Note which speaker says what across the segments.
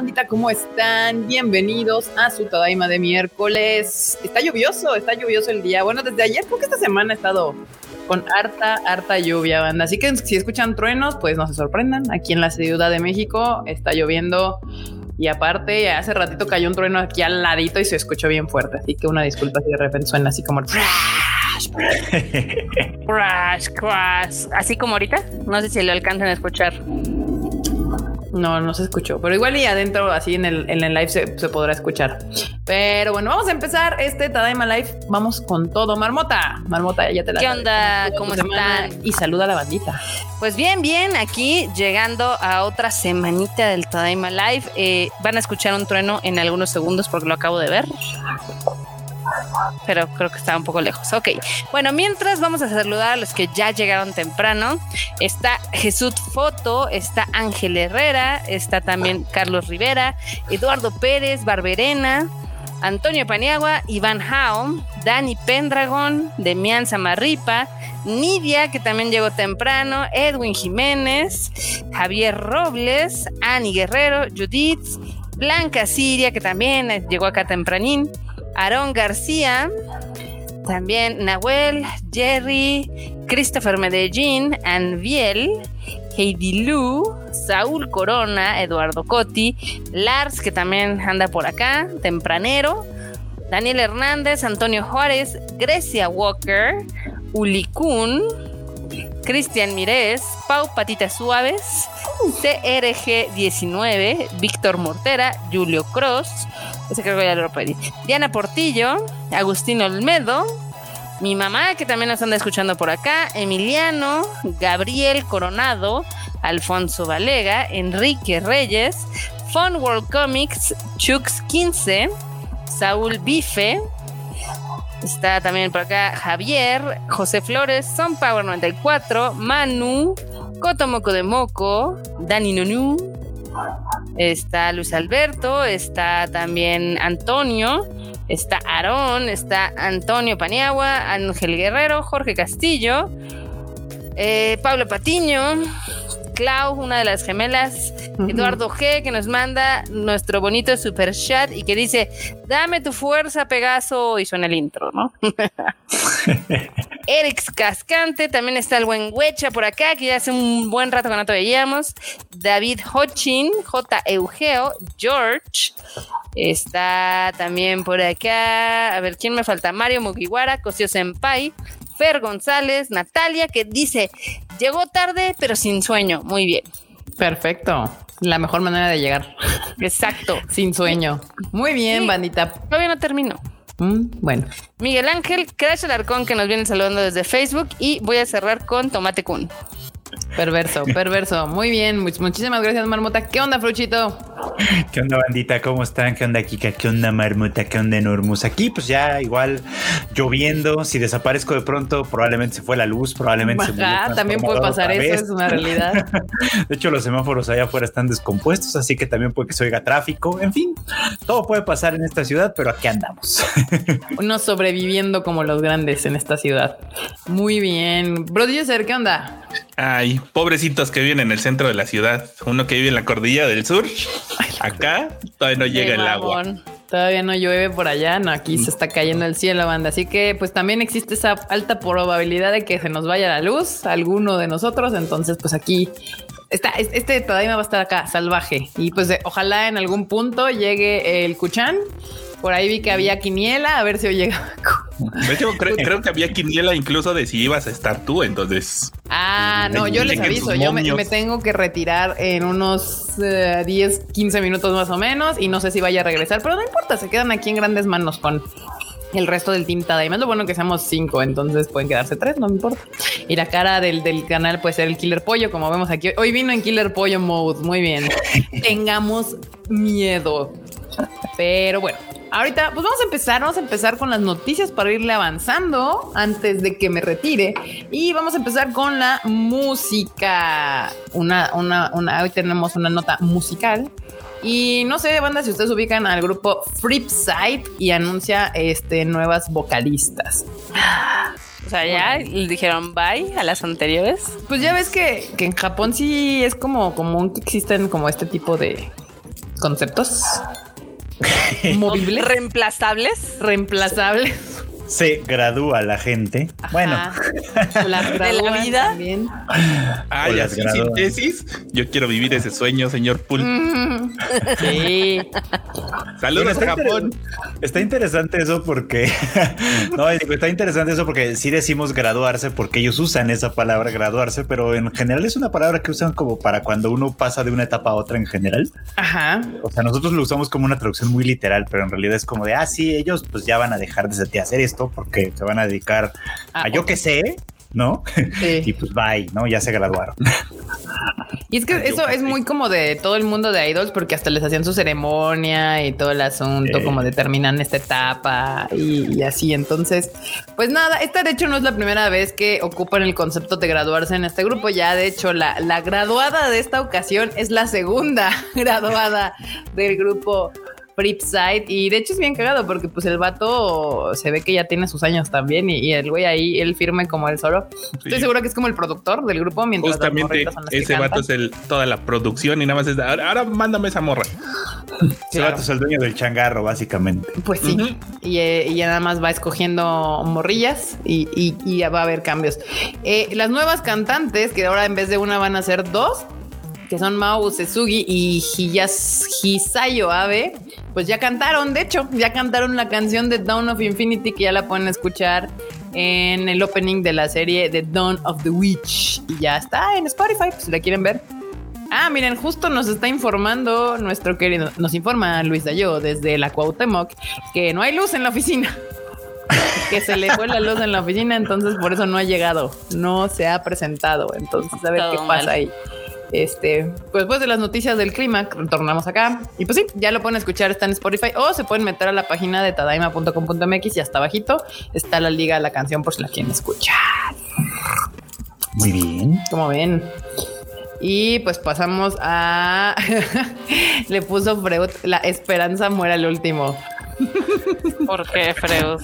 Speaker 1: bandita? ¿Cómo están? Bienvenidos a su Tadaima de miércoles. Está lluvioso, está lluvioso el día. Bueno, desde ayer, porque esta semana ha estado con harta, harta lluvia, banda. Así que si escuchan truenos, pues no se sorprendan. Aquí en la Ciudad de México está lloviendo. Y aparte, hace ratito cayó un trueno aquí al ladito y se escuchó bien fuerte. Así que una disculpa si de repente suena así como
Speaker 2: crash, crash. Así como ahorita. No sé si lo alcanzan a escuchar.
Speaker 1: No, no se escuchó, pero igual y adentro, así en el, en el live se, podrá escuchar. Pero bueno, vamos a empezar este Tadaima Live. Vamos con todo. Marmota, Marmota, ya te la
Speaker 2: ¿Qué onda? ¿Cómo están?
Speaker 1: Y saluda a la bandita.
Speaker 2: Pues bien, bien, aquí llegando a otra semanita del Tadaima Live. Eh, van a escuchar un trueno en algunos segundos porque lo acabo de ver pero creo que está un poco lejos. Ok, bueno, mientras vamos a saludar a los que ya llegaron temprano. Está Jesús Foto, está Ángel Herrera, está también Carlos Rivera, Eduardo Pérez, Barberena, Antonio Paniagua, Iván Hao, Dani Pendragon, Demian Samarripa, Nidia, que también llegó temprano, Edwin Jiménez, Javier Robles, Ani Guerrero, Judith, Blanca Siria, que también llegó acá tempranín, Aarón García, también Nahuel, Jerry, Christopher Medellín, Anviel, Heidi Lu, Saúl Corona, Eduardo Cotti, Lars, que también anda por acá, tempranero, Daniel Hernández, Antonio Juárez, Grecia Walker, Ulicún, Cristian Mirés, Pau Patitas Suaves, CRG19, Víctor Mortera, Julio Cross, creo ya lo pedí, Diana Portillo, Agustín Olmedo, mi mamá que también nos anda escuchando por acá, Emiliano, Gabriel Coronado, Alfonso Valega, Enrique Reyes, Fun World Comics, Chux 15, Saúl Bife, Está también por acá Javier, José Flores, Son Power 94, Manu, Cotomoco de Moco, Dani Nunu, está Luis Alberto, está también Antonio, está Aarón, está Antonio Paniagua, Ángel Guerrero, Jorge Castillo, eh, Pablo Patiño, Clau, una de las gemelas, Eduardo G, que nos manda nuestro bonito super chat y que dice, dame tu fuerza, Pegaso, y suena el intro, ¿no? Eric Cascante, también está el buen Huecha por acá, que ya hace un buen rato que no te veíamos. David Hochin, J. Eugeo, George. Está también por acá, a ver quién me falta, Mario Mugiwara, Cosio Senpai, Fer González, Natalia, que dice, llegó tarde pero sin sueño. Muy bien.
Speaker 1: Perfecto. La mejor manera de llegar.
Speaker 2: Exacto.
Speaker 1: sin sueño. Muy bien, bandita.
Speaker 2: Todavía no termino.
Speaker 1: Mm, bueno.
Speaker 2: Miguel Ángel, Crash Alarcón que nos viene saludando desde Facebook y voy a cerrar con Tomate Kun.
Speaker 1: Perverso, perverso. Muy bien, muchísimas gracias, Marmota. ¿Qué onda, Fruchito?
Speaker 3: ¿Qué onda, bandita? ¿Cómo están? ¿Qué onda, Kika? ¿Qué onda, Marmota? ¿Qué onda, Enormus? Aquí, pues ya igual lloviendo. Si desaparezco de pronto, probablemente se fue la luz, probablemente se
Speaker 1: Ah, también puede pasar eso, es una realidad.
Speaker 3: de hecho, los semáforos allá afuera están descompuestos, así que también puede que se oiga tráfico. En fin, todo puede pasar en esta ciudad, pero aquí andamos.
Speaker 1: Uno sobreviviendo como los grandes en esta ciudad. Muy bien. Bro, ¿qué onda?
Speaker 4: Ay, pobrecitos que viven en el centro de la ciudad. Uno que vive en la cordillera del sur. Acá todavía no llega el agua.
Speaker 1: Todavía no llueve por allá, no, aquí se está cayendo el cielo, banda. Así que pues también existe esa alta probabilidad de que se nos vaya la luz, alguno de nosotros. Entonces, pues aquí está, este todavía va a estar acá, salvaje. Y pues ojalá en algún punto llegue el Cuchán por ahí vi que había quiniela, a ver si hoy
Speaker 4: creo, que había quiniela incluso de si ibas a estar tú, entonces.
Speaker 1: Ah, no, yo les aviso, yo me, tengo que retirar en unos 10, eh, 15 minutos más o menos y no sé si vaya a regresar, pero no importa, se quedan aquí en grandes manos con el resto del Team Tadaima. Es lo bueno que seamos cinco, entonces pueden quedarse tres, no me importa. Y la cara del, del, canal puede ser el Killer Pollo, como vemos aquí. Hoy vino en Killer Pollo Mode, muy bien. Tengamos miedo. Pero bueno, ahorita pues vamos a empezar, vamos a empezar con las noticias para irle avanzando antes de que me retire. Y vamos a empezar con la música. Una, una, una, hoy tenemos una nota musical. Y no sé, banda, si ustedes ubican al grupo Flipside y anuncia este, nuevas vocalistas.
Speaker 2: O sea, ya le dijeron bye a las anteriores.
Speaker 1: Pues ya ves que, que en Japón sí es como común que existen como este tipo de, conceptos movibles,
Speaker 2: reemplazables,
Speaker 1: reemplazables
Speaker 3: se gradúa la gente. Bueno,
Speaker 2: las de la vida también.
Speaker 4: Ah, ya sin tesis. Yo quiero vivir ese sueño, señor Pool.
Speaker 1: Sí.
Speaker 4: Saludos a Japón.
Speaker 3: Está interesante eso porque no, está interesante eso porque sí decimos graduarse porque ellos usan esa palabra graduarse, pero en general es una palabra que usan como para cuando uno pasa de una etapa a otra en general.
Speaker 1: Ajá.
Speaker 3: O sea, nosotros lo usamos como una traducción muy literal, pero en realidad es como de, ah, sí, ellos pues ya van a dejar de hacer esto porque se van a dedicar a, yo que sé, ¿no? y pues bye, ¿no? Ya se graduaron.
Speaker 1: Y es que eso es muy como de todo el mundo de idols, porque hasta les hacían su ceremonia y todo el asunto, como determinan esta etapa y, así. Entonces, pues nada, esta de hecho no es la primera vez que ocupan el concepto de graduarse en este grupo. Ya de hecho, la, la graduada de esta ocasión es la segunda graduada del grupo Flipside. Y de hecho es bien cagado porque pues el vato se ve que ya tiene sus años también y, el güey ahí, él firme como él solo. Estoy seguro que es como el productor del grupo. Mientras
Speaker 4: Justamente ese vato es el, toda la producción y nada más es, ahora, mándame esa morra.
Speaker 3: Ese vato es el dueño del changarro, básicamente.
Speaker 1: Pues sí. Eh, y, ya nada más va escogiendo morrillas y, ya va a haber cambios. Eh, las nuevas cantantes, que ahora en vez de una van a ser dos, que son Mao Sesugi y Hisayo Abe, pues ya cantaron, de hecho, ya cantaron la canción de Dawn of Infinity que ya la pueden escuchar en el opening de la serie The Dawn of the Witch y ya está en Spotify, pues si la quieren ver. Ah, miren, justo nos está informando nuestro querido, nos informa Luis Dayo desde la Cuauhtémoc que no hay luz en la oficina. que se le fue la luz en la oficina, entonces por eso no ha llegado, no se ha presentado. Entonces, a ver qué pasa ahí. Este, pues después de las noticias del clima, retornamos acá. Y pues sí, ya lo pueden escuchar, está en Spotify o se pueden meter a la página de tadaima.com.mx y hasta abajito está la liga de la canción por si la quieren escuchar.
Speaker 3: Muy bien.
Speaker 1: Como ven. Y pues pasamos a. Le puso Freud, la esperanza muere al último.
Speaker 2: ¿Por qué, Freud?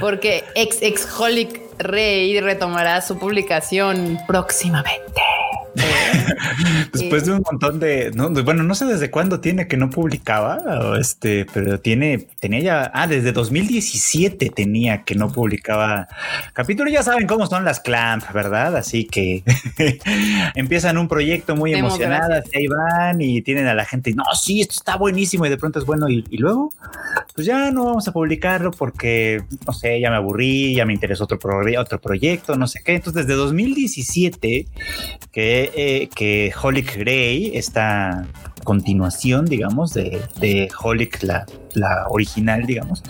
Speaker 1: Porque ex ex Holic Rey retomará su publicación próximamente.
Speaker 3: Después de un montón de, bueno, no sé desde cuándo tiene que no publicaba, este, pero tiene, tenía ya, ah, desde 2017 tenía que no publicaba capítulo. Ya saben cómo son las clamp, ¿verdad? Así que empiezan un proyecto muy emocionadas y ahí van y tienen a la gente, no, sí, esto está buenísimo y de pronto es bueno y, luego, pues ya no vamos a publicarlo porque, no sé, ya me aburrí, ya me interesó otro, otro proyecto, no sé qué. Entonces, desde 2017 que eh, que Holic Grey, esta continuación, digamos, de, de Holic, la, la original, digamos,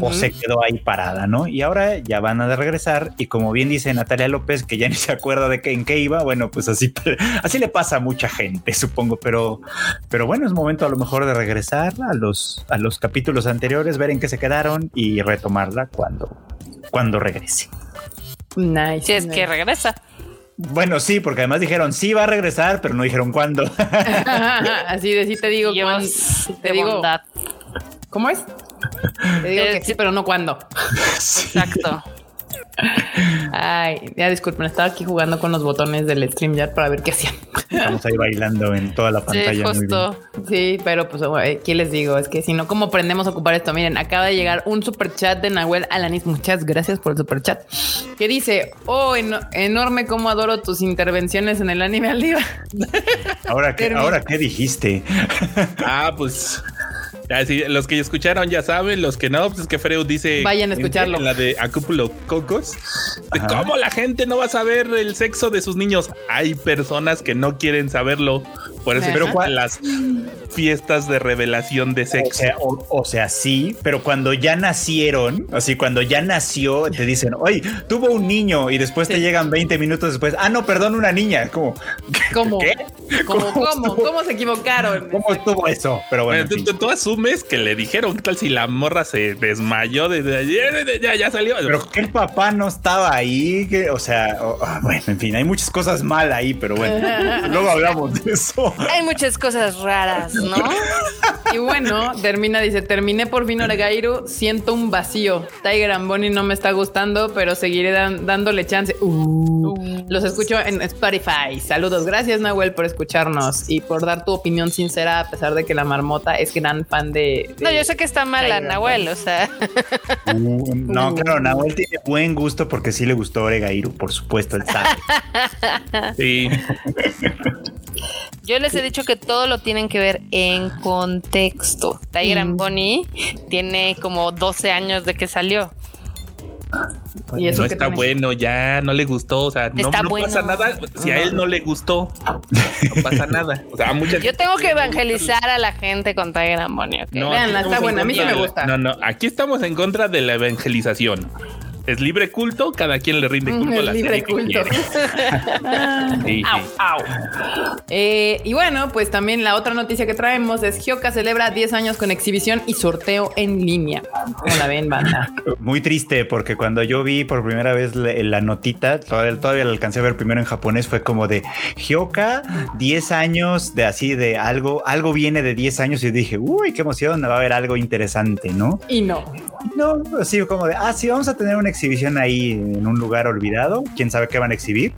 Speaker 3: o se quedó ahí parada, ¿no? Y ahora ya van a regresar y como bien dice Natalia López, que ya ni se acuerda de que, en qué iba, bueno, pues así, así le pasa a mucha gente, supongo, pero, pero bueno, es momento a lo mejor de regresar a los, a los capítulos anteriores, ver en qué se quedaron y retomarla cuando, cuando regrese.
Speaker 2: Nice. Si es que regresa.
Speaker 3: Bueno, sí, porque además dijeron sí va a regresar, pero no dijeron cuándo.
Speaker 1: Así de sí te digo, te digo. ¿Cómo es? Te digo que sí, pero no cuándo.
Speaker 2: Exacto.
Speaker 1: Ay, ya disculpen, estaba aquí jugando con los botones del StreamYard para ver qué hacían.
Speaker 3: Estamos ahí bailando en toda la pantalla.
Speaker 1: Sí, justo. Sí, pero pues, ¿qué les digo? Es que si no, ¿cómo aprendemos a ocupar esto? Miren, acaba de llegar un super chat de Nahuel Alanis. Muchas gracias por el super chat. Que dice: Oh, enorme, cómo adoro tus intervenciones en el anime al día.
Speaker 3: Ahora, ¿qué, ahora, ¿qué dijiste?
Speaker 4: ah, pues los que escucharon ya saben, los que no, pues es que Freud dice.
Speaker 1: Vayan a escucharlo.
Speaker 4: la de Acúpulo Cocos. De cómo la gente no va a saber el sexo de sus niños. Hay personas que no quieren saberlo. Por eso, pero las fiestas de revelación de sexo.
Speaker 3: O sea, sí, pero cuando ya nacieron, así cuando ya nació, te dicen, oye, tuvo un niño y después te llegan 20 minutos después. Ah, no, perdón, una niña. Como,
Speaker 1: ¿Cómo? ¿Qué? ¿Cómo, ¿Cómo, ¿Cómo, se equivocaron?
Speaker 3: ¿Cómo estuvo eso? Pero bueno.
Speaker 4: tú, asumes que le dijeron, ¿qué tal si la morra se desmayó desde ayer? Ya, ya salió.
Speaker 3: Pero que el papá no estaba ahí, que, o sea, ah, bueno, en fin, hay muchas cosas mal ahí, pero bueno, luego hablamos de eso.
Speaker 2: Hay muchas cosas raras. ¿no?
Speaker 1: Y bueno, termina, dice, terminé por fin Oregairu, siento un vacío. Tiger and Bonnie no me está gustando, pero seguiré dándole chance. Uh, uh. los escucho en Spotify. Saludos, gracias Nahuel por escucharnos y por dar tu opinión sincera a pesar de que la marmota es gran fan de...
Speaker 2: no, yo sé que está mala Nahuel, o sea...
Speaker 3: Uh, no, claro, Nahuel tiene buen gusto porque sí le gustó Oregairu, por supuesto, él sabe.
Speaker 4: sí.
Speaker 2: Yo les he dicho que todo lo tienen que ver en contexto. Tiger mm. Bonnie tiene como 12 años de que salió.
Speaker 4: Y eso no está bueno, ya no le gustó, o sea, no, pasa nada. Si a él no le gustó, no pasa nada. O sea,
Speaker 2: Yo tengo que evangelizar a la gente con Tiger Bonnie.
Speaker 1: No, está buena, a mí sí me gusta.
Speaker 4: No, no, aquí estamos en contra de la evangelización es libre culto, cada quien le rinde culto a la libre culto.
Speaker 1: Eh, y bueno, pues también la otra noticia que traemos es Hyoka celebra 10 años con exhibición y sorteo en línea. ¿Cómo la ven, banda?
Speaker 3: Muy triste porque cuando yo vi por primera vez la, notita, todavía, todavía la alcancé a ver primero en japonés, fue como de Hyoka, 10 años de así de algo, algo viene de 10 años y dije, uy, qué emoción, va a haber algo interesante, ¿no?
Speaker 1: Y no.
Speaker 3: No, así como de, ah, sí, vamos a tener una exhibición ahí en un lugar olvidado, quién sabe qué van a exhibir,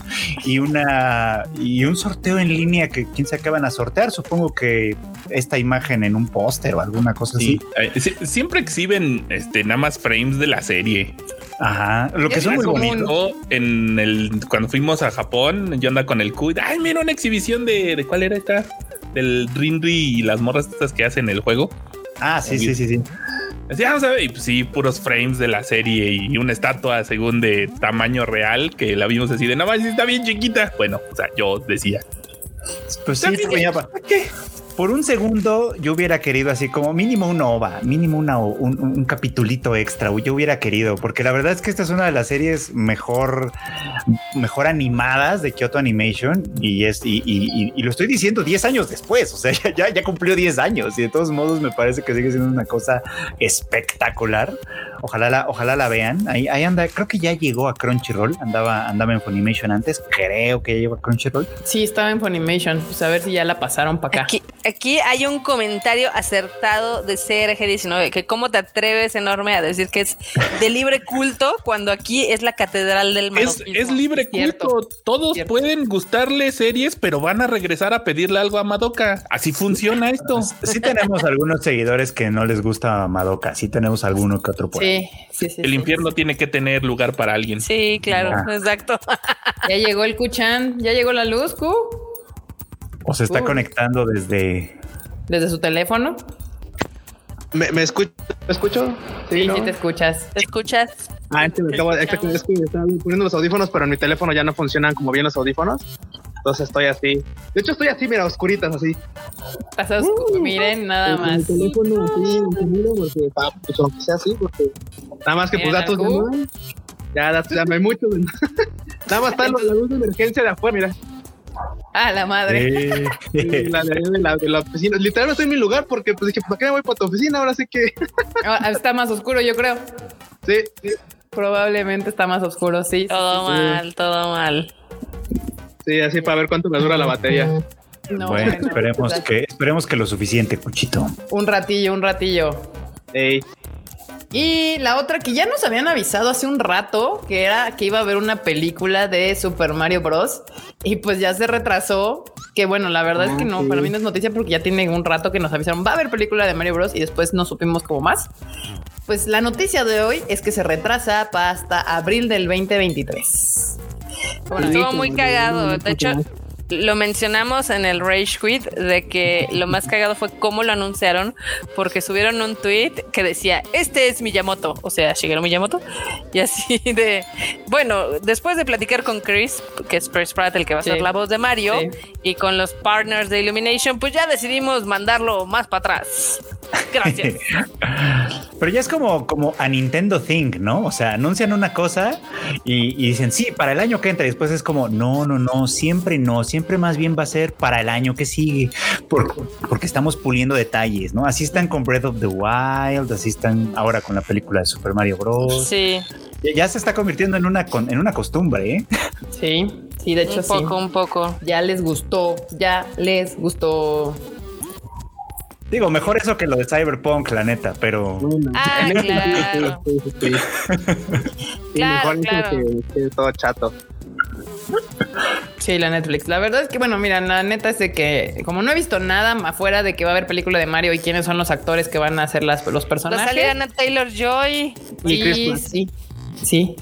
Speaker 3: y una y un sorteo en línea que quién sabe qué van a sortear, supongo que esta imagen en un póster o alguna cosa así.
Speaker 4: Eh, siempre exhiben este nada más frames de la serie.
Speaker 3: Ajá, lo que es muy bonito.
Speaker 4: En el cuando fuimos a Japón, yo andaba con el Q, ay, mira una exhibición de, de cuál era esta, del Rinri y las morras estas que hacen el juego.
Speaker 3: Ah, sí, sí, sí, sí.
Speaker 4: Decía, y pues sí, puros frames de la serie y una estatua según de tamaño real que la vimos así de nada más está bien chiquita. Bueno, o sea, yo decía.
Speaker 3: Pues sí, ¿qué? Por un segundo yo hubiera querido así como mínimo una ova, mínimo una, un, un, capitulito extra. Yo hubiera querido, porque la verdad es que esta es una de las series mejor, mejor animadas de Kyoto Animation y es y, y, lo estoy diciendo 10 años después. O sea, ya, ya cumplió 10 años y de todos modos me parece que sigue siendo una cosa espectacular. Ojalá la, ojalá la vean. Ahí, ahí anda, creo que ya llegó a Crunchyroll. Andaba, andaba en Funimation antes. Creo que ya llegó a Crunchyroll.
Speaker 1: Sí, estaba en Funimation. Pues a ver si ya la pasaron para
Speaker 2: acá. Aquí, hay un comentario acertado de CRG19, que cómo te atreves enorme a decir que es de libre culto cuando aquí es la catedral del
Speaker 4: mal. Es, libre culto. Todos pueden gustarle series, pero van a regresar a pedirle algo a Madoka. Así funciona esto.
Speaker 3: Sí tenemos algunos seguidores que no les gusta Madoka. Sí tenemos alguno que otro
Speaker 2: por Sí, sí,
Speaker 4: El infierno tiene que tener lugar para alguien.
Speaker 2: Sí, claro, exacto.
Speaker 1: ya llegó el Kuchan, ya llegó la luz, Ku.
Speaker 3: O se está conectando desde.
Speaker 1: ¿Desde su teléfono?
Speaker 5: ¿Me, me, escucho? ¿Me escucho?
Speaker 1: Sí, sí, te escuchas.
Speaker 2: ¿Te escuchas?
Speaker 5: Ah, es que, me es que, estaba poniendo los audífonos, pero en mi teléfono ya no funcionan como bien los audífonos. Entonces estoy así. De hecho, estoy así, mira, oscuritas así.
Speaker 1: Pasas, uh, miren, nada más. Mi teléfono así,
Speaker 5: porque, pues, aunque sea así, porque nada más que pues datos de Ya, datos, ya me hay mucho. nada más está la luz de emergencia de afuera, mira.
Speaker 1: Ah, la madre.
Speaker 5: la, de la, oficina. Literal estoy en mi lugar porque pues dije, ¿para qué me voy para tu oficina? Ahora sí que.
Speaker 1: Ah, está más oscuro, yo creo.
Speaker 5: Sí,
Speaker 1: Probablemente está más oscuro, sí.
Speaker 2: Todo mal, todo mal.
Speaker 5: Sí, así para ver cuánto me dura la batería.
Speaker 3: bueno, esperemos que, esperemos que lo suficiente, Cuchito.
Speaker 1: Un ratillo, un ratillo.
Speaker 5: Ey.
Speaker 1: Y la otra que ya nos habían avisado hace un rato, que era que iba a haber una película de Super Mario Bros. Y pues ya se retrasó. Que bueno, la verdad es que no, para mí no es noticia porque ya tiene un rato que nos avisaron, va a haber película de Mario Bros. Y después no supimos como más. Pues la noticia de hoy es que se retrasa hasta abril del 2023.
Speaker 2: Bueno, estuvo muy cagado. De hecho, lo mencionamos en el Rage Quit de que lo más cagado fue cómo lo anunciaron, porque subieron un tweet que decía: Este es Miyamoto, o sea, Shigeru Miyamoto. Y así de bueno, después de platicar con Chris, que es Chris Pratt, el que va a ser la voz de Mario, y con los partners de Illumination, pues ya decidimos mandarlo más para atrás. Gracias.
Speaker 3: Pero ya es como, como a Nintendo Think, ¿no? O sea, anuncian una cosa y, dicen sí, para el año que entra. Y después es como no, no, no, siempre no, siempre más bien va a ser para el año que sigue, porque estamos puliendo detalles, ¿no? Así están con Breath of the Wild, así están ahora con la película de Super Mario Bros.
Speaker 2: Sí.
Speaker 3: Ya, se está convirtiendo en una, en una costumbre, ¿eh?
Speaker 1: Sí, sí, de hecho
Speaker 2: un poco, un poco.
Speaker 1: Ya les gustó, ya les gustó.
Speaker 3: Digo, mejor eso que lo de Cyberpunk, la neta, pero.
Speaker 2: Ah, claro.
Speaker 5: claro, claro. Que, todo chato.
Speaker 1: Sí, la Netflix. La verdad es que, bueno, mira, la neta es de que, como no he visto nada afuera de que va a haber película de Mario y quiénes son los actores que van a hacer las, los personajes.
Speaker 2: Va a Taylor Joy.
Speaker 1: Sí, sí, sí.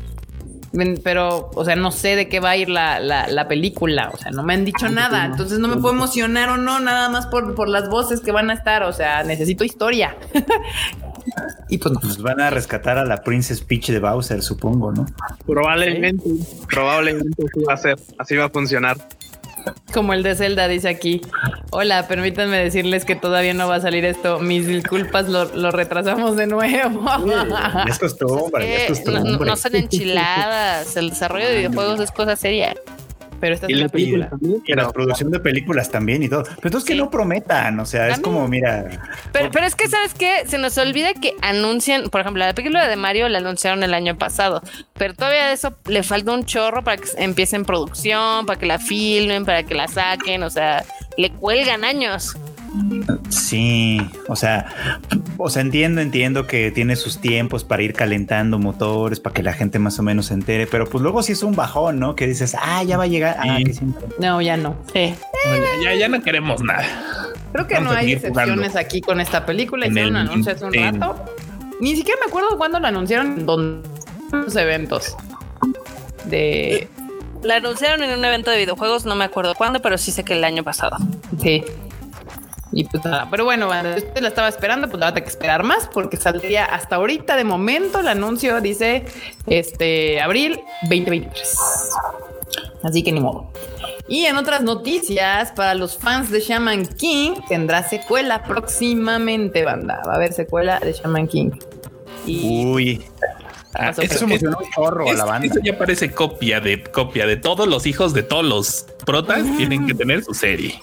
Speaker 1: Pero, o sea, no sé de qué va a ir la, la, película. O sea, no me han dicho nada. Entonces no me puedo emocionar o no, nada más por, por las voces que van a estar. O sea, necesito historia.
Speaker 3: y pues, pues, van a rescatar a la Princess Peach de Bowser, supongo, ¿no?
Speaker 5: Probablemente, probablemente así va a ser, así va a funcionar.
Speaker 1: Como el de Zelda dice aquí. Hola, permítanme decirles que todavía no va a salir esto. Mis disculpas, lo, retrasamos de nuevo.
Speaker 3: es costumbre, es
Speaker 2: No, no son enchiladas. El desarrollo de videojuegos es cosa seria
Speaker 1: pero esta es la película.
Speaker 3: y la producción de películas también y todo. Pero entonces que no prometan, o sea, es como, mira.
Speaker 2: Pero, pero, es que, ¿sabes qué? Se nos olvida que anuncian, por ejemplo, la película de Mario la anunciaron el año pasado, pero todavía eso le falta un chorro para que empiece en producción, para que la filmen, para que la saquen, o sea, le cuelgan años.
Speaker 3: Sí, o sea, o sea, entiendo, entiendo que tiene sus tiempos para ir calentando motores, para que la gente más o menos se entere, pero pues luego sí es un bajón, ¿no? Que dices, ah, ya va a llegar. Ah,
Speaker 1: no, ya no. Sí.
Speaker 4: Ya, ya no queremos nada.
Speaker 1: Creo que no hay excepciones aquí con esta película. Hicieron un anuncio hace un rato. Ni siquiera me acuerdo cuándo lo anunciaron en los eventos. De.
Speaker 2: La anunciaron en un evento de videojuegos, no me acuerdo cuándo, pero sí sé que el año pasado.
Speaker 1: Sí. Y pues nada, pero bueno, usted la estaba esperando, pues la va a que esperar más porque saldría hasta ahorita de momento el anuncio dice este abril 2023. Así que ni modo. Y en otras noticias, para los fans de Shaman King, tendrá secuela próximamente, banda. Va a haber secuela de Shaman King.
Speaker 3: Uy. Ah, eso emocionó un chorro a la banda.
Speaker 4: Eso ya parece copia de copia de todos los hijos de todos los protas tienen que tener su serie.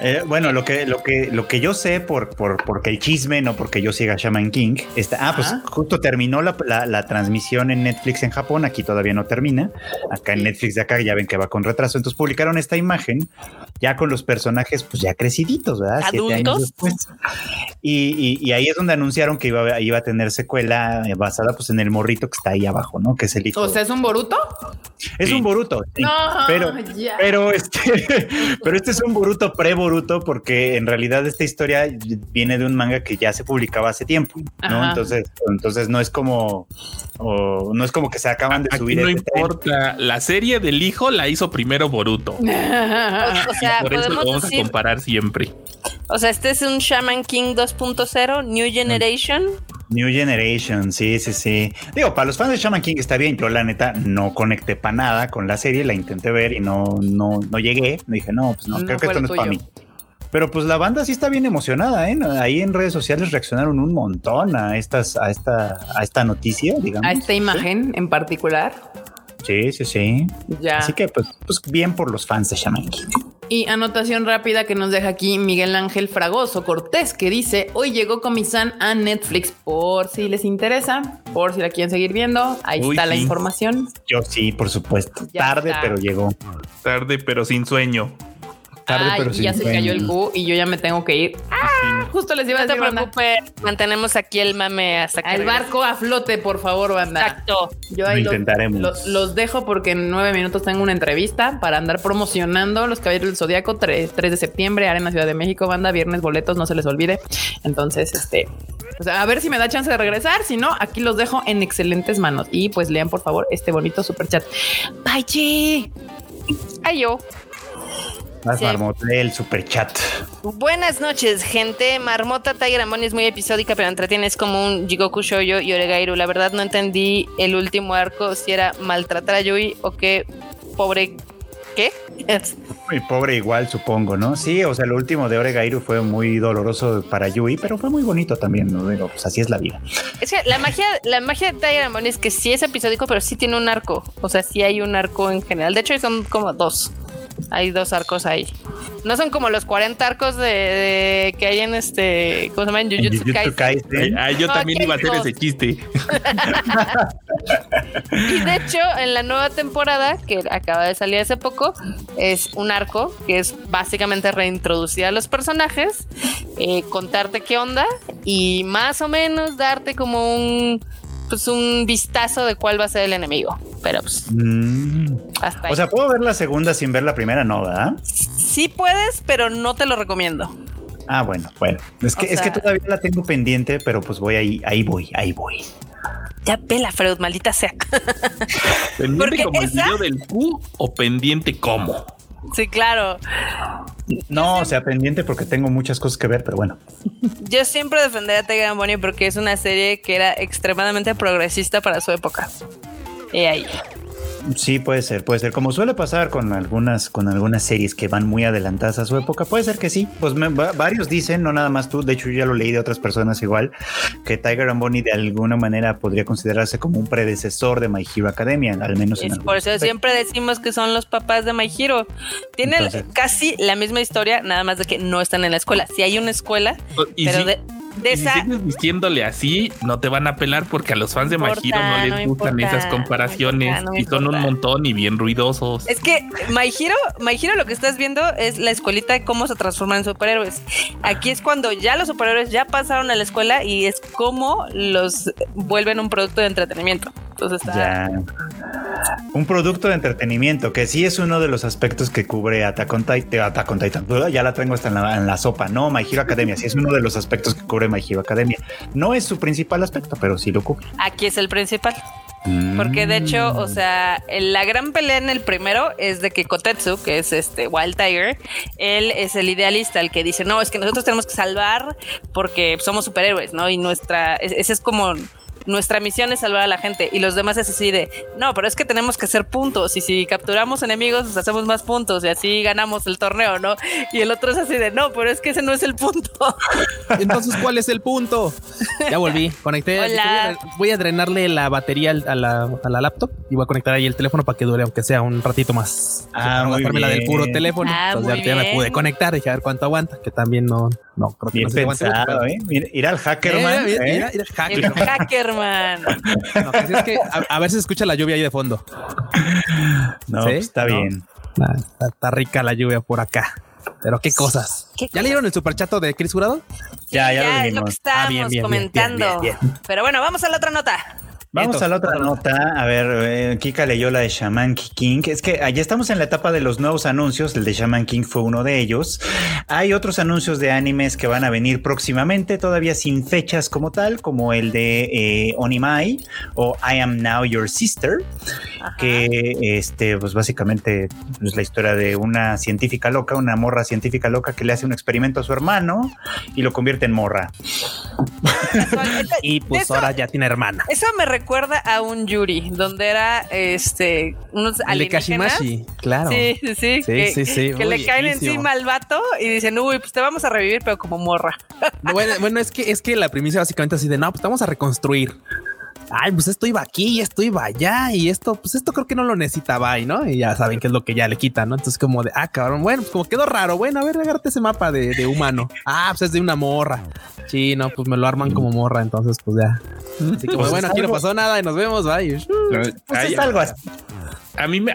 Speaker 3: Eh, bueno, lo que, lo que, lo que yo sé por, por porque el chisme, no porque yo siga Shaman King, está, ah, pues justo terminó la, la, transmisión en Netflix en Japón, aquí todavía no termina, acá en Netflix de acá ya ven que va con retraso, entonces publicaron esta imagen ya con los personajes pues ya creciditos, ¿verdad?
Speaker 2: Después.
Speaker 3: Y, y, ahí es donde anunciaron que iba, iba a tener secuela basada pues en el morrito que está ahí abajo, ¿no? Que es el hijo.
Speaker 1: O sea, ¿es un Boruto?
Speaker 3: Es un Boruto, no, pero, pero este, pero este es un Boruto pre Boruto porque en realidad esta historia viene de un manga que ya se publicaba hace tiempo, ¿no? Entonces, entonces no es como no es como que se acaban de subir.
Speaker 4: No este importa, la serie del hijo la hizo primero Boruto. o,
Speaker 2: sea,
Speaker 4: por eso lo vamos a comparar siempre.
Speaker 2: O sea, este es un Shaman King 2.0, New Generation.
Speaker 3: New Generation, sí, sí, sí. Digo, para los fans de Shaman King está bien. Yo, la neta, no conecté para nada con la serie, la intenté ver y no, no, no llegué. Me dije, no, pues no, creo que esto no es para mí. Pero pues la banda sí está bien emocionada, ¿eh? Ahí en redes sociales reaccionaron un montón a estas, a esta, a esta noticia, digamos.
Speaker 1: A esta imagen en particular.
Speaker 3: Sí, sí, sí. Ya. Así que pues, pues bien por los fans de Shaman King.
Speaker 1: Y anotación rápida que nos deja aquí Miguel Ángel Fragoso Cortés, que dice, hoy llegó Comisan a Netflix por si les interesa, por si la quieren seguir viendo, ahí está la información.
Speaker 3: Yo sí, por supuesto. Tarde, pero llegó.
Speaker 4: Tarde, pero sin sueño
Speaker 1: tarde, pero ya se cayó el Q y yo ya me tengo que ir. Ah, justo les iba a decir.
Speaker 2: No mantenemos aquí el mame hasta que.
Speaker 1: El barco a flote, por favor, banda.
Speaker 2: Exacto.
Speaker 1: Yo ahí Lo intentaremos. Los, dejo porque en nueve minutos tengo una entrevista para andar promocionando los caballeros del Zodíaco 3, de septiembre, Arena Ciudad de México, banda, viernes boletos, no se les olvide. Entonces, este. O sea, a ver si me da chance de regresar. Si no, aquí los dejo en excelentes manos. Y pues lean, por favor, este bonito super chat. Bye,
Speaker 2: Ay, yo.
Speaker 3: Más Marmota, el super chat.
Speaker 2: Buenas noches, gente. Marmota Tiger Amon es muy episódica, pero entretiene. Es como un Jigoku Shoujo y Oregairu. La verdad no entendí el último arco, si era maltratar a Yui o qué pobre... ¿Qué?
Speaker 3: Muy pobre igual, supongo, ¿no? Sí, o sea, lo último de Oregairu fue muy doloroso para Yui, pero fue muy bonito también, ¿no? Digo, pues así es la vida.
Speaker 2: Es que la magia, la magia de es que sí es episódico, pero sí tiene un arco. O sea, sí hay un arco en general. De hecho, son como dos. Hay dos arcos ahí. No son como los 40 arcos de, que hay en este, ¿cómo se llama? En Jujutsu
Speaker 4: Kaisen. Ah, yo también iba a hacer ese chiste.
Speaker 2: y de hecho, en la nueva temporada, que acaba de salir hace poco, es un arco que es básicamente reintroducir a los personajes, eh, contarte qué onda y más o menos darte como un pues un vistazo de cuál va a ser el enemigo. Pero pues
Speaker 3: mm. hasta O sea, puedo ver la segunda sin ver la primera, no, ¿verdad?
Speaker 2: Sí puedes, pero no te lo recomiendo.
Speaker 3: Ah, bueno, bueno. Es que, es que todavía la tengo pendiente, pero pues voy ahí, ahí voy, ahí voy.
Speaker 2: Ya vela, Freud, maldita sea.
Speaker 4: ¿Pendiente como el video del Q o pendiente como?
Speaker 2: Sí, claro.
Speaker 3: No, o sea, pendiente porque tengo muchas cosas que ver, pero bueno.
Speaker 2: Yo siempre defendería a Tegan Bonnie porque es una serie que era extremadamente progresista para su época. Y ahí.
Speaker 3: Sí, puede ser, puede ser. Como suele pasar con algunas, con algunas series que van muy adelantadas a su época, puede ser que sí. Pues varios dicen, no nada más tú, de hecho yo ya lo leí de otras personas igual, que Tiger and Bonnie de alguna manera podría considerarse como un predecesor de My Hero Academia, al menos
Speaker 2: en Por eso siempre decimos que son los papás de My Hero. Tienen casi la misma historia, nada más de que no están en la escuela. Si hay una escuela, oh, pero de
Speaker 4: si sigues vistiéndole así, no te van a pelar porque a los fans de Majiro no les gustan esas comparaciones y son un montón y bien ruidosos.
Speaker 2: Es que Majiro, Majiro lo que estás viendo es la escuelita de cómo se transforman en superhéroes. Aquí es cuando ya los superhéroes ya pasaron a la escuela y es como los vuelven un producto de entretenimiento. Entonces está.
Speaker 3: Un producto de entretenimiento, que sí es uno de los aspectos que cubre Attack on Titan. Ya la tengo hasta en la, sopa. No, My Hero Academia. Sí es uno de los aspectos que cubre My Hero Academia. No es su principal aspecto, pero sí lo cubre.
Speaker 2: Aquí es el principal. Porque de hecho, o sea, la gran pelea en el primero es de que Kotetsu, que es este Wild Tiger, él es el idealista, el que dice, no, es que nosotros tenemos que salvar porque somos superhéroes, ¿no? Y nuestra, ese es como nuestra misión es salvar a la gente y los demás es así de, no, pero es que tenemos que hacer puntos y si capturamos enemigos pues hacemos más puntos y así ganamos el torneo, ¿no? Y el otro es así de, no, pero es que ese no es el punto.
Speaker 6: Entonces, ¿cuál es el punto? Ya volví, conecté. Voy a drenarle la batería a la, a la, laptop y voy a conectar ahí el teléfono para que dure, aunque sea un ratito más.
Speaker 3: Ah, muy bien.
Speaker 6: la del puro teléfono. Ah, Entonces ya, me pude conectar y a ver cuánto aguanta, que también no, no
Speaker 3: creo que bien no pensado, ¿eh? Ir, al hackerman.
Speaker 2: Mira, mira,
Speaker 3: ¿eh?
Speaker 2: hacker.
Speaker 6: No, pues es que a, ver si se escucha la lluvia ahí de fondo.
Speaker 3: No, pues está bien.
Speaker 6: está, rica la lluvia por acá. Pero qué cosas. ¿Ya leyeron el superchato de Chris Jurado?
Speaker 2: Ya, ya, lo, lo que estábamos ah, comentando. Pero bueno, vamos a la otra nota.
Speaker 3: Vamos a la otra nota. A ver, eh, Kika leyó la de Shaman King. Es que allá estamos en la etapa de los nuevos anuncios. El de Shaman King fue uno de ellos. Hay otros anuncios de animes que van a venir próximamente, todavía sin fechas como tal, como el de eh, Onimai o I Am Now Your Sister, que este, pues básicamente es la historia de una científica loca, una morra científica loca que le hace un experimento a su hermano y lo convierte en morra.
Speaker 6: y pues ahora ya tiene hermana.
Speaker 2: Eso me recuerda recuerda a un Yuri, donde era este unos alienígenas.
Speaker 6: claro.
Speaker 2: Sí, sí, sí. que, le caen encima al vato y dicen, uy, pues te vamos a revivir, pero como morra.
Speaker 6: Bueno, bueno, es que es que la primicia básicamente así de no, pues vamos a reconstruir ay, pues esto iba aquí y esto iba allá y esto, pues esto creo que no lo necesitaba y no, y ya saben qué es lo que ya le quitan, ¿no? Entonces como de, ah, cabrón, bueno, pues como quedó raro, bueno, a ver, agárrate ese mapa de, humano. Ah, pues es de una morra. Sí, no, pues me lo arman como morra, entonces pues ya. Así como, pues bueno, aquí no pasó nada y nos vemos, bye.
Speaker 3: Pues es algo así.
Speaker 4: A mí me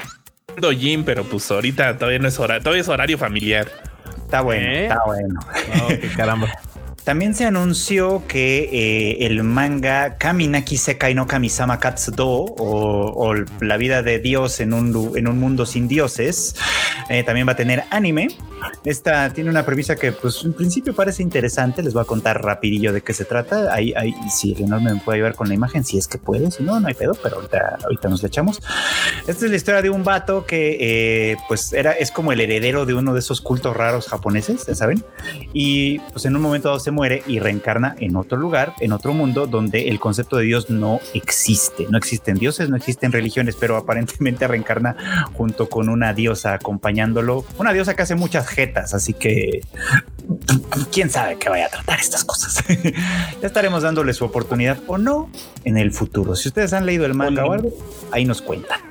Speaker 4: ando Jim, pero pues ahorita todavía no es horario, todavía es horario familiar.
Speaker 3: Está bueno, ¿Eh? está bueno.
Speaker 6: caramba.
Speaker 3: También se anunció que eh, el manga Kaminaki Sekai no Kamisama Katsudo o, la vida de Dios en un, en un mundo sin dioses eh, también va a tener anime. Esta tiene una premisa que pues en principio parece interesante. Les voy a contar rapidillo de qué se trata. Ahí, ahí si el enorme me puede ayudar con la imagen, si es que puede, si no, no hay pedo, pero ahorita, ahorita nos le echamos. Esta es la historia de un vato que eh, pues era, es como el heredero de uno de esos cultos raros japoneses, saben. Y pues en un momento dado se muere y reencarna en otro lugar, en otro mundo donde el concepto de Dios no existe. No existen dioses, no existen religiones, pero aparentemente reencarna junto con una diosa acompañándolo. Una diosa que hace muchas jetas, así que quién sabe qué vaya a tratar estas cosas. ya estaremos dándole su oportunidad o no en el futuro. Si ustedes han leído el manga o algo, ahí nos cuentan.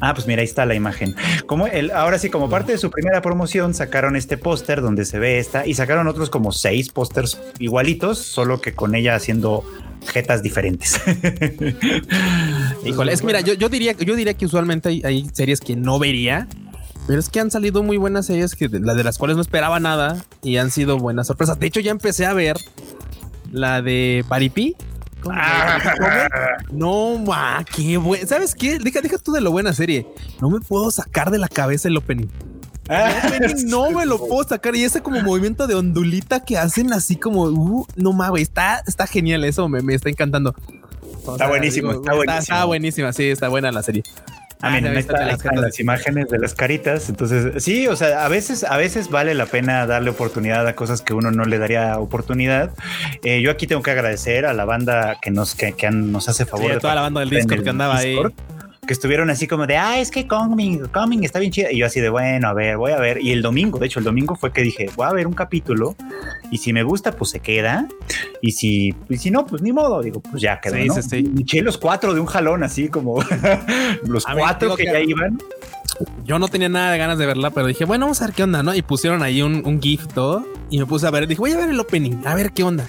Speaker 3: Ah, pues mira, ahí está la imagen. Como el, ahora sí, como parte de su primera promoción, sacaron este póster donde se ve esta y sacaron otros como seis pósters igualitos, solo que con ella haciendo jetas diferentes.
Speaker 6: Híjole, es mira, yo, yo diría, yo diría que usualmente hay, series que no vería, pero es que han salido muy buenas series que de las cuales no esperaba nada y han sido buenas sorpresas. De hecho, ya empecé a ver la de Paripi. Ah. No, ma, qué bueno. ¿Sabes qué? Deja, deja tú de lo buena serie. No me puedo sacar de la cabeza el opening. no me lo puedo sacar. Y ese como movimiento de ondulita que hacen así como, uh, no mames, está, está genial eso, me, me está encantando.
Speaker 3: está buenísimo, está, buenísimo.
Speaker 6: Está buenísima, sí, está buena la serie.
Speaker 3: Ah, mira, ahí están las, imágenes de las caritas. Entonces, sí, o sea, a veces, a veces vale la pena darle oportunidad a cosas que uno no le daría oportunidad. Eh, yo aquí tengo que agradecer a la banda que nos, que, nos hace favor.
Speaker 6: de toda la banda del Discord que andaba ahí
Speaker 3: que estuvieron así como de, ah, es que Coming, Coming está bien chida. Y yo así de, bueno, a ver, voy a ver. Y el domingo, de hecho, el domingo fue que dije, voy a ver un capítulo y si me gusta, pues se queda. Y si, si no, pues ni modo. Digo, pues ya quedó, sí, ¿no? Sí, sí. los cuatro de un jalón, así como los cuatro que, ya iban.
Speaker 6: Yo no tenía nada de ganas de verla, pero dije, bueno, vamos a ver qué onda, ¿no? Y pusieron ahí un, un GIF todo y me puse a ver. Dije, voy a ver el opening, a ver qué onda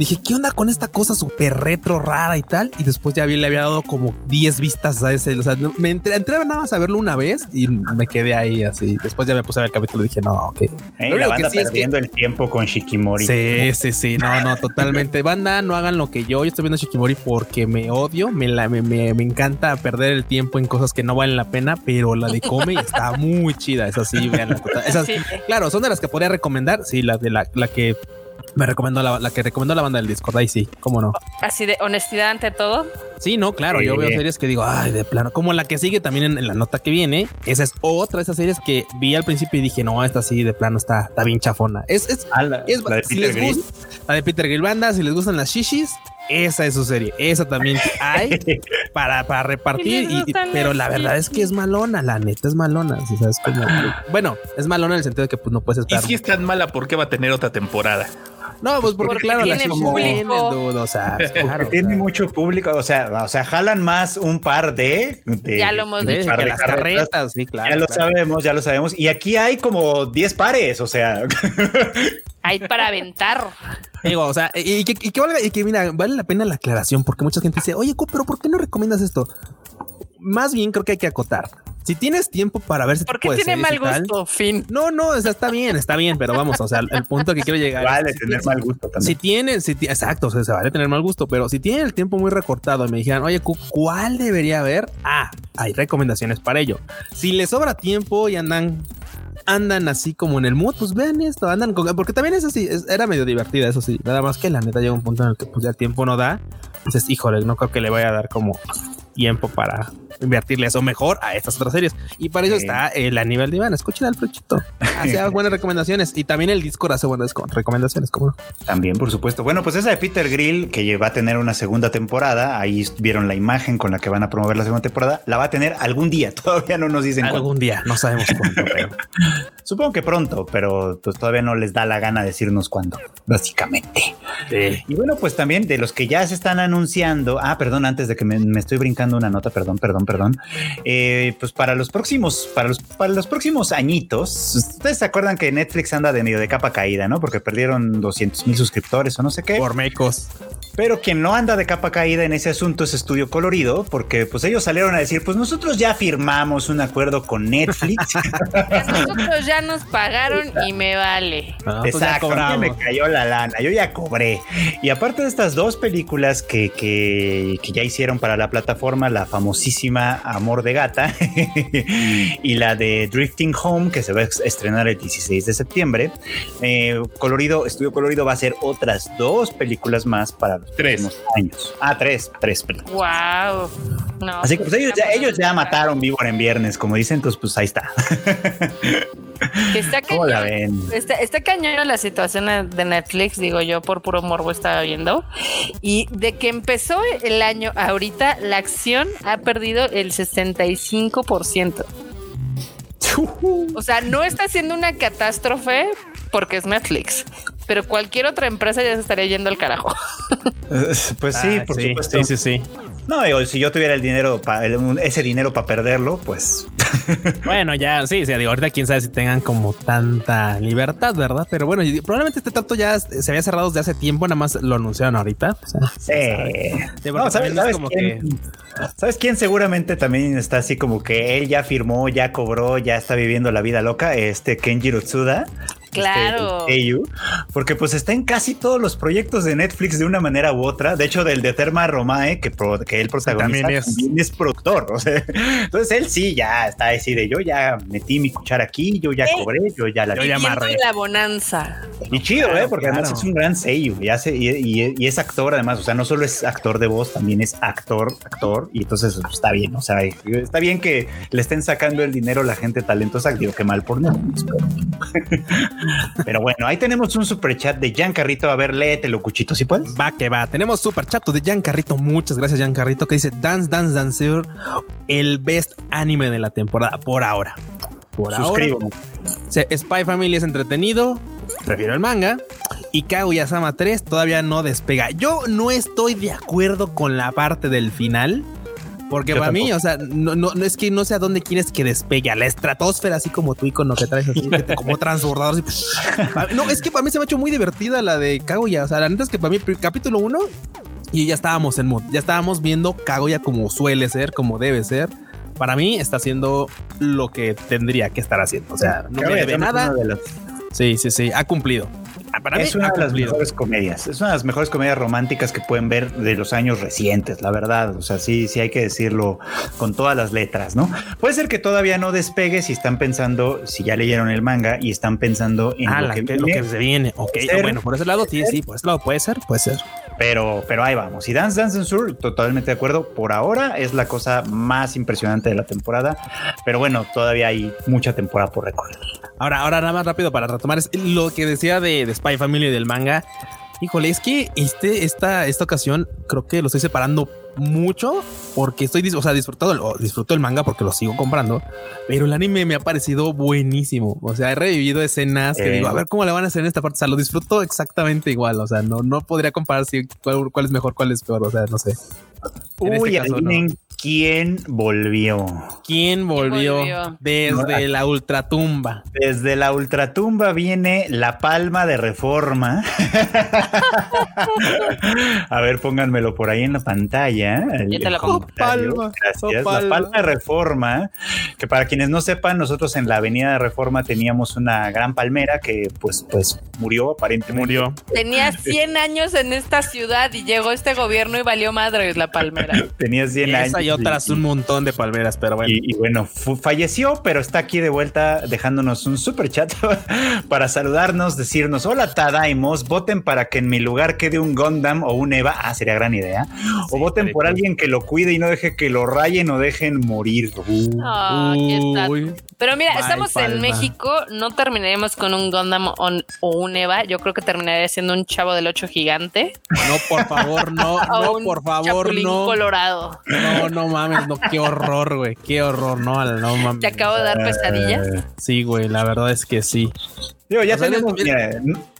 Speaker 6: dije, ¿qué onda con esta cosa súper retro, rara y tal? Y después ya le había dado como 10 vistas a ese. O sea, me entré, nada más a verlo una vez y me quedé ahí así. Después ya me puse a ver el capítulo y dije, no, ok.
Speaker 3: la banda perdiendo el tiempo con Shikimori.
Speaker 6: Sí, sí, sí. No, no, totalmente. banda, no hagan lo que yo. Yo estoy viendo Shikimori porque me odio. Me, me, me, encanta perder el tiempo en cosas que no valen la pena, pero la de Come está muy chida. Es así, vean. Esas, Claro, son de las que podría recomendar. Sí, la de la, la que me recomendó la, que recomendó la banda del Discord. Ahí sí, cómo no.
Speaker 2: Así de honestidad ante todo.
Speaker 6: Sí, no, claro. Yo veo series que digo, ay, de plano. Como la que sigue también en, la nota que viene. Esa es otra de esas series que vi al principio y dije, no, esta sí, de plano está, está bien chafona. Es, es, ah, la, de si les gusta la de Peter Grill Banda, si les gustan las shishis, esa es su serie. Esa también hay para, para repartir. Y, pero la verdad es que es malona. La neta es malona. bueno, es malona en el sentido de que pues, no puedes esperar.
Speaker 4: Y si es tan mala, ¿por qué va a tener otra temporada?
Speaker 6: No, pues porque, claro, tiene público.
Speaker 3: o sea, tiene mucho público, o sea, o sea, jalan más un par de,
Speaker 2: ya lo hemos dicho,
Speaker 6: que las carretas, sí, claro.
Speaker 3: Ya lo sabemos, ya lo sabemos. Y aquí hay como 10 pares, o sea.
Speaker 2: hay para aventar.
Speaker 6: Digo, o sea, y que, y que, y que mira, vale la pena la aclaración porque mucha gente dice, oye, pero ¿por qué no recomiendas esto? Más bien creo que hay que acotar si tienes tiempo para ver si
Speaker 2: ¿Por qué tiene mal gusto? fin.
Speaker 6: No, no, o sea, está bien, está bien, pero vamos, o sea, el punto que quiero llegar.
Speaker 3: Vale tener mal gusto también.
Speaker 6: Si tienes, si exacto, o sea, se vale tener mal gusto, pero si tienen el tiempo muy recortado y me dijeran, oye, ¿cuál debería haber? Ah, hay recomendaciones para ello. Si les sobra tiempo y andan andan así como en el mood, pues vean esto, andan con, porque también es así, era medio divertida, eso sí, nada más que la neta llega un punto en el que pues ya el tiempo no da, entonces, híjole, no creo que le vaya a dar como tiempo para invertirle eso mejor a estas otras series. Y para eso está el Aníbal Diván. Escuchen al Flochito. Hace buenas recomendaciones. Y también el Discord hace buenas recomendaciones. ¿cómo
Speaker 3: También, por supuesto. Bueno, pues esa de Peter Grill, que va a tener una segunda temporada. Ahí vieron la imagen con la que van a promover la segunda temporada. La va a tener algún día. Todavía no nos dicen
Speaker 6: Algún día. No sabemos cuándo,
Speaker 3: Supongo que pronto, pero pues todavía no les da la gana decirnos cuándo, básicamente. Y bueno, pues también de los que ya se están anunciando. Ah, perdón, antes de que me, me estoy brincando una nota, perdón, perdón, perdón. Eh, pues para los próximos, para los, para los próximos añitos, ustedes se acuerdan que Netflix anda de medio de capa caída, ¿no? Porque perdieron 200 mil suscriptores o no sé qué.
Speaker 6: Por mecos.
Speaker 3: Pero quien no anda de capa caída en ese asunto es Estudio Colorido, porque pues ellos salieron a decir, pues nosotros ya firmamos un acuerdo con Netflix.
Speaker 2: nosotros ya nos pagaron y me vale.
Speaker 3: Ah, pues Exacto, me cayó la lana, yo ya cobré. Y aparte de estas dos películas que, que, que ya hicieron para la plataforma, la famosísima Amor de Gata y la de Drifting Home, que se va a estrenar el 16 de septiembre, eh, Colorido, Estudio Colorido va a hacer otras dos películas más para los tres años. Ah, tres, tres películas.
Speaker 2: Wow.
Speaker 3: Así que pues ellos ya, ellos ya mataron Víbora en viernes, como dicen, entonces pues ahí está.
Speaker 2: está cañón, la ven? Está, cañón la situación de Netflix, digo yo, por puro morbo estaba viendo. Y de que empezó el año ahorita, la acción ha perdido el 65%. O sea, no está siendo una catástrofe porque es Netflix, pero cualquier otra empresa ya se estaría yendo al carajo.
Speaker 3: Pues sí, ah, por supuesto.
Speaker 6: Sí, sí, sí.
Speaker 3: No, digo, si yo tuviera el dinero, ese dinero para perderlo, pues.
Speaker 6: bueno, ya, sí, sí, digo, ahorita quién sabe si tengan como tanta libertad, ¿verdad? Pero bueno, probablemente este trato ya se había cerrado desde hace tiempo, nada más lo anunciaron ahorita.
Speaker 3: sí. ¿sabes, quién, ¿sabes, quién, seguramente también está así como que él ya firmó, ya cobró, ya está viviendo la vida loca? Este Kenji Rutsuda.
Speaker 2: Este, claro.
Speaker 3: porque pues está en casi todos los proyectos de Netflix de una manera u otra. De hecho, del de Terma Romae, que, que él protagoniza, también es. productor. O sea, entonces él sí ya está así de yo ya metí mi cuchara aquí, yo ya eh, cobré, yo ya la,
Speaker 2: yo ya amarré. la bonanza.
Speaker 3: Y chido, ¿eh? Porque además es un gran sello y, hace, y, es actor además. O sea, no solo es actor de voz, también es actor, actor. Y entonces pues, está bien. O sea, está bien que le estén sacando el dinero a la gente talentosa. Digo que mal por Netflix, Pero bueno, ahí tenemos un super chat de Jan Carrito. A ver, léetelo, Cuchito, si puedes.
Speaker 6: Va que va. Tenemos super chat de Jan Carrito. Muchas gracias, Jan Carrito, que dice Dance, Dance, Dancer, el best anime de la temporada por ahora. Por Suscribo. ahora. Spy Family es entretenido. Prefiero el manga. Y Kaguya-sama 3 todavía no despega. Yo no estoy de acuerdo con la parte del final. Porque para mí, o sea, no, no, es que no sé a dónde quieres que despegue a la estratosfera, así como tu icono que traes así, como transbordador. no, es que para mí se me ha hecho muy divertida la de Kaguya. O sea, la neta es que para mí, capítulo 1, y ya estábamos en mood, ya estábamos viendo Kaguya como suele ser, como debe ser. Para mí está haciendo lo que tendría que estar haciendo. O sea, no me debe nada. Sí, sí, sí, ha cumplido.
Speaker 3: Ah, es una de las mejores comedias. Es una de las mejores comedias románticas que pueden ver de los años recientes, la verdad. O sea, sí, sí hay que decirlo con todas las letras, ¿no? Puede ser que todavía no despegue si están pensando, si ya leyeron el manga y están pensando en
Speaker 6: ah, lo, que, se viene. Ok, bueno, por ese lado, sí, sí, por ese lado puede ser, puede ser.
Speaker 3: Pero, pero ahí vamos. Y Dance Dance Sur, totalmente de acuerdo. Por ahora es la cosa más impresionante de la temporada. Pero bueno, todavía hay mucha temporada por recorrer.
Speaker 6: Ahora, ahora nada más rápido para retomar es lo que decía de, de Spy Family del manga. Híjole, es que este, esta, esta ocasión creo que lo estoy separando mucho porque estoy, o sea, disfrutado, disfruto el manga porque lo sigo comprando, pero el anime me ha parecido buenísimo. O sea, he revivido escenas que digo, a ver cómo le van a hacer en esta parte. O sea, lo disfruto exactamente igual. O sea, no, no podría comparar si cuál, cuál es mejor, cuál es peor. O sea, no sé.
Speaker 3: Uy, este ¿Quién volvió?
Speaker 6: ¿Quién volvió? Desde la ultratumba.
Speaker 3: Desde la ultratumba viene la palma de reforma. A ver, pónganmelo por ahí en la pantalla.
Speaker 2: la palma.
Speaker 3: Gracias. La palma de reforma. Que para quienes no sepan, nosotros en la avenida de reforma teníamos una gran palmera que pues, pues murió, aparentemente.
Speaker 6: Murió.
Speaker 2: Tenía 100 años en esta ciudad y llegó este gobierno y valió madre la palmera.
Speaker 3: Tenía 100 años
Speaker 6: otras un montón de palmeras, pero bueno.
Speaker 3: Y, bueno, falleció, pero está aquí de vuelta dejándonos un super chat para saludarnos, decirnos, hola Tadaimos, voten para que en mi lugar quede un Gundam o un Eva, ah, sería gran idea, o voten por alguien que lo cuide y no deje que lo rayen o dejen morir.
Speaker 2: Pero mira, estamos en México, no terminaremos con un Gundam o, un Eva, yo creo que terminaría siendo un chavo del 8 gigante.
Speaker 6: No, por favor, no, no, por favor, no.
Speaker 2: colorado.
Speaker 6: No, no mames, no, qué horror, güey, qué horror, no, no mames.
Speaker 2: ¿Te acabo de dar pesadillas?
Speaker 6: Sí, güey, la verdad es que sí.
Speaker 3: Digo, ya tenemos,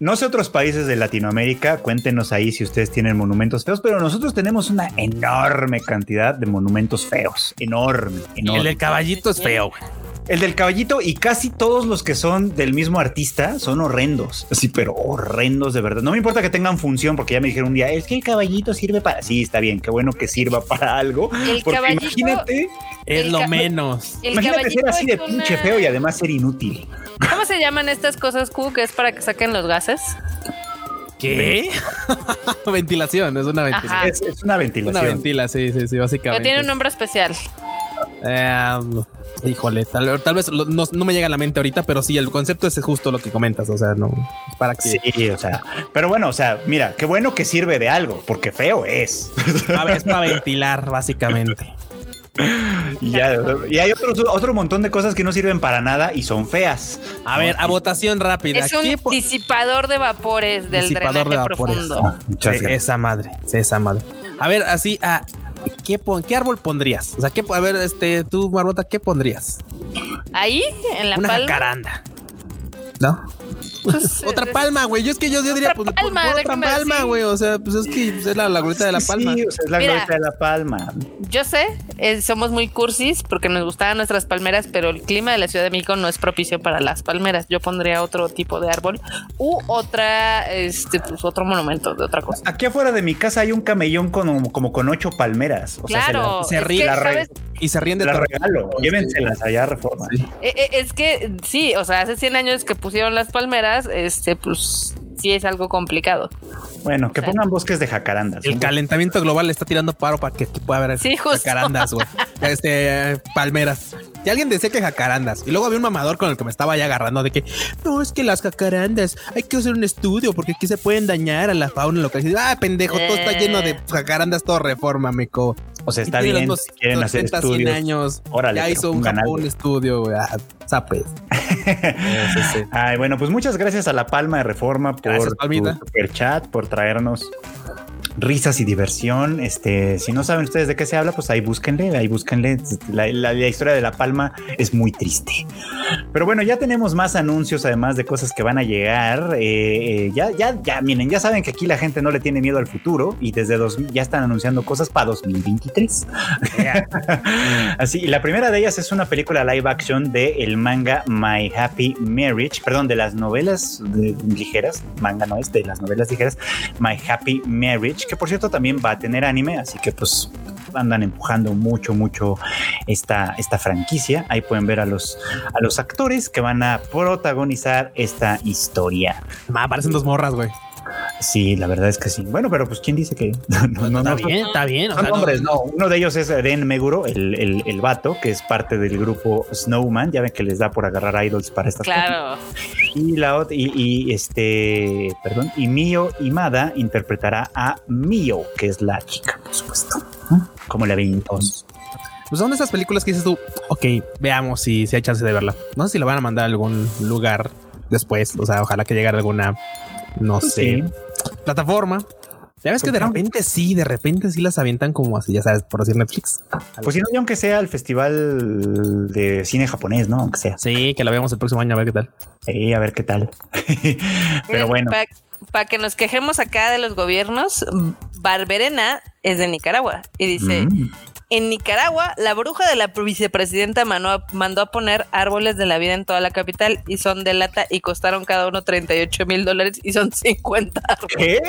Speaker 3: no sé otros países de Latinoamérica, cuéntenos ahí si ustedes tienen monumentos feos, pero nosotros tenemos una enorme cantidad de monumentos feos, enorme, enorme.
Speaker 6: El del caballito es feo, güey.
Speaker 3: El del caballito y casi todos los que son del mismo artista son horrendos. Sí, pero horrendos de verdad. No me importa que tengan función, porque ya me dijeron un día, es que el caballito sirve para. Sí, está bien, qué bueno que sirva para algo.
Speaker 2: El caballito,
Speaker 3: imagínate.
Speaker 6: Es lo menos.
Speaker 3: imagínate ser así de pinche feo y además ser inútil.
Speaker 2: ¿Cómo se llaman estas cosas, Q, que es para que saquen los gases?
Speaker 6: ¿Qué? ventilación, es una ventilación.
Speaker 3: Es, una ventilación.
Speaker 6: Una ventila, sí, sí, sí, básicamente.
Speaker 2: Pero tiene un nombre especial.
Speaker 6: Eh, Híjole, tal, tal vez no, me llega a la mente ahorita, pero sí, el concepto es justo lo que comentas. O sea, no
Speaker 3: para que. Sí, o sea, pero bueno, o sea, mira, qué bueno que sirve de algo, porque feo es.
Speaker 6: A ver, es para ventilar, básicamente.
Speaker 3: Y, ya, y hay otro, otro montón de cosas que no sirven para nada y son feas.
Speaker 6: A ver, a votación rápida.
Speaker 2: Es un disipador de vapores del disipador de vapores. profundo. Ah,
Speaker 6: esa madre, esa madre. A ver, así, a ¿qué, ¿qué árbol pondrías? O sea, ¿qué, a ver, este, tú, Marbota, ¿qué pondrías?
Speaker 2: Ahí, en la
Speaker 6: Una
Speaker 2: palma.
Speaker 6: jacaranda. ¿No? Pues, otra palma, güey. Yo es que yo, diría, pues, palma, otra palma, güey. O sea, pues es que pues, es la, la de la palma. Sí,
Speaker 3: o sea, es la glorieta de la palma.
Speaker 2: Yo sé, eh, somos muy cursis porque nos gustaban nuestras palmeras, pero el clima de la Ciudad de México no es propicio para las palmeras. Yo pondría otro tipo de árbol u otra, este, pues otro monumento de otra cosa.
Speaker 3: Aquí afuera de mi casa hay un camellón con, como con ocho palmeras.
Speaker 2: O claro,
Speaker 6: sea, se, ríen y se ríen de
Speaker 3: la regalo. Llévenselas allá a reforma.
Speaker 2: Eh, eh, es que sí, o sea, hace 100 años que pusieron las palmeras, este, pues sí es algo complicado.
Speaker 3: Bueno, que pongan bosques de jacarandas.
Speaker 6: El calentamiento global está tirando paro para que, pueda haber jacarandas, güey. Este, palmeras. Si alguien decía que jacarandas, y luego había un mamador con el que me estaba ya agarrando de que no es que las jacarandas hay que hacer un estudio porque aquí se pueden dañar a la fauna local. Ah, pendejo, todo está lleno de eh. jacarandas, todo reforma, meco.
Speaker 3: O sea, está bien. si quieren hacer estudios.
Speaker 6: años. Órale, ya hizo un, un estudio, güey. Ah,
Speaker 3: Ay, bueno, pues muchas gracias a La Palma de Reforma por gracias, super chat, por traernos risas y diversión. Este, si no saben ustedes de qué se habla, pues ahí búsquenle, ahí búsquenle. La, historia de La Palma es muy triste. Pero bueno, ya tenemos más anuncios, además de cosas que van a llegar. Eh, eh, ya, ya, ya, miren, ya saben que aquí la gente no le tiene miedo al futuro y desde dos, ya están anunciando cosas para 2023. Así, y la primera de ellas es una película live action de el manga My Happy Marriage, perdón, de las novelas ligeras, manga no es, de las novelas ligeras, My Happy Marriage que por cierto también va a tener anime, así que pues andan empujando mucho, mucho esta, esta franquicia. Ahí pueden ver a los, a los actores que van a protagonizar esta historia.
Speaker 6: Parecen dos morras, güey.
Speaker 3: Sí, la verdad es que sí. Bueno, pero pues quién dice que
Speaker 6: no, no, está bien, está bien.
Speaker 3: Son hombres, no. Uno de ellos es Ren Meguro, el, el, el, vato, que es parte del grupo Snowman. Ya ven que les da por agarrar idols para estas
Speaker 2: claro.
Speaker 3: Y la otra, y, este, perdón, y Mio Imada interpretará a Mio, que es la chica, por supuesto. Como la ven todos.
Speaker 6: Pues son esas películas que dices tú, ok, veamos si, si hay chance de verla. No sé si la van a mandar a algún lugar después. O sea, ojalá que llegue alguna no pues sé, plataforma. Ya ves que de repente sí, de repente sí las avientan como así, ya sabes, por decir Netflix.
Speaker 3: Pues si no, aunque sea el festival de cine japonés, ¿no? Aunque sea.
Speaker 6: Sí, que la veamos el próximo año a ver qué tal.
Speaker 3: Sí, a ver qué tal. Pero bueno.
Speaker 2: Para que nos quejemos acá de los gobiernos, Barberena es de Nicaragua y dice, mm. En Nicaragua, la bruja de la vicepresidenta mandó a poner árboles de la vida en toda la capital y son de lata y costaron cada uno 38 mil dólares y son 50
Speaker 3: árboles. ¿Qué?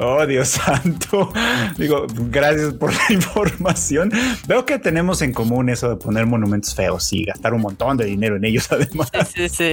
Speaker 3: oh, Dios santo. Digo, gracias por la información. Veo que tenemos en común eso de poner monumentos feos y gastar un montón de dinero en ellos además.
Speaker 2: Sí, sí, sí.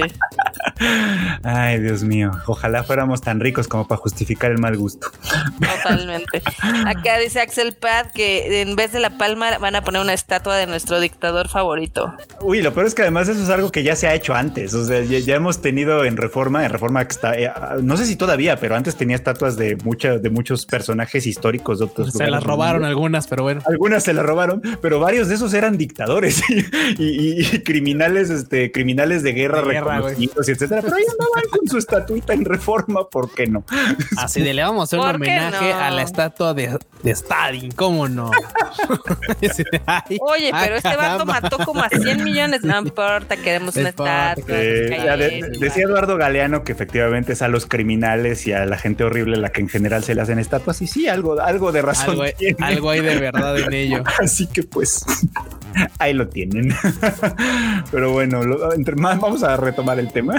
Speaker 3: Ay, Dios mío. Ojalá fuéramos tan ricos como para justificar el mal gusto.
Speaker 2: Totalmente. Acá dice Axel Pad que en vez de la palma van a poner una estatua de nuestro dictador favorito.
Speaker 3: Uy, lo peor es que además eso es algo que ya se ha hecho antes. O sea, ya, hemos tenido en Reforma, en Reforma que está, eh, no sé si todavía, pero antes tenía estatuas de muchas, de muchos personajes históricos de otros.
Speaker 6: Se las robaron algunas, pero bueno.
Speaker 3: Algunas se las robaron, pero varios de esos eran dictadores y, criminales, este, criminales de guerra, reconocidos, etcétera. Pero ahí andaban con su estatuita en Reforma, ¿por qué no?
Speaker 6: Así de le vamos a hacer un homenaje a la estatua de de Stalin, ¿cómo no?
Speaker 2: Oye, pero este vato mató como a 100 millones. No importa, queremos una estatua.
Speaker 3: decía Eduardo Galeano que efectivamente es a los criminales y a la gente horrible la que en general se le hacen estatuas. Y sí, algo, algo de razón.
Speaker 6: Algo, algo hay de verdad en ello.
Speaker 3: Así que pues ahí lo tienen. Pero bueno, entre más vamos a retomar el tema.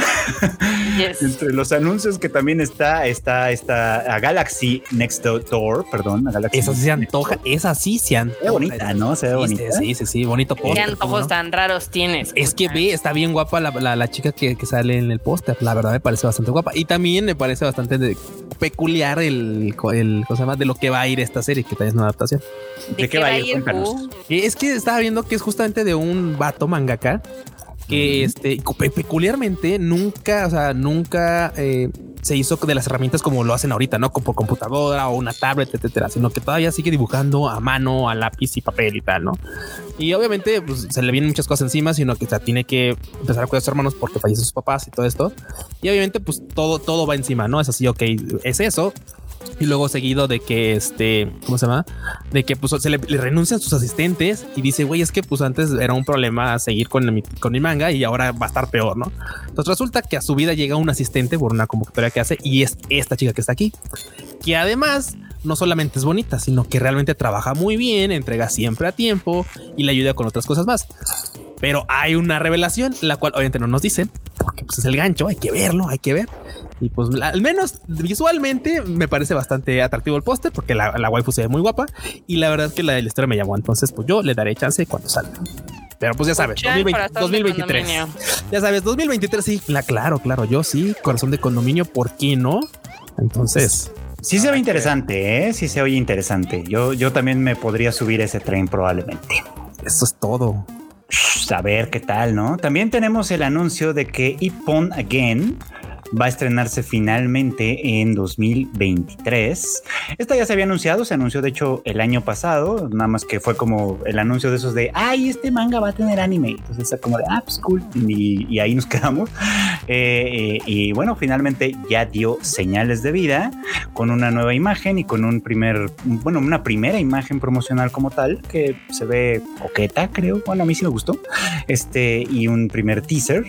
Speaker 3: Entre los anuncios que también está, está, está a Galaxy Next Door, perdón, a Galaxy.
Speaker 6: Esa sí se antoja, esa sí se antoja.
Speaker 3: Es bonita, ¿no? Se ve bonita.
Speaker 6: Sí, sí, sí, bonito
Speaker 2: póster. ¿Qué antojos tan raros tienes?
Speaker 6: Es que ve, está bien guapa la, chica que, sale en el póster. La verdad me parece bastante guapa. Y también me parece bastante peculiar el, el cosa más de lo que va a ir esta serie, que también es una adaptación.
Speaker 2: ¿De, qué, va a ir?
Speaker 6: Es que estaba viendo que es justamente de un vato mangaka que este peculiarmente nunca, o sea, nunca eh, se hizo de las herramientas como lo hacen ahorita, no como por computadora o una tablet, etcétera, sino que todavía sigue dibujando a mano, a lápiz y papel y tal, ¿no? Y obviamente pues, se le vienen muchas cosas encima, sino que tiene que empezar a cuidar a sus hermanos porque fallecen sus papás y todo esto. Y obviamente pues todo, todo va encima, ¿no? Es así, ok, es eso, Y luego seguido de que este, ¿cómo se llama? De que pues se le, renuncian sus asistentes y dice, güey, es que pues antes era un problema seguir con mi, con mi manga y ahora va a estar peor, ¿no? Entonces resulta que a su vida llega un asistente por una convocatoria que hace y es esta chica que está aquí, que además no solamente es bonita, sino que realmente trabaja muy bien, entrega siempre a tiempo y le ayuda con otras cosas más. Pero hay una revelación, la cual obviamente no nos dicen, porque pues es el gancho, hay que verlo, hay que ver. Y pues al menos visualmente me parece bastante atractivo el póster porque la, la, waifu se ve muy guapa y la verdad es que la de la historia me llamó. Entonces, pues yo le daré chance cuando salga. Pero pues ya sabes, 2023. Ya sabes, 2023, sí, claro, claro, yo sí, corazón de condominio, ¿por qué no? Entonces,
Speaker 3: Sí se ve interesante, ¿eh? Sí se oye interesante. Yo, yo también me podría subir ese tren probablemente.
Speaker 6: Eso es todo.
Speaker 3: A ver qué tal, ¿no? También tenemos el anuncio de que Ipon Again va a estrenarse finalmente en 2023. Esta ya se había anunciado, se anunció de hecho el año pasado, nada más que fue como el anuncio de esos de, ay, este manga va a tener anime. Entonces como de, ah, pues cool. Y, ahí nos quedamos. Eh, eh, y bueno, finalmente ya dio señales de vida con una nueva imagen y con un primer, bueno, una primera imagen promocional como tal que se ve coqueta, creo. Bueno, a mí sí me gustó. Este y un primer teaser.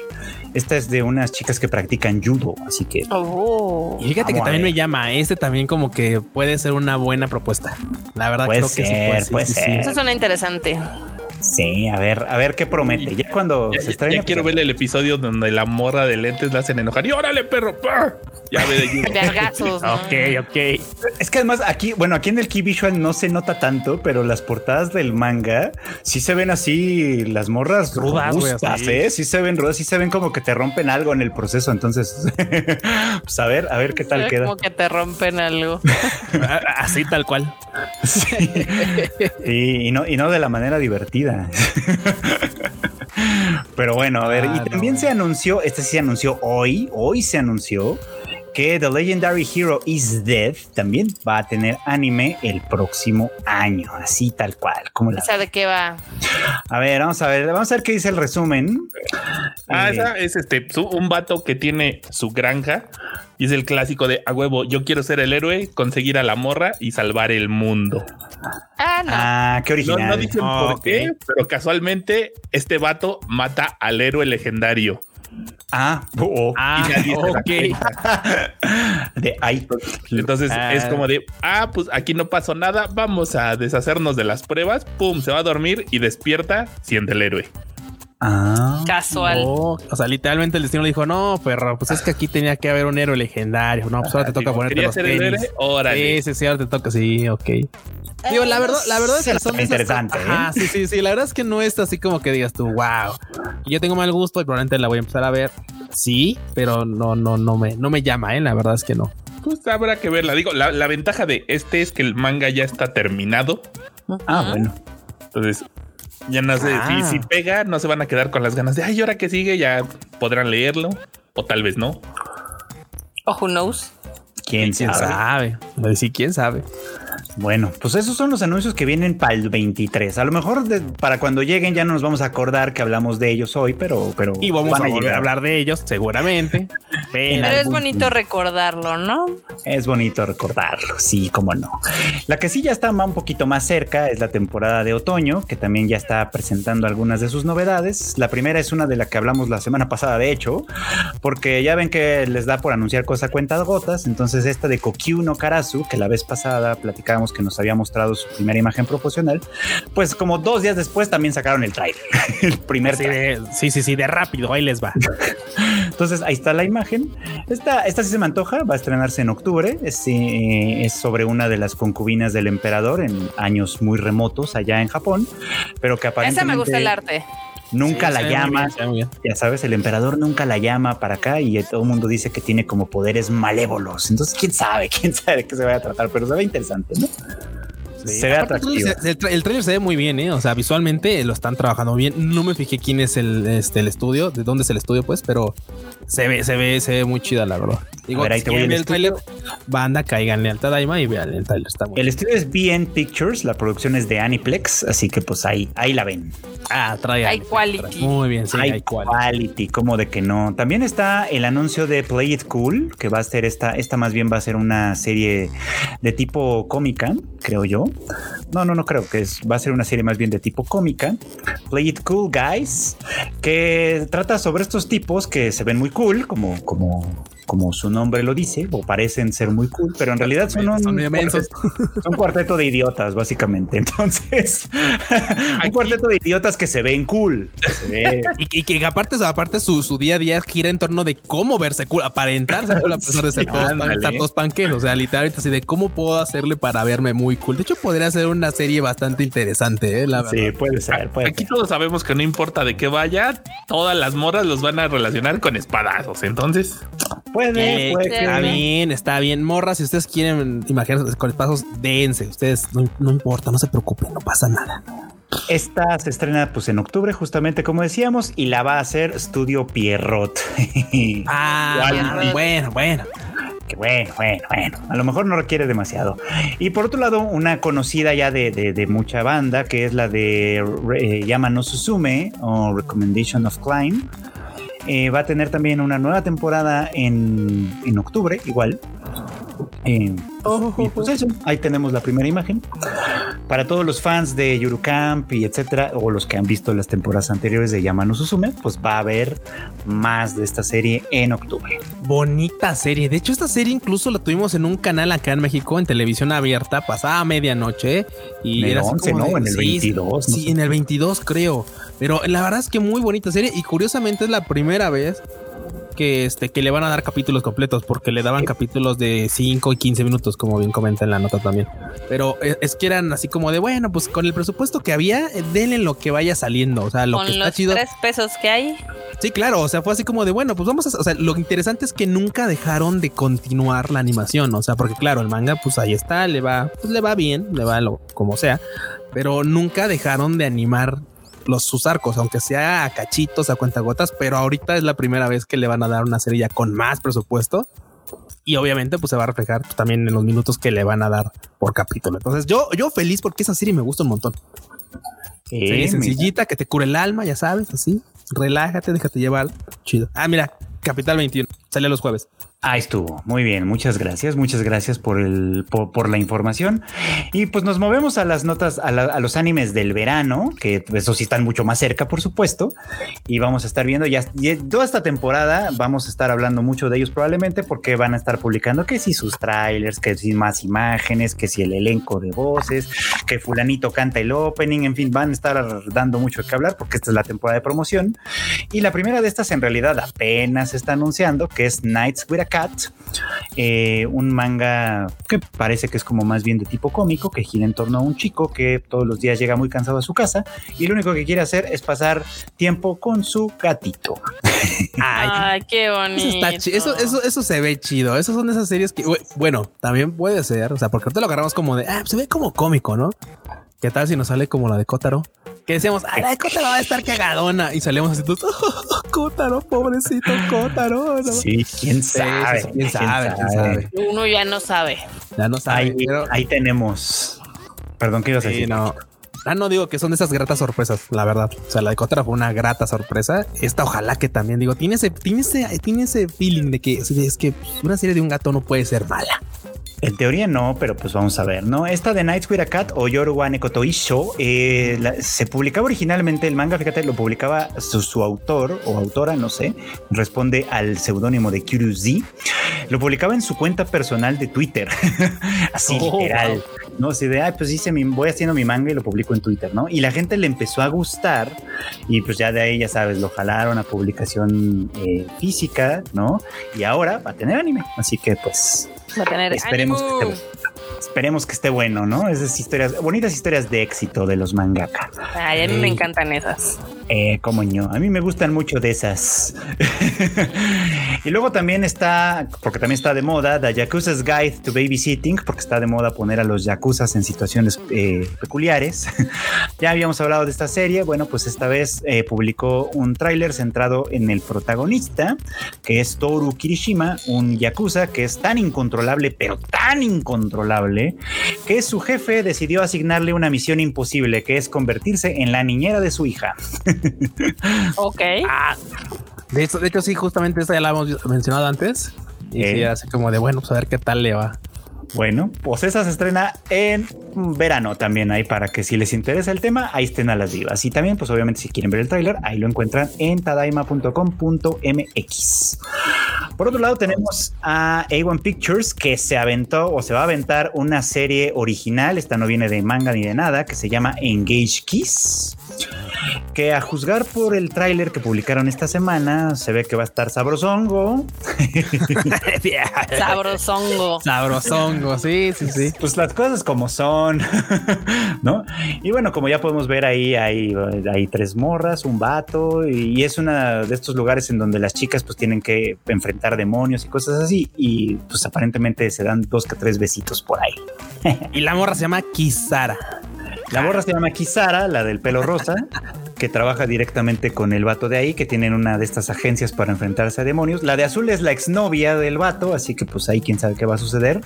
Speaker 3: Esta es de unas chicas que practican judo, así que.
Speaker 6: Oh. Y fíjate que también me llama. Este también como que puede ser una buena propuesta. La verdad creo que sí puede,
Speaker 2: puede ser. Eso suena interesante.
Speaker 3: Sí, a ver, a ver qué promete. Ya cuando
Speaker 4: se estrena. Ya quiero ver el episodio donde la morra de lentes la hacen enojar. Y órale, perro. Ya ve de
Speaker 2: Vergazos.
Speaker 3: ok, ok. Es que además aquí, bueno, aquí en el Key Visual no se nota tanto, pero las portadas del manga sí se ven así, las morras rudas, ¿eh? Sí se ven rudas, sí se ven como que te rompen algo en el proceso. Entonces, pues a ver, a ver qué tal queda.
Speaker 2: Como que te rompen algo.
Speaker 6: así tal cual.
Speaker 3: Sí. y, no, y no de la manera divertida. Pero bueno, a ver, y ah, también se anunció, este sí se anunció hoy, hoy se anunció que The Legendary Hero is Dead también va a tener anime el próximo año, así tal cual. Como la...
Speaker 2: de qué va?
Speaker 3: A ver, vamos a ver, vamos a ver qué dice el resumen.
Speaker 4: Ah, esa es este, un vato que tiene su granja y es el clásico de a huevo, yo quiero ser el héroe, conseguir a la morra y salvar el mundo.
Speaker 2: Ah, no.
Speaker 3: Ah, qué original.
Speaker 4: No, dicen por qué, pero casualmente este vato mata al héroe legendario.
Speaker 3: Ah, oh,
Speaker 6: ah ok.
Speaker 3: de ahí.
Speaker 4: Entonces ah. es como de, ah, pues aquí no pasó nada, vamos a deshacernos de las pruebas, pum, se va a dormir y despierta siendo el héroe.
Speaker 3: Ah,
Speaker 2: casual.
Speaker 6: o sea, literalmente el destino le dijo, no, perro, pues es que aquí tenía que haber un héroe legendario. No, pues ahora te toca ponerte los tenis. Sí, sí, sí, ahora te toca, sí, ok. Digo, la verdad, la verdad es que son
Speaker 3: interesante.
Speaker 6: Ah, sí, sí, sí. La verdad es que no es así como que digas tú, wow. Yo tengo mal gusto y probablemente la voy a empezar a ver. Sí, pero no, no, no me, no me llama, eh. La verdad es que no.
Speaker 4: Pues habrá que verla. Digo, la, la ventaja de este es que el manga ya está terminado.
Speaker 3: Ah, bueno.
Speaker 4: Entonces, ya no sé, si, ah. pega, no se van a quedar con las ganas de, ay, ahora que sigue, ya podrán leerlo. O tal vez no.
Speaker 2: O who knows.
Speaker 6: ¿Quién, ¿Quién sabe? sabe? Sí, quién sabe.
Speaker 3: Bueno, pues esos son los anuncios que vienen para el 23. A lo mejor para cuando lleguen ya no nos vamos a acordar que hablamos de ellos hoy, pero... pero
Speaker 6: y vamos a, volver a hablar de ellos seguramente.
Speaker 2: pero es bonito recordarlo, ¿no?
Speaker 3: Es bonito recordarlo, sí, cómo no. La que sí ya está un poquito más cerca es la temporada de otoño, que también ya está presentando algunas de sus novedades. La primera es una de la que hablamos la semana pasada, de hecho, porque ya ven que les da por anunciar cosa cuenta gotas. Entonces esta de Kokyu no Karasu, que la vez pasada platicamos que nos había mostrado su primera imagen proporcional, pues como dos días después también sacaron el trailer, el primer
Speaker 6: sí, sí, sí, de rápido, ahí les va.
Speaker 3: Entonces ahí está la imagen. Esta, esta sí se me antoja, va a estrenarse en octubre. Es, eh, es sobre una de las concubinas del emperador en años muy remotos allá en Japón, pero que aparentemente.
Speaker 2: Esa me gusta el arte
Speaker 3: nunca la llama. ya sabes, el emperador nunca la llama para acá y todo el mundo dice que tiene como poderes malévolos. Entonces, quién sabe, quién sabe de qué se va a tratar, pero se ve interesante, ¿no?
Speaker 6: Se ve atractivo. El, trailer se ve muy bien, ¿eh? O sea, visualmente lo están trabajando bien. No me fijé quién es el, este, el estudio, de dónde es el estudio, pues, pero se ve, se ve, se ve muy chida, la verdad. Digo, ahí te voy el trailer. Banda, caiganle al Tadaima y vean el trailer. Está
Speaker 3: el estudio es BN Pictures, la producción es de Aniplex, así que pues ahí, ahí la ven.
Speaker 2: Ah, trae. Hay quality.
Speaker 6: Muy bien, sí,
Speaker 3: hay, quality. como de que no. También está el anuncio de Play It Cool, que va a ser esta, esta más bien va a ser una serie de tipo cómica, creo yo. No, no, no creo que es, va a ser una serie más bien de tipo cómica. Play It Cool Guys, que trata sobre estos tipos que se ven muy cool, como, como como su nombre lo dice, o parecen ser muy cool, pero en realidad son un, son cuarteto de idiotas, básicamente. Entonces, un cuarteto de idiotas que se ven cool.
Speaker 6: y, que aparte, aparte su, su, día a día gira en torno de cómo verse cool, aparentarse cool a pesar de ser todos, panqueros. O sea, literalmente así de cómo puedo hacerle para verme muy cool. De hecho, podría ser una serie bastante interesante, ¿eh? la verdad.
Speaker 3: Sí, puede ser.
Speaker 4: Aquí todos sabemos que no importa de qué vaya, todas las moras los van a relacionar con espadazos. Entonces,
Speaker 3: Puede, puede
Speaker 6: Está bien, está bien. Morra, si ustedes quieren imaginarse con pasos, dense. Ustedes no, importa, no se preocupen, no pasa nada.
Speaker 3: Esta se estrena pues en octubre, justamente como decíamos, y la va a hacer Studio Pierrot.
Speaker 6: ah, bueno, bueno.
Speaker 3: Bueno, bueno, bueno. A lo mejor no requiere demasiado. Y por otro lado, una conocida ya de, mucha banda, que es la de eh, Yama no Susume o Recommendation of Climb eh, va a tener también una nueva temporada en, en octubre, igual. Eh, y pues eso, ahí tenemos la primera imagen. Para todos los fans de Yurukamp y etcétera, o los que han visto las temporadas anteriores de Yamano Susume, pues va a haber más de esta serie en octubre.
Speaker 6: Bonita serie. De hecho, esta serie incluso la tuvimos en un canal acá en México, en televisión abierta, pasada medianoche. Y
Speaker 3: en el 11, ¿no? En el 22.
Speaker 6: Sí, en el 22, creo. Pero la verdad es que muy bonita serie. Y curiosamente es la primera vez que, este, que le van a dar capítulos completos porque le daban capítulos de 5 y 15 minutos, como bien comenta en la nota también. Pero es, que eran así como de bueno, pues con el presupuesto que había, denle lo que vaya saliendo. O sea, lo que está los chido.
Speaker 2: tres pesos que hay.
Speaker 6: Sí, claro. O sea, fue así como de bueno, pues vamos a. O sea, lo interesante es que nunca dejaron de continuar la animación. O sea, porque claro, el manga, pues ahí está, le va, pues le va bien, le va lo como sea. Pero nunca dejaron de animar los sus arcos, aunque sea a cachitos, a cuentagotas, pero ahorita es la primera vez que le van a dar una serie ya con más presupuesto. Y obviamente pues se va a reflejar también en los minutos que le van a dar por capítulo. Entonces yo, yo feliz porque esa serie me gusta un montón. sencillita, que te cure el alma, ya sabes, así. Relájate, déjate llevar. Chido. Ah, mira, Capital 21. Sale los jueves.
Speaker 3: Ahí estuvo. Muy bien. Muchas gracias. Muchas gracias por el por, la información. Y pues nos movemos a las notas, a, los animes del verano, que eso sí están mucho más cerca, por supuesto. Y vamos a estar viendo ya toda esta temporada. Vamos a estar hablando mucho de ellos probablemente porque van a estar publicando que si sus trailers, que si más imágenes, que si el elenco de voces, que fulanito canta el opening. En fin, van a estar dando mucho que hablar porque esta es la temporada de promoción. Y la primera de estas en realidad apenas está anunciando que es Nights with Cat, eh, un manga que parece que es como más bien de tipo cómico, que gira en torno a un chico que todos los días llega muy cansado a su casa y lo único que quiere hacer es pasar tiempo con su gatito.
Speaker 2: Ay, qué bonito.
Speaker 6: Eso, eso, eso, se ve chido. Esas son esas series que, bueno, también puede ser, o sea, porque ahorita lo agarramos como de, ah, se ve como cómico, ¿no? ¿Qué tal si nos sale como la de Kotaro? Que decíamos, ay, la de Kotaro va a estar cagadona. Y salimos así todos, oh, Kotaro, pobrecito Kotaro.
Speaker 3: Sí, quién sabe.
Speaker 6: ¿quién, sabe, quién, sabe,
Speaker 2: Uno ya no sabe.
Speaker 6: Ya no sabe.
Speaker 3: Ahí, ahí tenemos. Perdón, ¿qué ibas a decir?
Speaker 6: No. Ah, no digo que son de esas gratas sorpresas, la verdad. O sea, la de Kotaro fue una grata sorpresa. Esta, ojalá que también digo, tiene ese, tiene ese, tiene ese feeling de que es que una serie de un gato no puede ser mala.
Speaker 3: En teoría no, pero pues vamos a ver, ¿no? Esta de Nights with a Cat o Yoru wa Nekotoisho eh, se publicaba originalmente, el manga, fíjate, lo publicaba su, autor o autora, no sé, responde al seudónimo de Z. Lo publicaba en su cuenta personal de Twitter, así oh, literal. ¿no? Así de, ay, pues hice mi, voy haciendo mi manga y lo publico en Twitter, ¿no? Y la gente le empezó a gustar y pues ya de ahí, ya sabes, lo jalaron a publicación eh, física, ¿no? Y ahora va a tener anime, así que pues esperemos que, esté, esperemos que esté bueno, ¿no? Esas historias, bonitas historias de éxito de los mangaka.
Speaker 2: Ay, a mí me encantan esas.
Speaker 3: Eh, como no, a mí me gustan mucho de esas. y luego también está, porque también está de moda, The Yakuza's Guide to Babysitting, porque está de moda poner a los yakuzas en situaciones eh, peculiares. ya habíamos hablado de esta serie, bueno, pues esta vez eh, publicó un tráiler centrado en el protagonista, que es Toru Kirishima, un yakuza que es tan incontrolable, pero tan incontrolable, que su jefe decidió asignarle una misión imposible, que es convertirse en la niñera de su hija.
Speaker 2: ok.
Speaker 6: Ah, de, hecho, de hecho, sí, justamente esta ya la hemos mencionado antes. Y sí, así como de bueno, pues a ver qué tal le va.
Speaker 3: Bueno, pues esa se estrena en verano también ahí para que si les interesa el tema, ahí estén a las divas. Y también, pues obviamente si quieren ver el tráiler, ahí lo encuentran en tadaima.com.mx. Por otro lado, tenemos a A1 Pictures que se aventó o se va a aventar una serie original. Esta no viene de manga ni de nada, que se llama Engage Kiss que a juzgar por el tráiler que publicaron esta semana, se ve que va a estar sabrosongo.
Speaker 2: sabrosongo.
Speaker 6: Sabrosongo, sí, sí, sí.
Speaker 3: Pues las cosas como son, ¿no? Y bueno, como ya podemos ver ahí, hay, hay tres morras, un vato, y es uno de estos lugares en donde las chicas pues tienen que enfrentar demonios y cosas así, y pues aparentemente se dan dos que tres besitos por ahí.
Speaker 6: y la morra se llama Kisara.
Speaker 3: La morra se llama Kisara, la del pelo rosa, que trabaja directamente con el vato de ahí, que tienen una de estas agencias para enfrentarse a demonios. La de azul es la exnovia del vato, así que pues ahí quién sabe qué va a suceder.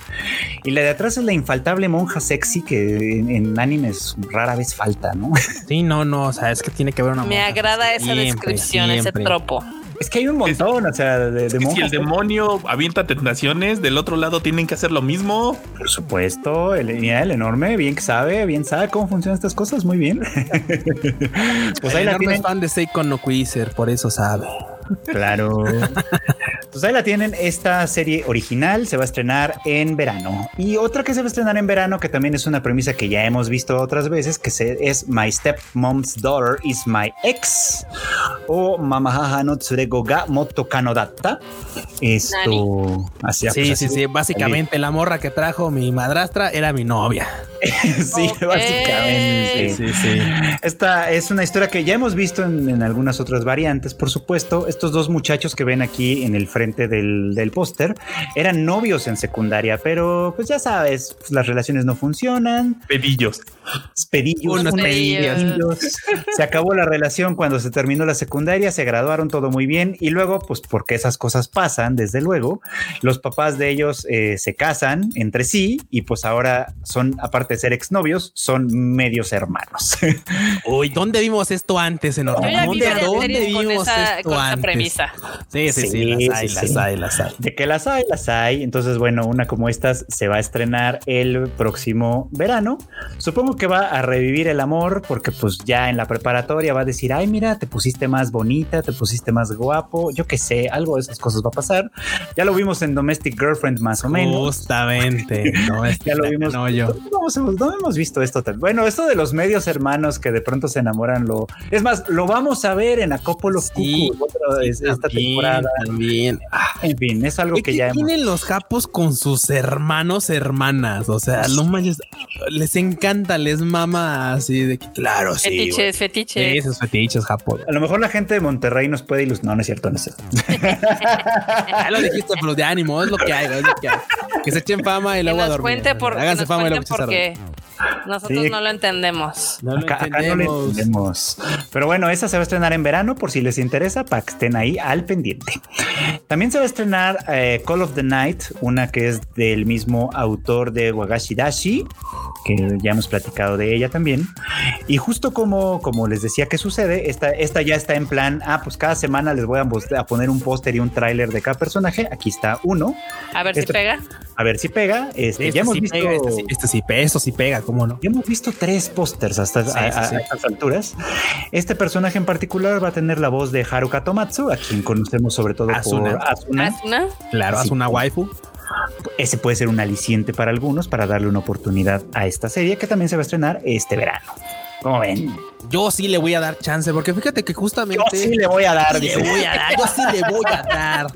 Speaker 3: Y la de atrás es la infaltable monja sexy que en, animes rara vez falta, ¿no?
Speaker 6: Sí, no, no, o sea, es que tiene que ver una
Speaker 2: Me agrada esa descripción, ese tropo.
Speaker 3: Es que hay un montón, o sea, de,
Speaker 4: de Si el demonio avienta tentaciones, del otro lado tienen que hacer lo mismo.
Speaker 3: Por supuesto, el, el enorme, bien que sabe, bien sabe cómo funcionan estas cosas, muy bien.
Speaker 6: pues ahí la tienen. fan de Seiko no Quizer, por eso sabe.
Speaker 3: Claro. Pues ahí la tienen. Esta serie original se va a estrenar en verano. Y otra que se va a estrenar en verano, que también es una premisa que ya hemos visto otras veces, que es My Stepmom's Daughter is My Ex o Mamahaha no Tsurego ga Moto Kanodatta. Esto.
Speaker 6: Así, sí, pues, sí, sí. Básicamente la morra que trajo mi madrastra era mi novia.
Speaker 3: sí, básicamente. Sí, sí. Esta es una historia que ya hemos visto en, en algunas otras variantes, por supuesto estos dos muchachos que ven aquí en el frente del, del póster eran novios en secundaria, pero pues ya sabes, pues, las relaciones no funcionan.
Speaker 4: Pedillos.
Speaker 3: Pedillos. Unos pedillos. Se acabó la relación cuando se terminó la secundaria, se graduaron todo muy bien y luego, pues porque esas cosas pasan, desde luego, los papás de ellos eh, se casan entre sí y pues ahora son, aparte de ser exnovios, son medios hermanos.
Speaker 6: Uy, ¿dónde vimos esto antes en
Speaker 2: ¿Dónde, ¿dónde vimos esto antes? premisa.
Speaker 6: Sí, sí, sí, hay, las hay, las hay.
Speaker 3: De que las hay, las hay. Entonces, bueno, una como estas se va a estrenar el próximo verano. Supongo que va a revivir el amor porque pues ya en la preparatoria va a decir, ay, mira, te pusiste más bonita, te pusiste más guapo, yo qué sé, algo de esas cosas va a pasar. Ya lo vimos en Domestic Girlfriend más o menos.
Speaker 6: Justamente. No,
Speaker 3: ya lo vimos. No, yo. No, hemos visto esto. Bueno, esto de los medios hermanos que de pronto se enamoran, lo es más, lo vamos a ver en Acópolo sí, esta temporada.
Speaker 6: También.
Speaker 3: Ah, en fin, es algo que, ya
Speaker 6: tienen los japos con sus hermanos, hermanas. O sea, no les encanta, les mama así de que, claro,
Speaker 2: sí. Fetiches, fetiches.
Speaker 6: Sí, esos fetiches japos.
Speaker 3: A lo mejor la gente de Monterrey nos puede ilustrar. No, no es cierto, no es cierto.
Speaker 6: ya lo dijiste, pero de ánimo, es lo que hay, es lo que hay. Que se echen fama y luego a dormir.
Speaker 2: Cuente por, Háganse fama y luego porque nosotros no lo entendemos.
Speaker 3: No lo acá, no lo entendemos. Pero bueno, esa se va a estrenar en verano por si les interesa para que estén ahí al pendiente. También se va a estrenar eh, Call of the Night, una que es del mismo autor de Wagashi Dashi, que ya hemos platicado de ella también. Y justo como, como les decía que sucede, esta, esta ya está en plan, ah, pues cada semana les voy a, poner un póster y un tráiler de cada personaje. Aquí está uno.
Speaker 2: A ver si este pega.
Speaker 3: A ver si pega. Este, ya hemos visto.
Speaker 6: Pega, este, este, sí, esto sí pega, ¿cómo no?
Speaker 3: Ya hemos visto tres pósters hasta a, estas alturas. Este personaje en particular va a tener la voz de Haruka Tomatsu, a quien conocemos sobre todo por Asuna.
Speaker 6: Claro, Asuna waifu.
Speaker 3: Ese puede ser un aliciente para algunos para darle una oportunidad a esta serie que también se va a estrenar este verano. ¿Cómo ven?
Speaker 6: Yo sí le voy a dar chance, porque fíjate que justamente.
Speaker 3: Yo sí le voy a dar,
Speaker 6: le voy a dar, yo sí le voy a dar.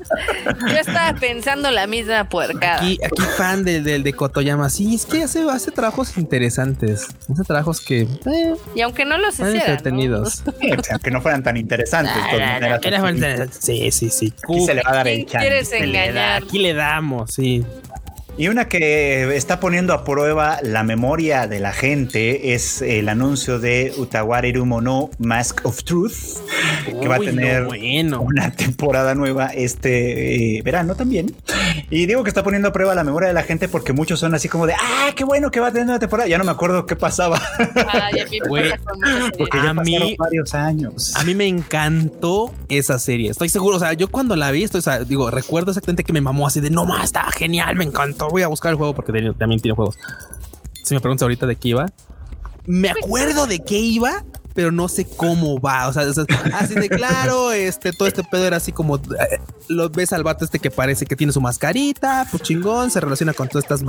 Speaker 2: Yo estaba pensando la misma puerca.
Speaker 6: Aquí, aquí fan del, del de Kotoyama, sí, es que hace, hace trabajos interesantes. Hace trabajos que. Eh,
Speaker 2: y aunque no los hiciera,
Speaker 6: entretenidos.
Speaker 3: ¿no? aunque no fueran tan interesantes.
Speaker 6: sí, sí, sí.
Speaker 3: Aquí se le va a dar el chance.
Speaker 2: ¿Quieres engañar?
Speaker 6: Aquí le damos, sí.
Speaker 3: Y una que está poniendo a prueba la memoria de la gente es el anuncio de Utawari no Mask of Truth, que va a tener una temporada nueva este eh, verano también. Y digo que está poniendo a prueba la memoria de la gente porque muchos son así como de, ah, qué bueno que va a tener una temporada. Ya no me acuerdo qué pasaba.
Speaker 2: Ay,
Speaker 3: porque ya a mí, varios años.
Speaker 6: A mí me encantó esa serie. Estoy seguro, o sea, yo cuando la vi, estoy, digo, recuerdo exactamente que me mamó así de, no más, está genial, me encantó voy a buscar el juego porque también tiene juegos. Si me preguntas ahorita de qué iba, me acuerdo de qué iba, pero no sé cómo va. O sea, así de claro, este, todo este pedo era así como eh, lo ves al vato este que parece que tiene su mascarita, pues chingón, se relaciona con todas estas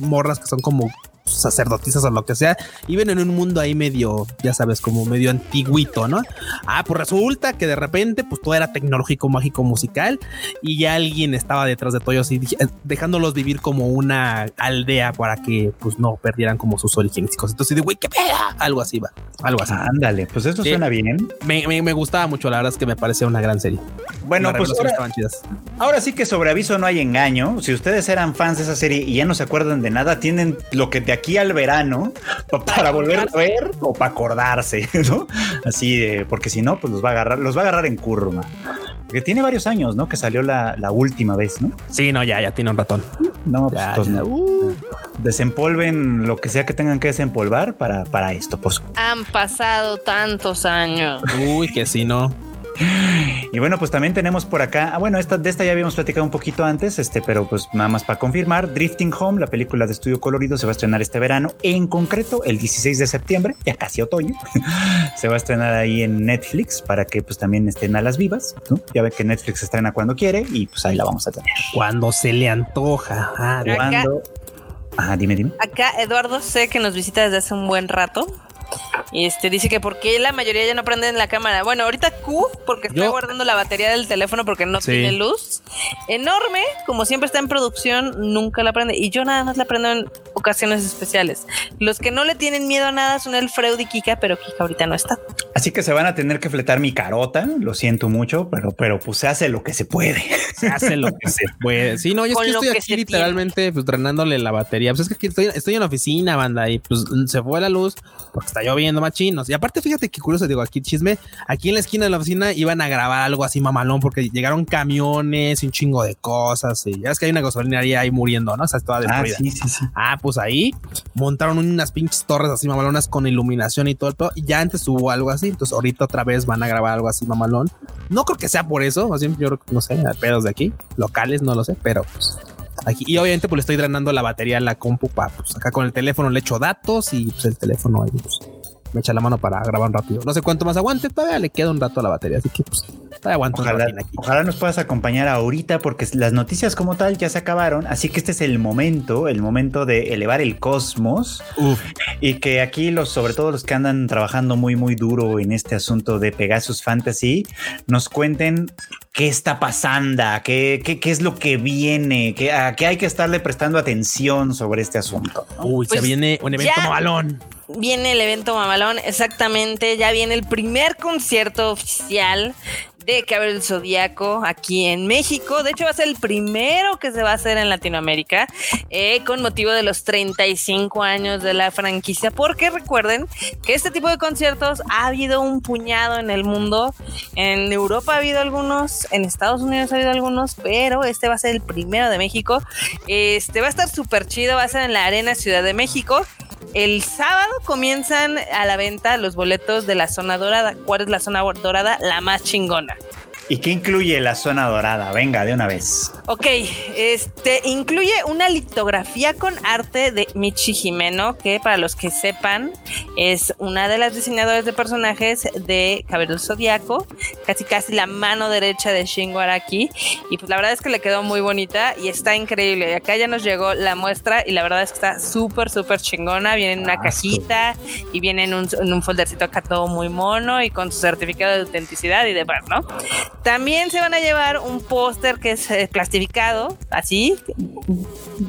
Speaker 6: morras que son como sacerdotisas o lo que sea, y ven en un mundo ahí medio, ya sabes, como medio antiguito, ¿no? Ah, pues resulta que de repente, pues todo era tecnológico, mágico, musical, y ya alguien estaba detrás de todo ellos y dejándolos vivir como una aldea para que, pues no perdieran como sus orígenes y cosas. Entonces, de güey, qué pega, algo así va, algo así.
Speaker 3: Ándale, pues eso suena bien.
Speaker 6: Me, me, gustaba mucho, la verdad es que me parecía una gran serie.
Speaker 3: Bueno, pues ahora, ahora sí que sobre aviso no hay engaño. Si ustedes eran fans de esa serie y ya no se acuerdan de nada, tienen lo que de aquí al verano para volver a ver o para acordarse, ¿no? Así de, porque si no, pues los va a agarrar, los va a agarrar en curva. Porque tiene varios años, ¿no? Que salió la, última vez, ¿no?
Speaker 6: Sí, no, ya, ya tiene un ratón.
Speaker 3: No, pues, uh. desempolven lo que sea que tengan que desempolvar para, para esto, por
Speaker 2: Han pasado tantos años.
Speaker 6: Uy, que si no.
Speaker 3: Y bueno, pues también tenemos por acá, ah, bueno, esta, de esta ya habíamos platicado un poquito antes, este, pero pues nada más para confirmar, Drifting Home, la película de estudio colorido, se va a estrenar este verano, en concreto el 16 de septiembre, ya casi otoño, se va a estrenar ahí en Netflix para que pues también estén a las vivas, Ya ve que Netflix estrena cuando quiere y pues ahí la vamos a tener.
Speaker 6: Cuando se le antoja.
Speaker 3: Ah, cuando... Ajá, dime, dime.
Speaker 2: Acá Eduardo sé que nos visita desde hace un buen rato. Y este dice que porque la mayoría ya no prenden la cámara. Bueno, ahorita Q, porque está guardando la batería del teléfono porque no tiene luz. Enorme, como siempre está en producción, nunca la prende. Y yo nada más la prendo en ocasiones especiales. Los que no le tienen miedo a nada son el Freud y Kika, pero Kika ahorita no está.
Speaker 3: Así que se van a tener que fletar mi carota. Lo siento mucho, pero, pero pues se hace lo que se puede.
Speaker 6: Se hace lo que se puede. Sí, no, yo es que estoy aquí literalmente pues drenándole la batería. Pues es que aquí estoy, estoy en la oficina, banda, y pues se fue la luz porque está lloviendo machinos. Y aparte, fíjate qué curioso, digo, aquí chisme, aquí en la esquina de la oficina iban a grabar algo así mamalón porque llegaron camiones y un chingo de cosas. Y ya es que hay una gasolinaria ahí muriendo, ¿no? O sea, es toda ah, destruida. Ah, sí, sí, sí. Ah, pues ahí montaron unas pinches torres así mamalonas con iluminación y todo el Y ya antes hubo algo así. Entonces ahorita otra vez van a grabar algo así mamalón. No creo que sea por eso, bien yo no sé, pedos de aquí, locales, no lo sé, pero pues aquí. Y obviamente pues le estoy drenando la batería a la compu para pues acá con el teléfono le echo datos y pues el teléfono ahí pues me echa la mano para grabar rápido. No sé cuánto más aguante, todavía le queda un rato a la batería, así que pues todavía aguanto
Speaker 3: ojalá,
Speaker 6: aquí.
Speaker 3: Ojalá nos puedas acompañar ahorita porque las noticias como tal ya se acabaron, así que este es el momento, el momento de elevar el cosmos y que aquí los, sobre todo los que andan trabajando muy muy duro en este asunto de Pegasus Fantasy, nos cuenten qué está pasando, qué, qué, qué es lo que viene, qué, a qué hay que estarle prestando atención sobre este asunto.
Speaker 6: Uy, se pues viene un evento balón
Speaker 2: viene el evento mamalón, exactamente, ya viene el primer concierto oficial de Cabello del Zodíaco aquí en México. De hecho, va a ser el primero que se va a hacer en Latinoamérica eh, con motivo de los 35 años de la franquicia. Porque recuerden que este tipo de conciertos ha habido un puñado en el mundo. En Europa ha habido algunos, en Estados Unidos ha habido algunos, pero este va a ser el primero de México. Este va a estar súper chido, va a ser en la Arena Ciudad de México. El sábado comienzan a la venta los boletos de la zona dorada. ¿Cuál es la zona dorada? La más chingona.
Speaker 3: ¿Y qué incluye la zona dorada? Venga, de una vez.
Speaker 2: Ok, este incluye una litografía con arte de Michi Jimeno, que para los que sepan es una de las diseñadoras de personajes de Cabello Zodíaco, casi casi la mano derecha de Shingo Araki. Y pues la verdad es que le quedó muy bonita y está increíble. Y acá ya nos llegó la muestra y la verdad es que está súper, súper chingona. Viene en una cajita y viene en un, en un foldercito acá todo muy mono y con su certificado de autenticidad y demás, ¿no? También se van a llevar un póster que es eh, plastificado, así,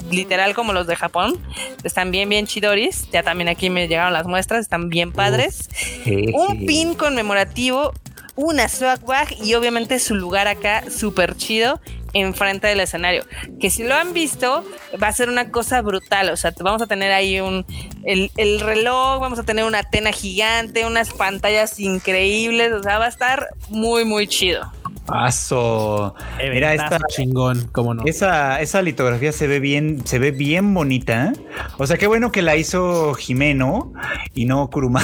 Speaker 2: literal como los de Japón. Están bien, bien chidoris. Ya también aquí me llegaron las muestras, están bien padres. Un pin conmemorativo, una swag bag y obviamente su lugar acá súper chido enfrente del escenario. Que si lo han visto, va a ser una cosa brutal. O sea, vamos a tener ahí un el, el reloj, vamos a tener una tena gigante, unas pantallas increíbles. O sea, va a estar muy, muy chido.
Speaker 3: Paso. Mira esta
Speaker 6: chingón, cómo no.
Speaker 3: Esa, esa litografía se ve bien, se ve bien bonita. O sea, qué bueno que la hizo Jimeno y no Kuruma.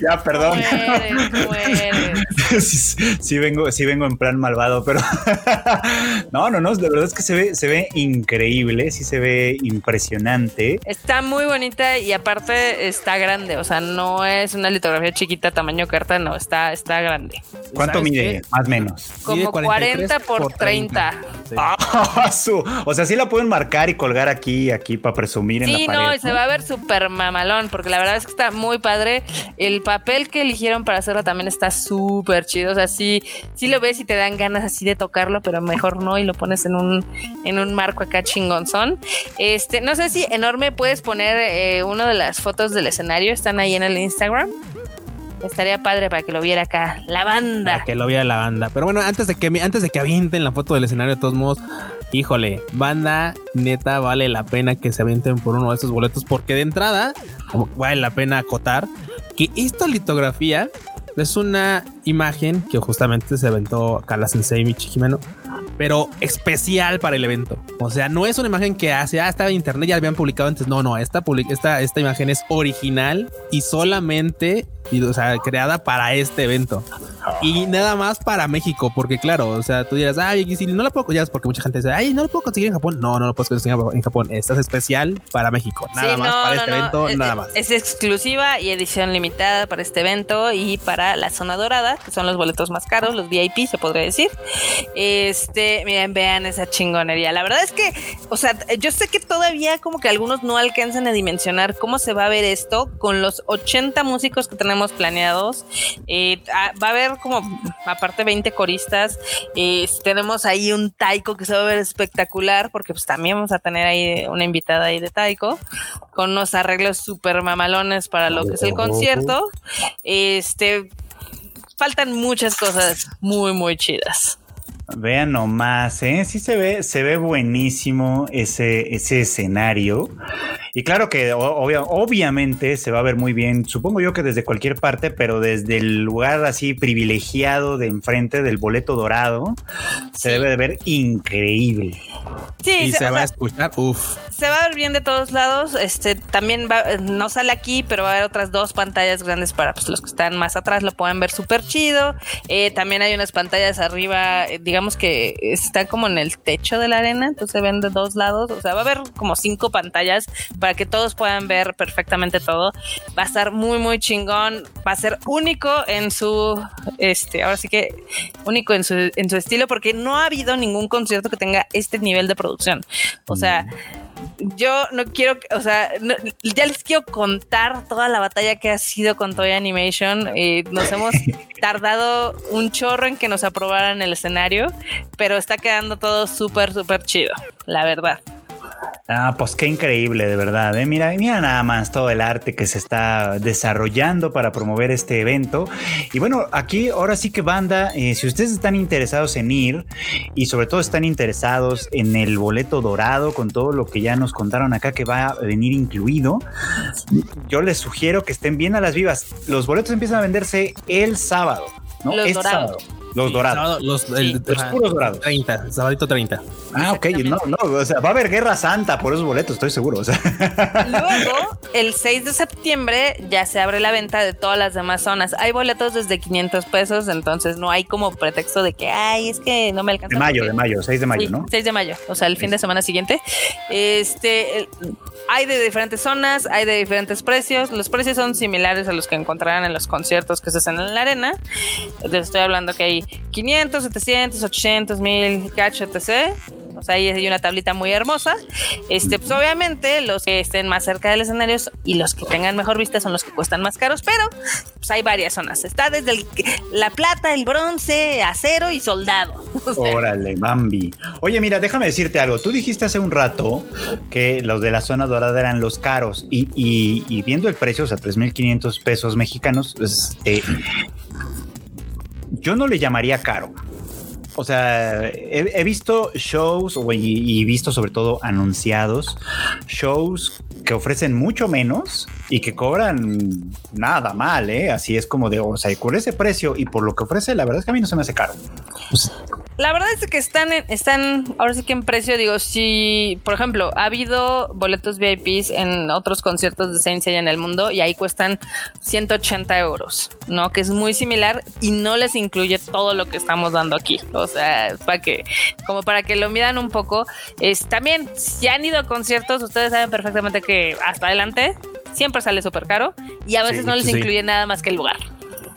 Speaker 3: ya, perdón. sí, vengo, sí vengo en plan malvado, pero no, no, no. La verdad es que se ve, se ve increíble, sí se ve impresionante.
Speaker 2: Está muy bonita y aparte está grande. O sea, no es una litografía chiquita tamaño carta, no, está, está grande.
Speaker 3: ¿Cuánto mide? Más o menos.
Speaker 2: Como 40 por 30.
Speaker 3: Ah, o sea, sí la pueden marcar y colgar aquí, aquí para presumir en la pared.
Speaker 2: no, y se va a ver súper mamalón, porque la verdad es que está muy padre. El papel que eligieron para hacerlo también está súper chido. O sea, sí, sí lo ves y te dan ganas así de tocarlo, pero mejor no, y lo pones en un, en un marco acá chingonzón. Este, no sé si enorme puedes poner eh, una de las fotos del escenario, están ahí en el Instagram. Estaría padre para que lo viera acá la banda.
Speaker 6: Para que lo viera la banda. Pero bueno, antes de que antes de que avienten la foto del escenario de todos modos, híjole, banda, neta vale la pena que se avienten por uno de estos boletos porque de entrada vale la pena acotar que esta litografía es una imagen que justamente se aventó Carla Sensei Michi Jimeno pero especial para el evento. O sea, no es una imagen que hace, ah, estaba en internet, ya la habían publicado antes. No, no, esta, esta, esta imagen es original y solamente y, o sea, creada para este evento. Y nada más para México, porque claro, o sea, tú dirás, ay, si no la puedo, ya es porque mucha gente dice, ay, no lo puedo conseguir en Japón. No, no lo puedes conseguir en Japón. Esta es especial para México. Nada más para este evento, nada más.
Speaker 2: Es exclusiva y edición limitada para este evento y para la zona dorada, que son los boletos más caros, los VIP, se podría decir. Este, miren, vean esa chingonería. La verdad es que, o sea, yo sé que todavía como que algunos no alcanzan a dimensionar cómo se va a ver esto con los 80 músicos que tenemos planeados. Eh, va a haber como, aparte, 20 coristas. Eh, tenemos ahí un taiko que se va a ver espectacular, porque pues también vamos a tener ahí una invitada ahí de taiko, con unos arreglos súper mamalones para lo que es el concierto. Este, faltan muchas cosas muy, muy chidas.
Speaker 3: Vean nomás, ¿eh? Sí se ve, se ve buenísimo ese, ese escenario. Y claro que obviamente se va a ver muy bien, supongo yo que desde cualquier parte, pero desde el lugar así privilegiado de enfrente del boleto dorado, se debe de ver increíble.
Speaker 6: Sí, y se, va a escuchar, uff.
Speaker 2: Se va a ver bien de todos lados. Este también no sale aquí, pero va a haber otras dos pantallas grandes para pues, los que están más atrás, lo pueden ver súper chido. Eh, también hay unas pantallas arriba, eh, digamos que está como en el techo de la arena, entonces se ven de dos lados. O sea, va a haber como cinco pantallas para que todos puedan ver perfectamente todo. Va a estar muy, muy chingón. Va a ser único en su, este, ahora sí que único en su, en su estilo, porque no ha habido ningún concierto que tenga este nivel de producción. O sea, yo no quiero, o sea, ya les quiero contar toda la batalla que ha sido con Toy Animation. Eh, nos hemos tardado un chorro en que nos aprobaran el escenario, pero está quedando todo súper, súper chido, la verdad.
Speaker 3: Ah, pues qué increíble, de verdad. ¿eh? Mira, mira nada más todo el arte que se está desarrollando para promover este evento. Y bueno, aquí ahora sí que banda, eh, si ustedes están interesados en ir y sobre todo están interesados en el boleto dorado con todo lo que ya nos contaron acá que va a venir incluido, yo les sugiero que estén bien a las vivas. Los boletos empiezan a venderse el sábado ¿no?
Speaker 2: Los
Speaker 3: Este
Speaker 2: dorados.
Speaker 3: sábado. Los dorados.
Speaker 6: Los,
Speaker 2: Sí.
Speaker 3: Los
Speaker 6: ajá,
Speaker 3: puros dorados.
Speaker 6: 30, sabadito 30.
Speaker 3: Ah, ok. No, no, o sea, va a haber guerra santa por esos boletos, estoy seguro. O sea,
Speaker 2: Luego, el 6 de septiembre ya se abre la venta de todas las demás zonas. Hay boletos desde 500 pesos, entonces no hay como pretexto de que, ay, es que no me alcanza.
Speaker 3: de mayo,
Speaker 2: porque-
Speaker 3: de mayo, 6 de mayo,
Speaker 2: Sí,
Speaker 3: ¿no?
Speaker 2: 6 de mayo, o sea, el fin de semana siguiente. Este, el- hay de diferentes zonas, hay de diferentes precios. Los precios son similares a los que encontrarán en los conciertos que se hacen en la arena. Les estoy hablando que hay 500, 700, 800, 1000, cacho, etc. O sea, ahí hay una tablita muy hermosa. Este, pues obviamente los que estén más cerca del escenario y los que tengan mejor vista son los que cuestan más caros, pero pues hay varias zonas. Está desde el- la plata, el bronce, acero y soldado.
Speaker 3: Órale, Bambi. Oye, mira, déjame decirte algo. Tú dijiste hace un rato que los de la zona dorada eran los caros y, y- y viendo el precio, o sea, 3.500 pesos mexicanos, pues, eh, yo no le llamaría caro. O sea, he, visto shows y, y visto sobre todo anunciados, shows que ofrecen mucho menos y que cobran nada mal, ¿eh? Así es como de, o sea, por ese precio y por lo que ofrece, la verdad es que a mí no se me hace caro.
Speaker 2: La verdad es que están en, están ahora sí que en precio, digo, si, por ejemplo, ha habido boletos VIPs en otros conciertos de Saint Seiya en el mundo y ahí cuestan 180 euros, ¿no? Que es muy similar y no les incluye todo lo que estamos dando aquí. O sea, para que, como para que lo midan un poco. Es también, si han ido a conciertos, ustedes saben perfectamente que hasta adelante siempre sale súper caro y a veces
Speaker 3: Sí,
Speaker 2: no les
Speaker 6: sí.
Speaker 2: incluye nada más que el lugar.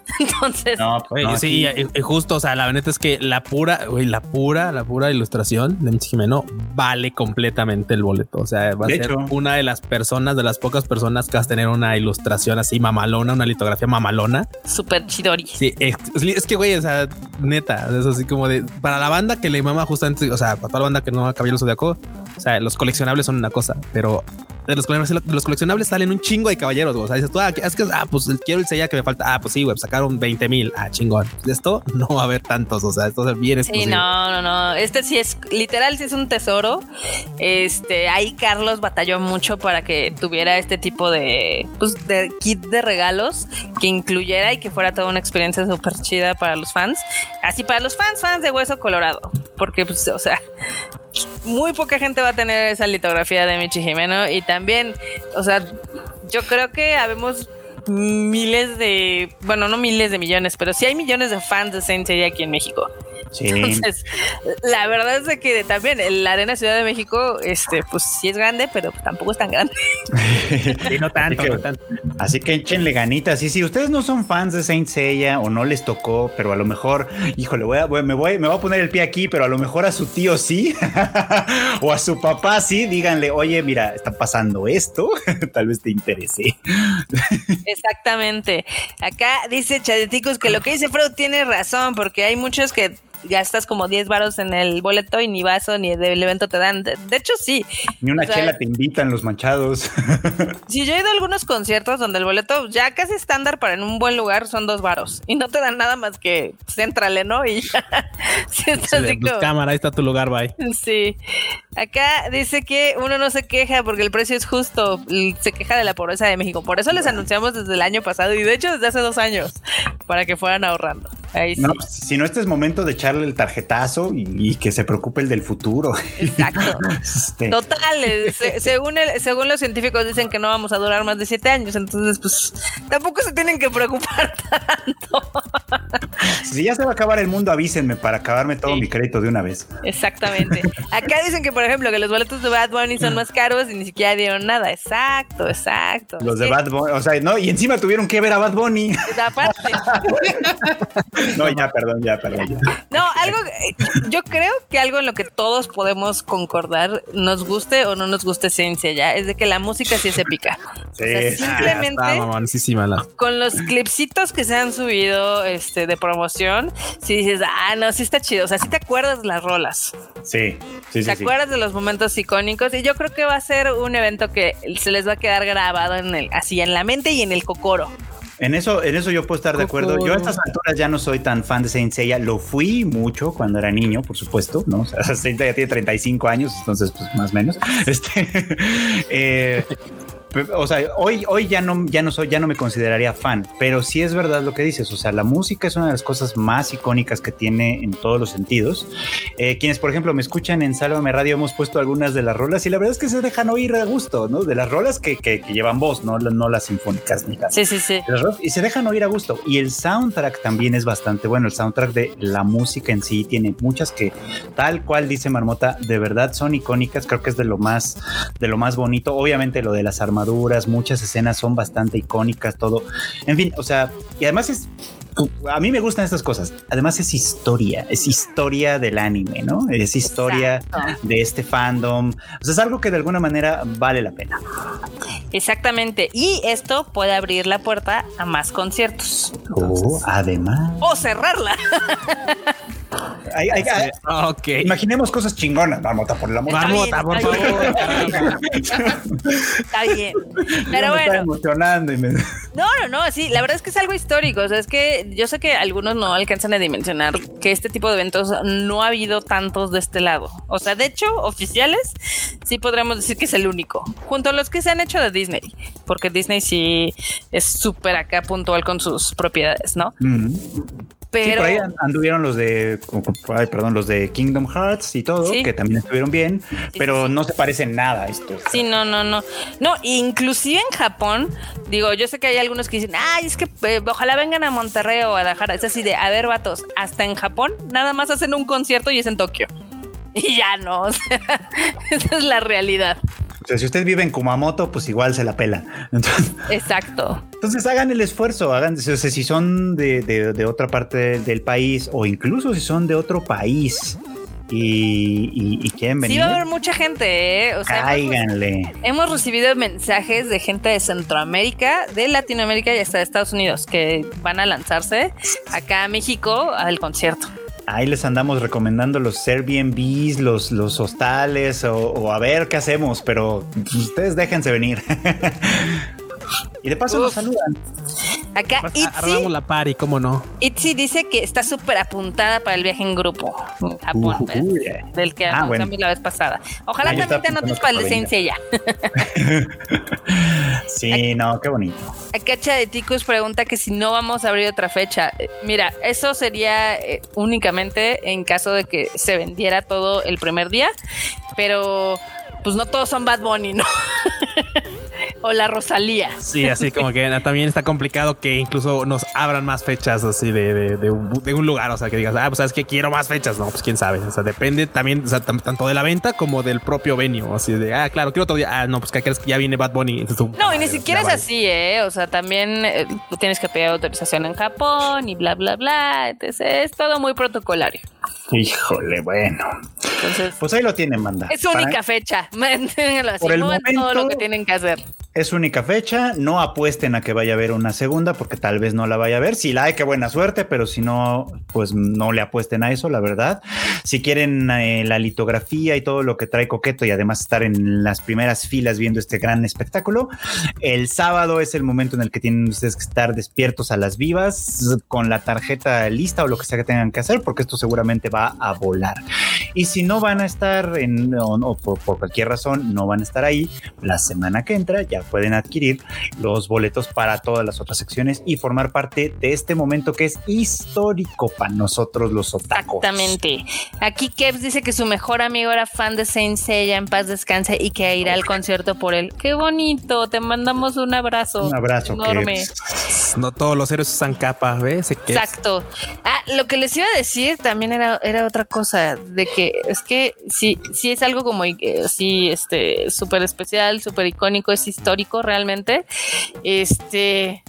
Speaker 2: Entonces,
Speaker 3: No, no,
Speaker 6: sí,
Speaker 3: aquí-
Speaker 6: y- y justo, o sea, la neta es que la pura, güey, la pura, la pura ilustración de Michi Jimeno vale completamente el boleto. O sea, va a
Speaker 3: De
Speaker 6: ser
Speaker 3: hecho.
Speaker 6: una de las personas, de las pocas personas que vas a tener una ilustración así mamalona, una litografía mamalona.
Speaker 2: súper chidori.
Speaker 6: Sí, es, es que, güey, o sea, neta, es así como de para la banda que le mama justamente, o sea, para toda la banda que no acabó el zodiaco, o sea, los coleccionables son una cosa, pero de los coleccionables, de los coleccionables salen un chingo de caballeros, güey. o sea, dices tú, ah, es que, ah, pues quiero el sella que me falta, ah, pues sí, güey, sacaron 20 mil, ah, chingón. De esto no va a haber tantos, o sea, esto es bien
Speaker 2: Sí,
Speaker 6: exclusivo.
Speaker 2: no, no, no. Este sí es, literal, sí es un tesoro. Este, ahí Carlos batalló mucho para que tuviera este tipo de, pues, de kit de regalos que incluyera y que fuera toda una experiencia súper chida para los fans. Así para los fans, fans de Hueso Colorado. Porque, pues, o sea, muy poca gente va a tener esa litografía de Michi Jimeno y también, o sea, yo creo que habemos miles de, bueno, no miles de millones, pero sí hay millones de fans de Saint Seiya aquí en México.
Speaker 3: Sí.
Speaker 2: Entonces, la verdad es que también la Arena Ciudad de México, este, pues sí es grande, pero tampoco es tan grande.
Speaker 6: Sí, no tanto,
Speaker 3: Así que-
Speaker 6: no tanto.
Speaker 3: Así que échenle ganitas. Y si ustedes no son fans de Saint Seiya o no les tocó, pero a lo mejor, híjole, voy a, voy- me, voy, me voy a poner el pie aquí, pero a lo mejor a su tío sí, o a su papá sí, díganle, oye, mira, está pasando esto, tal vez te interese.
Speaker 2: Exactamente. Acá dice Chadeticos que lo que dice Freud tiene razón, porque hay muchos que gastas como 10 varos en el boleto y ni vaso ni del evento te dan. De, de hecho, sí.
Speaker 3: Ni una
Speaker 2: O sea,
Speaker 3: chela te invitan los manchados.
Speaker 2: Si yo he ido a algunos conciertos donde el boleto ya casi estándar para en un buen lugar son dos varos y no te dan nada más que céntrale, ¿no? Y ya. Sí, está
Speaker 6: Sí,
Speaker 2: así
Speaker 6: pues,
Speaker 2: como-
Speaker 6: cámara, ahí está tu lugar, bye.
Speaker 2: Sí. Acá dice que uno no se queja porque el precio es justo. Se queja de la pobreza de México. Por eso les anunciamos desde el año pasado y de hecho desde hace dos años para que fueran ahorrando. Ahí sí.
Speaker 3: No, si no, este es momento de echarle el tarjetazo y, y que se preocupe el del futuro.
Speaker 2: Exacto.
Speaker 3: Este,
Speaker 2: Total, eh, se- según, el- según los científicos dicen que no vamos a durar más de siete años, entonces pues tampoco se tienen que preocupar tanto.
Speaker 3: si ya se va a acabar el mundo, avísenme para acabarme todo
Speaker 2: Sí.
Speaker 3: mi crédito de una vez.
Speaker 2: Exactamente. Acá dicen que, por ejemplo, que los boletos de Bad Bunny son más caros y ni siquiera dieron nada. Exacto, exacto.
Speaker 3: Los de
Speaker 2: Sí,
Speaker 3: Bad Bunny, o sea, no, y encima tuvieron que ver a Bad Bunny.
Speaker 2: Aparte.
Speaker 3: No, ya, perdón, ya, perdón. ya.
Speaker 2: No, algo, eh, yo creo que algo en lo que todos podemos concordar, nos guste o no nos guste ciencia ya, es de que la música sí es épica.
Speaker 3: Sí,
Speaker 2: o sea, simplemente
Speaker 6: Ah, está mamoncísima la.
Speaker 2: con los clipsitos que se han subido este, de promoción, si dices, ah, no, sí está chido, o sea, sí te acuerdas de las rolas,
Speaker 3: Sí, sí,
Speaker 2: te
Speaker 3: sí. sí.
Speaker 2: acuerdas de los momentos icónicos y yo creo que va a ser un evento que se les va a quedar grabado en el, así en la mente y en el cocoro.
Speaker 3: En eso, en eso yo puedo estar de acuerdo. Yo a estas alturas ya no soy tan fan de Saint Seiya. Lo fui mucho cuando era niño, por supuesto, ¿no? O sea, Saint Seiya tiene 35 años, entonces, pues, más o menos. Este, eh, o sea, hoy, hoy ya no, ya no soy, ya no me consideraría fan, pero sí es verdad lo que dices. O sea, la música es una de las cosas más icónicas que tiene en todos los sentidos. Eh, quienes, por ejemplo, me escuchan en Sálvame Radio, hemos puesto algunas de las rolas y la verdad es que se dejan oír a gusto, ¿no? De las rolas que, que, llevan voz, no, no las sinfónicas ni
Speaker 2: Sí, sí, sí.
Speaker 3: Y se dejan oír a gusto. Y el soundtrack también es bastante bueno. El soundtrack de la música en sí tiene muchas que, tal cual dice Marmota, de verdad son icónicas. Creo que es de lo más, de lo más bonito. Obviamente lo de las armaduras, muchas escenas son bastante icónicas, todo. En fin, o sea, y además es a mí me gustan estas cosas. Además es historia, es historia del anime, ¿no? Es historia de este fandom. O sea, es algo que de alguna manera vale la pena.
Speaker 2: Exactamente. Y esto puede abrir la puerta a más conciertos.
Speaker 3: Oh, además.
Speaker 2: O cerrarla.
Speaker 3: Imaginemos cosas chingonas, Marmota, por la
Speaker 2: Marmota, por favor. Está bien. Pero bueno.
Speaker 3: emocionando
Speaker 2: No, no, no, sí, la verdad es que es algo histórico. O sea, es que yo sé que algunos no alcanzan a dimensionar que este tipo de eventos no ha habido tantos de este lado. O sea, de hecho, oficiales, sí podríamos decir que es el único. Junto a los que se han hecho de Disney. Porque Disney sí es súper acá puntual con sus propiedades, ¿no?
Speaker 3: Pero... por ahí anduvieron los de, perdón, los de Kingdom Hearts y todo, que también estuvieron bien, pero no se parecen nada a esto.
Speaker 2: Sí, no, no, no. No, inclusive en Japón, digo, yo sé que hay algunos que dicen, ay, es que eh, ojalá vengan a Monterrey o a Guadalajara. Es así de, a ver, vatos, hasta en Japón nada más hacen un concierto y es en Tokio. Y ya no, o sea, esa es la realidad
Speaker 3: si usted vive en Kumamoto, pues igual se la pela.
Speaker 2: Exacto.
Speaker 3: Entonces hagan el esfuerzo, hagan, o sea, si son de, otra parte del país o incluso si son de otro país. Y, quieren venir.
Speaker 2: Sí, va a haber mucha gente, ¿eh?
Speaker 3: O sea, Cáiganle.
Speaker 2: Hemos, recibido mensajes de gente de Centroamérica, de Latinoamérica y hasta de Estados Unidos que van a lanzarse acá a México al concierto
Speaker 3: ahí les andamos recomendando los Airbnbs, los, los hostales o, a ver qué hacemos, pero ustedes déjense venir. y de paso nos saludan.
Speaker 2: Acá
Speaker 6: Itzy. la party, cómo no.
Speaker 2: Itzy dice que está súper apuntada para el viaje en grupo Japón, del que ah, la vez pasada. Ojalá también te anotes para el de ya.
Speaker 3: sí, no, qué bonito.
Speaker 2: Acá de Ticus pregunta que si no vamos a abrir otra fecha. Eh, mira, eso sería eh, únicamente en caso de que se vendiera todo el primer día, pero pues no todos son Bad Bunny, ¿no? o la Rosalía.
Speaker 6: Sí, así como que también está complicado que incluso nos abran más fechas así de, de, un, lugar. O sea, que digas, ah, pues sabes que quiero más fechas. No, pues quién sabe. O sea, depende también, o sea, tanto de la venta como del propio venue. Así de, ah, claro, quiero otro día. Ah, no, pues que crees que ya viene Bad Bunny.
Speaker 2: no, y ni siquiera es así, ¿eh? O sea, también eh, tienes que pedir autorización en Japón y bla, bla, bla. Entonces es todo muy protocolario.
Speaker 3: Híjole, bueno. Entonces, pues ahí lo tienen, manda.
Speaker 2: Es única fecha. Por el momento, todo lo que tienen que hacer.
Speaker 3: Es única fecha, no apuesten a que vaya a haber una segunda porque tal vez no la vaya a ver. Si la hay, qué buena suerte, pero si no, pues no le apuesten a eso, la verdad. Si quieren eh, la litografía y todo lo que trae Coqueto y además estar en las primeras filas viendo este gran espectáculo, el sábado es el momento en el que tienen ustedes que estar despiertos a las vivas con la tarjeta lista o lo que sea que tengan que hacer porque esto seguramente va a volar. Y si no van a estar en, o, por, por cualquier razón, no van a estar ahí, la semana que entra ya pueden adquirir los boletos para todas las otras secciones y formar parte de este momento que es histórico para nosotros los otakus.
Speaker 2: Exactamente. Aquí Kevs dice que su mejor amigo era fan de Saint Seiya, en paz descanse, y que irá al concierto por él. Qué bonito, te mandamos un abrazo.
Speaker 3: Un abrazo
Speaker 2: enorme.
Speaker 6: No todos los héroes usan capas, ¿ves?
Speaker 2: Exacto. Ah, lo que les iba a decir también era, era otra cosa, de que es que si, si es algo como así, este, súper especial, súper icónico, es histórico realmente. Este,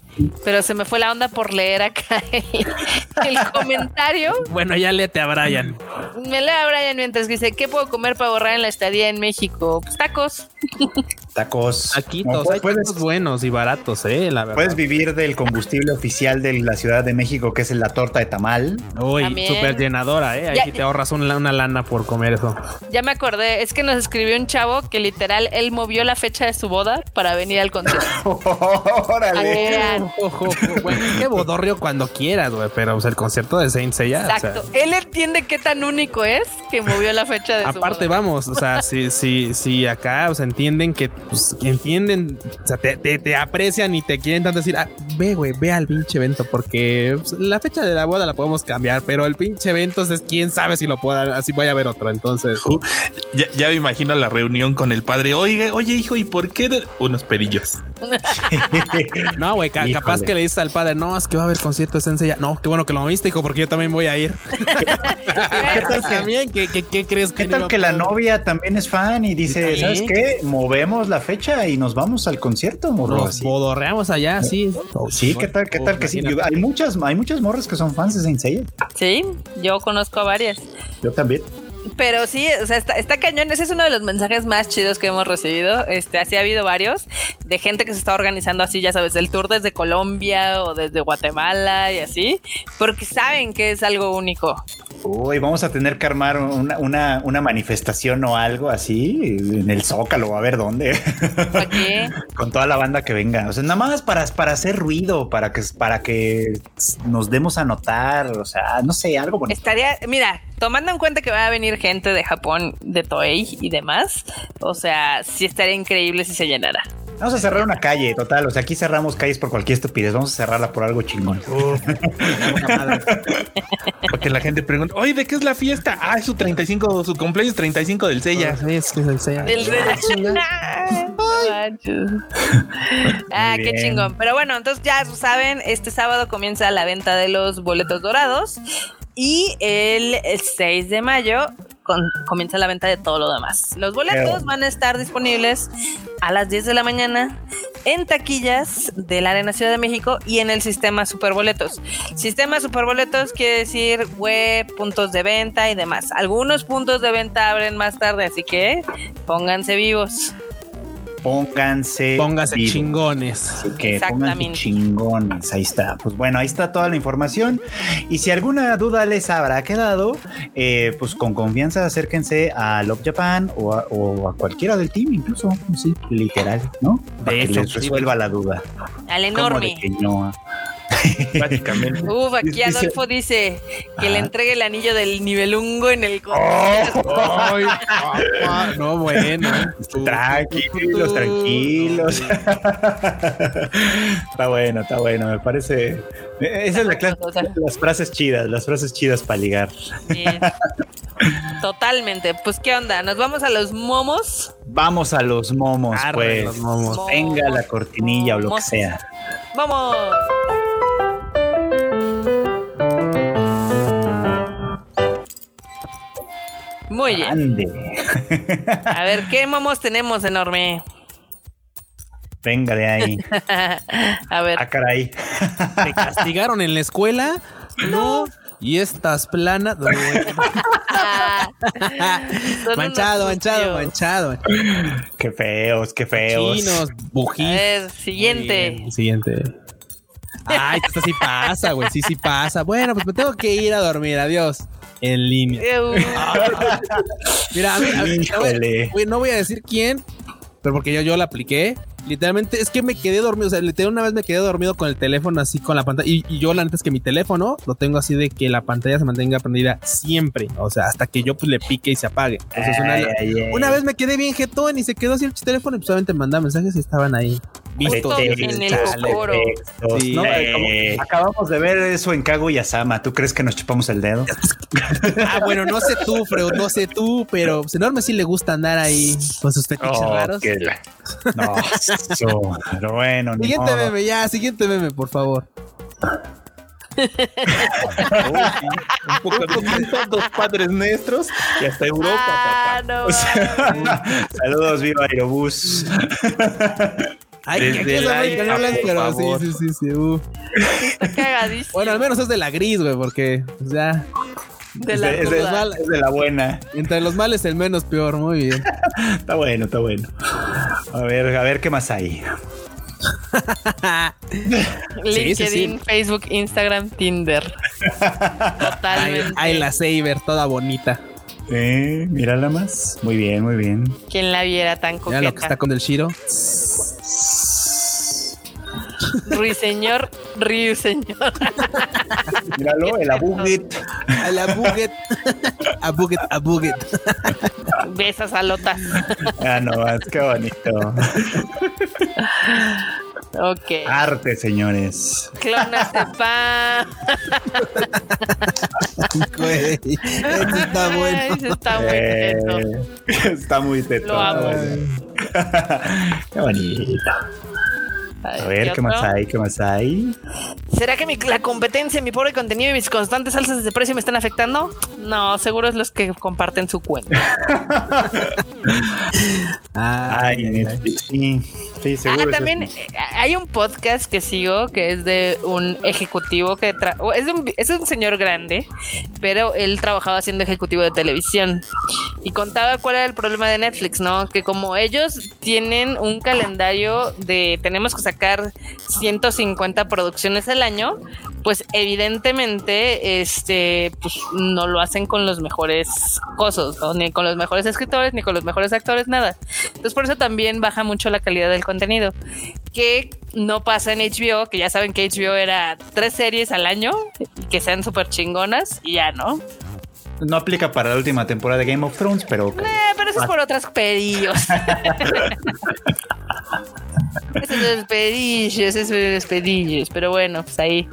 Speaker 2: pero se me fue la onda por leer acá el, comentario.
Speaker 6: Bueno, ya léete a Brian.
Speaker 2: Me lee a Brian mientras dice, ¿qué puedo comer para ahorrar en la estadía en México? Pues tacos.
Speaker 3: Tacos.
Speaker 6: Hay puedes, buenos y baratos, eh, la verdad.
Speaker 3: Puedes vivir del combustible oficial de la Ciudad de México, que es la torta de tamal.
Speaker 6: Uy, súper llenadora, eh. Ahí te ahorras una, una lana por comer eso.
Speaker 2: Ya me acordé, es que nos escribió un chavo que literal él movió la fecha de su boda para venir al concierto.
Speaker 3: Órale.
Speaker 6: qué bodorrio cuando quieras, güey, pero pues, el concierto de Saint Seiya.
Speaker 2: Exacto. Él entiende qué tan único es que movió la fecha de
Speaker 6: Aparte, vamos, o sea, si, si, si acá, o sea, entienden que, pues, entienden, o sea, te, te, aprecian y te quieren tanto decir, ah, ve, güey, ve al pinche evento, porque pues, la fecha de la boda la podemos cambiar, pero el pinche evento es quién sabe si lo pueda, así vaya a haber otro. Entonces,
Speaker 4: ya, ya, me imagino la reunión con el padre. Oye, oye, hijo, ¿y por qué unos
Speaker 6: no, güey, capaz que le dices al padre, no, es que va a haber concierto de Sensei. No, qué bueno que lo viste, hijo, porque yo también voy a ir. ¿Qué tal también? ¿Qué, qué, crees
Speaker 3: que ¿Qué tal que la novia también es fan y dice, ¿sabes qué? Movemos la fecha y nos vamos al concierto, morro.
Speaker 6: Nos bodorreamos allá, sí.
Speaker 3: Sí, ¿qué tal? ¿Qué tal que sí? Hay muchas, hay muchas morras que son fans de Sensei.
Speaker 2: Sí, yo conozco a varias.
Speaker 3: Yo también.
Speaker 2: Pero sí, o sea, está, está, cañón. Ese es uno de los mensajes más chidos que hemos recibido. Este, así ha habido varios de gente que se está organizando así, ya sabes, el tour desde Colombia o desde Guatemala y así, porque saben que es algo único.
Speaker 3: Uy, vamos a tener que armar una, una, una manifestación o algo así en el Zócalo, a ver dónde. ¿Para qué? Con toda la banda que venga. O sea, nada más para, para hacer ruido, para que, para que nos demos a notar. O sea, no sé, algo bonito.
Speaker 2: Estaría, mira, tomando en cuenta que va a venir gente de Japón, de Toei y demás, o sea, sí estaría increíble si se llenara.
Speaker 3: Vamos a cerrar una calle, total. O sea, aquí cerramos calles por cualquier estupidez. Vamos a cerrarla por algo chingón.
Speaker 4: Porque la gente pregunta, oye, ¿de qué es la fiesta? Ah, es su 35, su cumpleaños 35 del Sella.
Speaker 6: sí, es que es el Sella. Del
Speaker 2: ah, qué chingón. Pero bueno, entonces ya saben, este sábado comienza la venta de los boletos dorados. Y el, 6 de mayo comienza la venta de todo lo demás. Los boletos van a estar disponibles a las 10 de la mañana en taquillas de la Arena Ciudad de México y en el sistema Superboletos. Sistema Superboletos quiere decir web, puntos de venta y demás. Algunos puntos de venta abren más tarde, así que pónganse vivos.
Speaker 3: Pónganse.
Speaker 6: Pónganse chingones.
Speaker 3: Así que pónganse chingones. Ahí está. Pues bueno, ahí está toda la información. Y si alguna duda les habrá quedado, eh, pues con confianza acérquense a Love Japan o a, cualquiera del team, incluso. Sí, literal, ¿no? Para que les resuelva la duda.
Speaker 2: Al enorme.
Speaker 4: Básicamente.
Speaker 2: Uf, aquí Adolfo dice que le entregue el anillo del nivelungo en el oh,
Speaker 6: no, bueno.
Speaker 3: Tranquilos, tranquilos. está bueno, está bueno. Me parece. Esa es la clase. Las frases chidas, las frases chidas para ligar.
Speaker 2: Totalmente. Pues, ¿qué onda? ¿Nos vamos a los momos?
Speaker 3: Vamos a los momos, pues. Venga la cortinilla o lo que sea.
Speaker 2: ¡Vamos! Muy bien. A ver, ¿qué momos tenemos enorme?
Speaker 3: Venga de ahí.
Speaker 2: A ver.
Speaker 3: Ah, caray.
Speaker 6: ¿Te castigaron en la escuela? No. Y estas planas. manchado, manchado, manchado.
Speaker 3: Qué feos, qué feos.
Speaker 6: Chinos, bujís.
Speaker 2: siguiente.
Speaker 6: Siguiente. Ay, esto sí pasa, güey. Sí, sí pasa. Bueno, pues me tengo que ir a dormir. Adiós en línea. Mira, a mí, no voy a decir quién, pero porque yo, yo la apliqué. Literalmente es que me quedé dormido. O sea, literalmente una vez me quedé dormido con el teléfono así con la pantalla. Y, yo, la neta es que mi teléfono lo tengo así de que la pantalla se mantenga prendida siempre. O sea, hasta que yo pues le pique y se apague. Entonces, una, vez me quedé bien jetón y se quedó así el teléfono y pues solamente mandaba mensajes y estaban ahí.
Speaker 2: Visto en el foro.
Speaker 3: acabamos de ver eso en Kago y Asama. ¿Tú crees que nos chupamos el dedo?
Speaker 6: ah, bueno, no sé tú, Freud, no sé tú, pero pues, enorme sí le gusta andar ahí con sus fetiches oh, raros.
Speaker 3: No, pero bueno.
Speaker 6: Siguiente meme, ya, siguiente meme, por favor.
Speaker 4: un poco de dos padres nuestros y hasta Europa, ah,
Speaker 3: saludos, viva Aerobús.
Speaker 6: Ay, Desde que el pero sí, sí, sí, sí. Uh.
Speaker 2: Está cagadísimo.
Speaker 6: Bueno, al menos es de la gris, güey, porque pues, ya.
Speaker 3: De la es, de, es, de, la buena.
Speaker 6: Entre los males el menos peor, muy bien.
Speaker 3: está bueno, está bueno. A ver, a ver qué más hay.
Speaker 2: LinkedIn, Facebook, Instagram, Tinder. Totalmente.
Speaker 6: Ay, la Saber, toda bonita.
Speaker 3: Eh, mírala más. Muy bien, muy bien.
Speaker 2: ¿Quién la viera tan coqueta?
Speaker 6: Mira lo que está con el Shiro.
Speaker 2: Ruiseñor, Ruiseñor.
Speaker 3: Míralo, el abuget.
Speaker 6: El abuget. abuget, abuget.
Speaker 2: Besas alotas.
Speaker 3: Ah, no, es que bonito.
Speaker 2: Ok.
Speaker 3: Arte, señores.
Speaker 2: Clonas de pan.
Speaker 6: Güey, eso está bueno.
Speaker 2: Ay, eso está muy
Speaker 3: Eh,
Speaker 2: teto.
Speaker 3: está muy teto.
Speaker 2: Lo amo.
Speaker 3: Qué bonito.
Speaker 2: Ay,
Speaker 3: A ver, ¿qué más hay? ¿Qué más hay?
Speaker 2: ¿Será que mi- la competencia, mi pobre contenido y mis constantes alzas de precio me están afectando? No, seguro es los que comparten su cuenta.
Speaker 3: Ay, Netflix, sí. Sí, seguro.
Speaker 2: Ah, también eh, hay un podcast que sigo que es de un ejecutivo que tra- es, de un, es un señor grande, pero él trabajaba siendo ejecutivo de televisión y contaba cuál era el problema de Netflix, ¿no? Que como ellos tienen un calendario de tenemos que sacar 150 producciones al año, pues evidentemente este pues no lo hacen con los mejores cosas, ¿no? ni con los mejores escritores, ni con los mejores actores, nada. Entonces por eso también baja mucho la calidad del contenido. Que no pasa en HBO, que ya saben que HBO era tres series al año, que sean súper chingonas y ya, ¿no?
Speaker 3: No aplica para la última temporada de Game of Thrones, pero
Speaker 2: Eh, pero eso es por otras pedillos. Esos son pedillos, esos los pedillos. Pero bueno, pues ahí.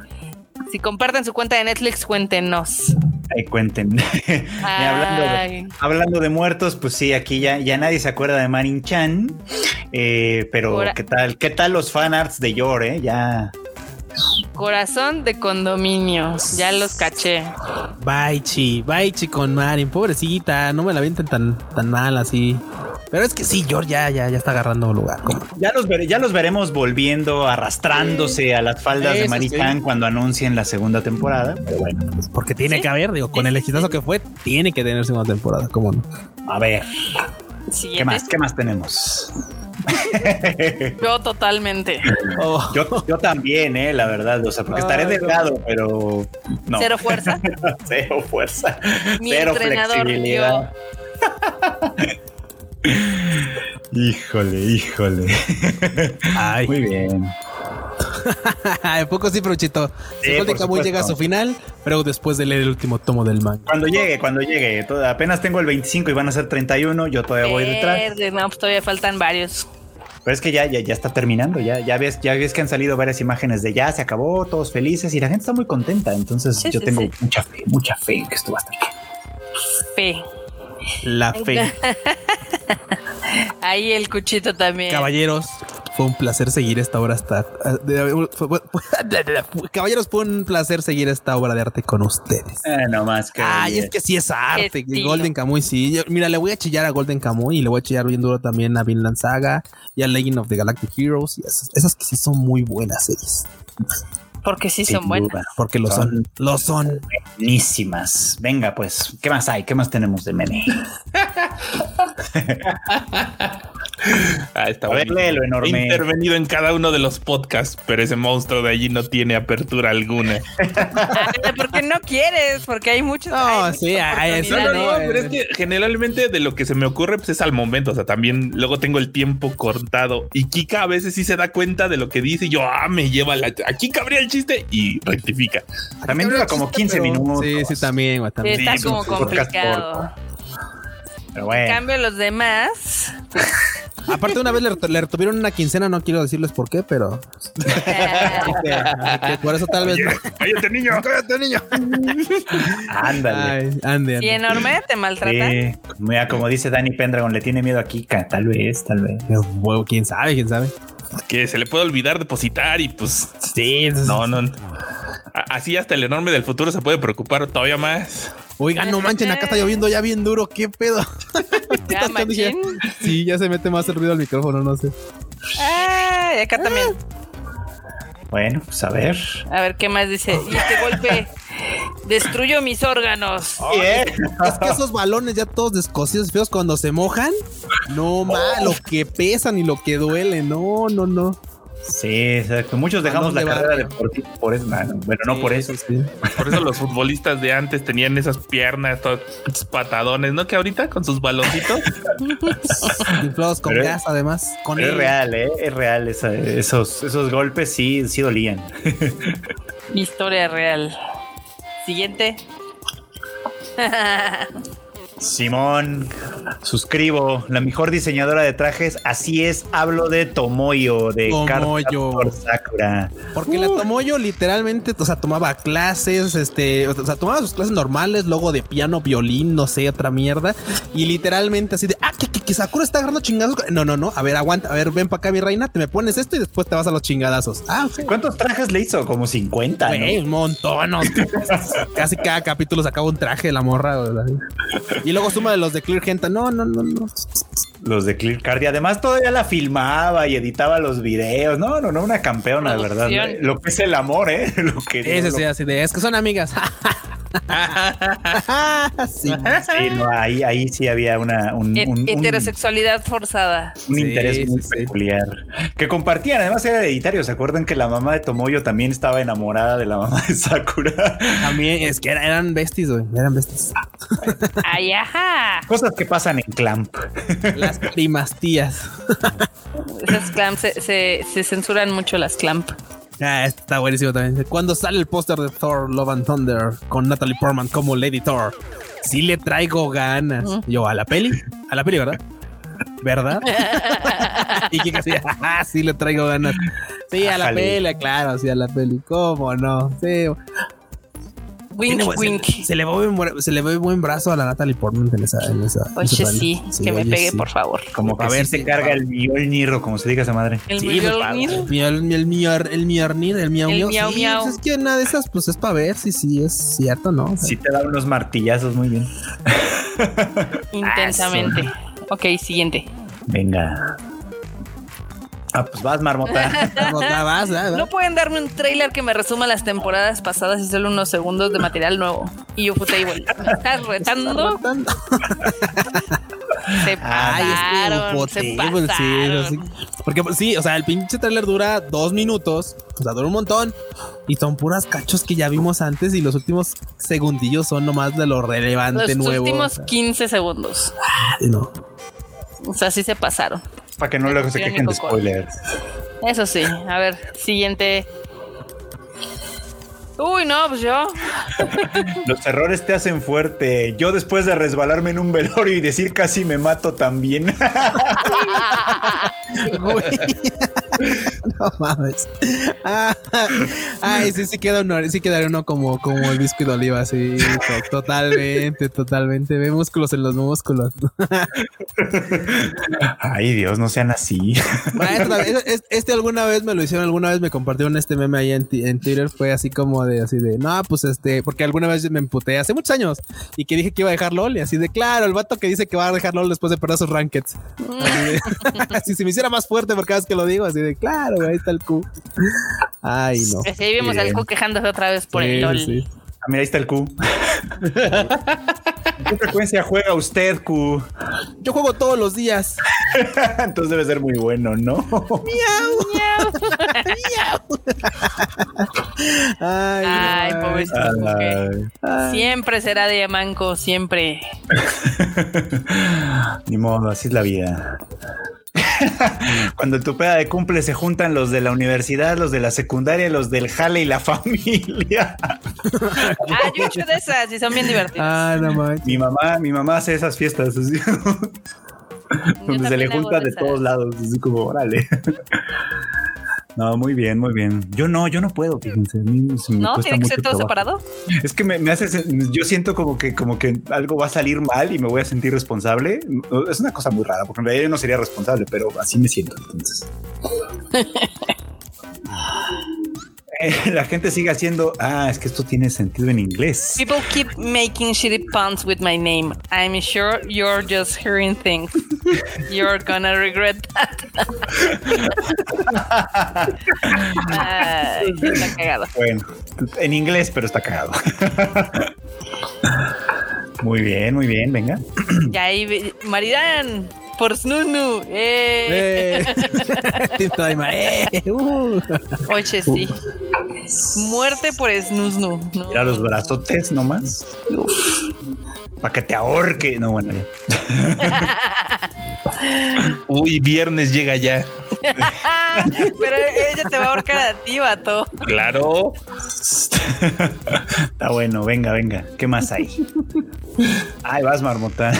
Speaker 2: Si comparten su cuenta de Netflix, cuéntenos.
Speaker 3: ahí cuenten. Hablando, de,
Speaker 2: Ay.
Speaker 3: hablando de muertos, pues sí, aquí ya, ya nadie se acuerda de Marin Chan. Eh, pero
Speaker 2: Ahora-
Speaker 3: ¿qué tal? ¿Qué tal los fanarts de Yor, eh? Ya.
Speaker 2: Corazón de condominio. Ya los caché.
Speaker 6: Baichi, Baichi con Marin, pobrecita, no me la avienten tan, tan mal así. Pero es que sí, George ya, ya, ya está agarrando lugar.
Speaker 3: Ya los, vere- ya los veremos volviendo, arrastrándose a las faldas de Marin
Speaker 6: sí.
Speaker 3: Cuando anuncien la segunda temporada. Pero bueno,
Speaker 6: Porque tiene que haber, digo, con el exitazo que fue, tiene que tener segunda temporada, ¿cómo no?
Speaker 3: a ver. ¿qué más? ¿Qué más tenemos?
Speaker 2: Yo totalmente.
Speaker 6: Oh,
Speaker 3: Yo, yo también, eh, la verdad. O sea, porque estaré
Speaker 6: Ay,
Speaker 3: delgado, pero no.
Speaker 2: Cero fuerza.
Speaker 3: Cero fuerza.
Speaker 2: Mi
Speaker 3: cero
Speaker 2: entrenador,
Speaker 3: flexibilidad. híjole, híjole.
Speaker 6: ay,
Speaker 3: Muy bien.
Speaker 6: de poco sí, Fruchito.
Speaker 3: Sí,
Speaker 6: Sí,
Speaker 3: por
Speaker 6: Camuy llega a su final, pero después de leer el último tomo del manga.
Speaker 3: Cuando llegue, cuando llegue. Toda- apenas tengo el 25 y van a ser 31. Yo todavía voy detrás.
Speaker 2: No, pues todavía faltan varios.
Speaker 3: Pero es que ya, ya, ya está terminando. Ya, ya ves, ya ves que han salido varias imágenes de ya se acabó, todos felices y la gente está muy contenta. Entonces
Speaker 2: Sí,
Speaker 3: yo
Speaker 2: sí,
Speaker 3: tengo
Speaker 2: sí.
Speaker 3: mucha fe, mucha fe en que esto va a estar bien.
Speaker 2: Fe.
Speaker 6: La fe.
Speaker 2: Ahí el cuchito también.
Speaker 6: Caballeros, fue un placer seguir esta obra hasta. Caballeros, fue un placer seguir esta obra de arte con ustedes.
Speaker 3: Eh, no más que.
Speaker 6: Ay, es que sí es arte. Golden Kamuy, sí. Yo- mira, le voy a chillar a Golden Kamuy y le voy a chillar bien duro también a Vinland Saga y a Legend of the Galactic Heroes. Y esas, esas que sí son muy buenas series.
Speaker 2: Porque sí
Speaker 3: Sin
Speaker 2: son buenas.
Speaker 3: duda.
Speaker 6: Porque lo son.
Speaker 3: Son-
Speaker 6: Lo son.
Speaker 3: Buenísimas. Venga, pues, ¿qué más hay? ¿Qué más tenemos de meme?
Speaker 4: Ah, está
Speaker 3: A ver,
Speaker 4: bonito.
Speaker 3: léelo,
Speaker 4: He
Speaker 3: enorme.
Speaker 4: intervenido en cada uno de los podcasts, pero ese monstruo de allí no tiene apertura alguna.
Speaker 2: Ay, porque no quieres, porque hay muchos.
Speaker 6: No,
Speaker 2: hay
Speaker 6: sí, hay-
Speaker 4: No, no,
Speaker 2: oportunidades.
Speaker 4: no, pero es que generalmente de lo que se me ocurre pues es al momento, o sea, también luego tengo el tiempo cortado y Kika a veces sí se da cuenta de lo que dice y yo, ah, me lleva la... Aquí cabría el chiste y rectifica.
Speaker 3: También dura como 15 minutos.
Speaker 6: Sí, sí, también,
Speaker 2: Sí,
Speaker 6: también.
Speaker 2: está
Speaker 3: Sí,
Speaker 2: como complicado.
Speaker 3: Pero
Speaker 2: En cambio, los demás.
Speaker 6: Aparte, una vez le, ret- le retuvieron una quincena, no quiero decirles por qué, pero. por eso tal vez.
Speaker 4: Cállate, niño.
Speaker 6: ¡Cállate, niño!
Speaker 3: Ándale.
Speaker 6: Ay, ande,
Speaker 2: ¿Y enorme te maltratan?
Speaker 3: Sí, mira, como dice Danny Pendragon, le tiene miedo a Kika. Tal vez, tal vez.
Speaker 6: Quién sabe, quién sabe.
Speaker 4: Que se le puede olvidar depositar y pues...
Speaker 6: Sí,
Speaker 4: No, no. Así hasta el enorme del futuro se puede preocupar todavía más.
Speaker 6: Oigan, no manchen, acá está lloviendo ya bien duro, qué pedo.
Speaker 2: Ya.
Speaker 6: Sí, ya se mete más el ruido al micrófono, no sé.
Speaker 2: Ay, acá también.
Speaker 3: Bueno, pues a ver.
Speaker 2: A ver qué más dice. Y este golpe destruyó mis órganos.
Speaker 3: Bien.
Speaker 6: Es que esos balones ya todos descosidos, feos, cuando se mojan, no más, lo que pesan y lo que duele, no, no, no.
Speaker 3: Sí, exacto. Muchos dejamos la carrera deportiva por eso. Bueno, no por eso. Sí.
Speaker 4: Por eso los futbolistas de antes tenían esas piernas, todos patadones, ¿no? Que ahorita con sus baloncitos.
Speaker 6: Inflados con gas, además. Con
Speaker 3: es real, ¿eh? Es real. esos, esos golpes sí, sí dolían.
Speaker 2: Historia real. Siguiente.
Speaker 3: Simón, suscribo. La mejor diseñadora de trajes, así es. Hablo de Tomoyo, de
Speaker 6: Tomoyo.
Speaker 3: Sakura.
Speaker 6: Porque la Tomoyo literalmente, o sea, tomaba clases, este, o sea, tomaba sus clases normales, luego de piano, violín, no sé, otra mierda. Y literalmente así de, ah, que, Sakura está agarrando chingados. No, no, no. A ver, aguanta. A ver, ven para acá, mi reina. Te me pones esto y después te vas a los chingadazos. Ah,
Speaker 3: ¿Cuántos trajes le hizo? Como 50.
Speaker 6: Un montón. Casi cada capítulo sacaba un traje de la morra. Y luego suma de los de Clear Gente. No, no, no, no.
Speaker 3: Los de Clear Card. Y además todavía la filmaba y editaba los videos. No, no, no, una campeona, de verdad. Lo que es el amor, ¿eh? Lo que
Speaker 6: Eso sí, así de, es que son amigas.
Speaker 3: sí, no, ahí, ahí sí había una un,
Speaker 2: heterosexualidad forzada.
Speaker 3: Un interés muy peculiar. Que compartían, además era hereditario. ¿Se acuerdan que la mamá de Tomoyo también estaba enamorada de la mamá de Sakura?
Speaker 6: También, es que eran besties, güey. Eran besties.
Speaker 2: Ay, ajá.
Speaker 3: Cosas que pasan en Clamp.
Speaker 6: Las primas tías.
Speaker 2: Esas Clamp se, se censuran mucho las Clamp.
Speaker 6: Ah, está buenísimo también. Cuando sale el póster de Thor Love and Thunder con Natalie Portman como Lady Thor, sí le traigo ganas. Yo a la peli, a la peli, ¿verdad? ¿Verdad? y que casi, ah, sí le traigo ganas. Sí, a la peli, claro, sí, a la peli. ¿Cómo no? Sí.
Speaker 2: Wink, wink.
Speaker 6: Se, le se le ve buen brazo a la Natalie Portman en esa. En esa
Speaker 2: oye, sí, que me pegue, por favor.
Speaker 3: Como a ver, se carga el Mjolnir o como se diga esa madre.
Speaker 2: El sí, pues,
Speaker 6: El, el, Mjolnir, el Mjolnir, el miau miau. Pues es que una de esas, pues es para ver si sí es cierto, ¿no?
Speaker 3: Sí te da unos martillazos muy bien.
Speaker 2: Intensamente. ok, siguiente.
Speaker 3: Venga. Ah, pues vas, marmota.
Speaker 2: vas, No pueden darme un trailer que me resuma las temporadas pasadas y solo unos segundos de material nuevo. Y Ufotable. ¿Me estás retando? se pasaron, se pasaron.
Speaker 6: Sí, Porque sí, o sea, el pinche trailer dura dos minutos, o sea, dura un montón. Y son puras cachos que ya vimos antes y los últimos segundillos son nomás de lo relevante nuevo. Los
Speaker 2: últimos 15 segundos.
Speaker 6: No.
Speaker 2: O sea, sí se pasaron.
Speaker 3: Para que no luego se quejen de spoilers.
Speaker 2: Eso sí. A ver, siguiente. Uy, no, pues yo.
Speaker 3: Los errores te hacen fuerte. Yo después de resbalarme en un velorio y decir casi me mato también.
Speaker 6: no mames. ay, sí, sí queda uno, sí quedaría uno como, como el biscuit de oliva, sí. Totalmente, totalmente. Ve músculos en los músculos.
Speaker 3: ay, Dios, no sean así.
Speaker 6: Este alguna vez me lo hicieron, alguna vez me compartieron este meme ahí en, en Twitter. Fue así como de así de no, pues este, porque alguna vez me emputé hace muchos años y que dije que iba a dejar LOL y así de claro, el vato que dice que va a dejar LOL después de perder sus rankeds. Así, si se me hiciera más fuerte por cada vez que lo digo, así de claro, ahí está el Q. Ay, no.
Speaker 2: Sí, vimos al Q quejándose otra vez por el LOL. Sí.
Speaker 3: Ah, mira, ahí está el Q. ¿Qué frecuencia juega usted, Q?
Speaker 6: Yo juego todos los días.
Speaker 3: Entonces debe ser muy bueno, ¿no?
Speaker 2: Miau, miau, miau. Ay, Ay pobrecito. Siempre será de manco, siempre.
Speaker 3: Ni modo, así es la vida. Cuando en tu peda de cumple se juntan los de la universidad, los de la secundaria, los del jale y la familia.
Speaker 2: ah, yo he hecho de esas y son bien divertidas.
Speaker 3: Ah, no Mi mamá, mi mamá hace esas fiestas así. donde se le juntan de, de todos lados, así como, órale. No, muy bien, muy bien. Yo no, yo no puedo, fíjense.
Speaker 2: no, tiene que ser todo separado.
Speaker 3: Es que me, hace, yo siento como que, como que algo va a salir mal y me voy a sentir responsable. Es una cosa muy rara, porque en realidad yo no sería responsable, pero así me siento entonces. la gente sigue haciendo, ah, es que esto tiene sentido en inglés.
Speaker 2: People keep making shitty puns with my name. I'm sure you're just hearing things. You're gonna regret that. está cagado.
Speaker 3: Bueno, en inglés, pero está cagado. muy bien, muy bien, venga.
Speaker 2: Y ahí, Maridán. Por Snunu. Eh.
Speaker 6: eh. Uh.
Speaker 2: Oye, sí. Muerte por Snunu.
Speaker 3: No. Mira los brazotes nomás. Para que te ahorque. No, bueno.
Speaker 4: Uy, viernes llega ya.
Speaker 2: Pero ella te va a ahorcar a ti, vato.
Speaker 4: Claro.
Speaker 3: Está bueno, venga, venga. ¿Qué más hay? Ay, vas, marmota.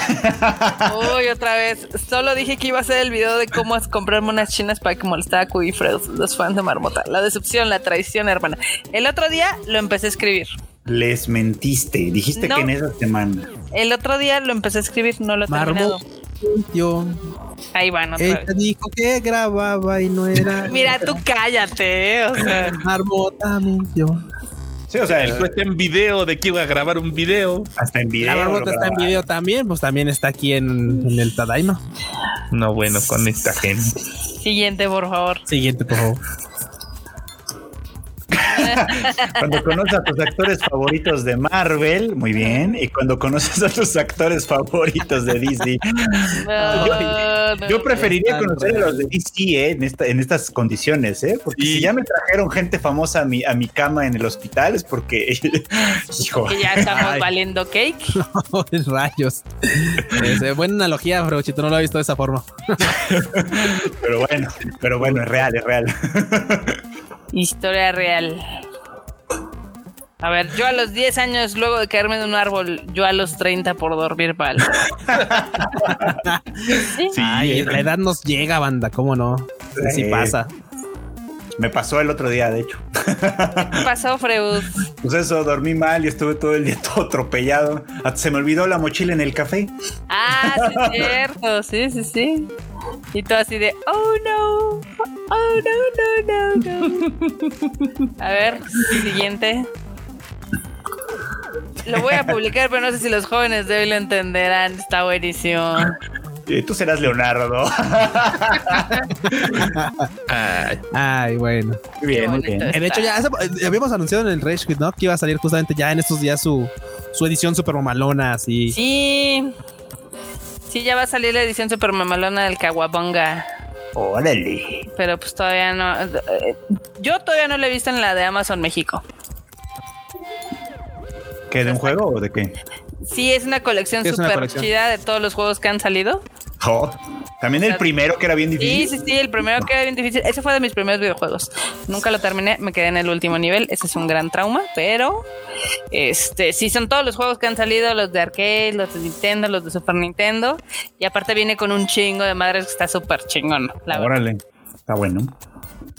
Speaker 2: Uy, otra vez. Solo dije que iba a hacer el video de cómo comprarme unas chinas para que molestara a Cuy los fans de marmota. La decepción, la traición, hermana. El otro día lo empecé a escribir.
Speaker 3: Les mentiste. Dijiste que en esa semana.
Speaker 2: El otro día lo empecé a escribir, no lo he terminado. Ahí van otra
Speaker 6: Ella dijo que grababa y no era.
Speaker 2: Mira, tú cállate, o sea.
Speaker 6: Marmota mintió.
Speaker 4: Sí, o sea, él está en video de que iba a grabar un video.
Speaker 3: Hasta en video.
Speaker 6: La marmota está en video también, pues también está aquí en, en el Tadaima.
Speaker 4: No, bueno, con esta gente.
Speaker 2: Siguiente, por favor.
Speaker 6: Siguiente, por favor.
Speaker 3: cuando conoces a tus actores favoritos de Marvel, muy bien. Y cuando conoces a tus actores favoritos de DC. yo, preferiría conocer a los de DC eh, en, en estas condiciones, ¿eh? Porque si ya me trajeron gente famosa a mi, a mi cama en el hospital es porque.
Speaker 2: hijo. ya estamos valiendo cake.
Speaker 6: rayos. Es, buena analogía, Brochito, no lo he visto de esa forma.
Speaker 3: pero bueno, pero bueno, es real, es real.
Speaker 2: Historia real. A ver, yo a los 10 años, luego de caerme de un árbol, yo a los 30 por dormir mal.
Speaker 6: ¿Sí? Ay, la edad nos llega, banda, ¿cómo no? Así pasa.
Speaker 3: Me pasó el otro día, de hecho.
Speaker 2: ¿Qué pasó, Freud?
Speaker 3: Pues eso, dormí mal y estuve todo el día todo atropellado. Se me olvidó la mochila en el café.
Speaker 2: Ah, sí, es cierto. Sí, sí, sí. Y todo así de, oh no, oh no, no, no, no. A ver, siguiente. Lo voy a publicar, pero no sé si los jóvenes de hoy lo entenderán. Está buenísimo.
Speaker 3: Tú serás Leonardo.
Speaker 6: Ay, bueno.
Speaker 3: Muy bien, muy bien.
Speaker 6: De hecho, ya habíamos anunciado en el Rage ¿no? Que iba a salir justamente ya en estos días su, su edición super mamalona, así.
Speaker 2: Sí. Sí, ya va a salir la edición super mamalona del Kawabonga.
Speaker 3: Órale.
Speaker 2: Pero pues todavía no. Eh, yo todavía no la he visto en la de Amazon México.
Speaker 3: ¿Qué? ¿De un juego o de qué?
Speaker 2: Sí, es una colección súper chida de todos los juegos que han salido.
Speaker 3: Oh, también el primero que era bien difícil.
Speaker 2: Sí, sí, sí, el primero que era bien difícil. Ese fue de mis primeros videojuegos. Nunca lo terminé, me quedé en el último nivel. Ese es un gran trauma, pero este sí son todos los juegos que han salido, los de arcade, los de Nintendo, los de Super Nintendo. Y aparte viene con un chingo de madres que está súper chingón.
Speaker 3: La Órale, está bueno.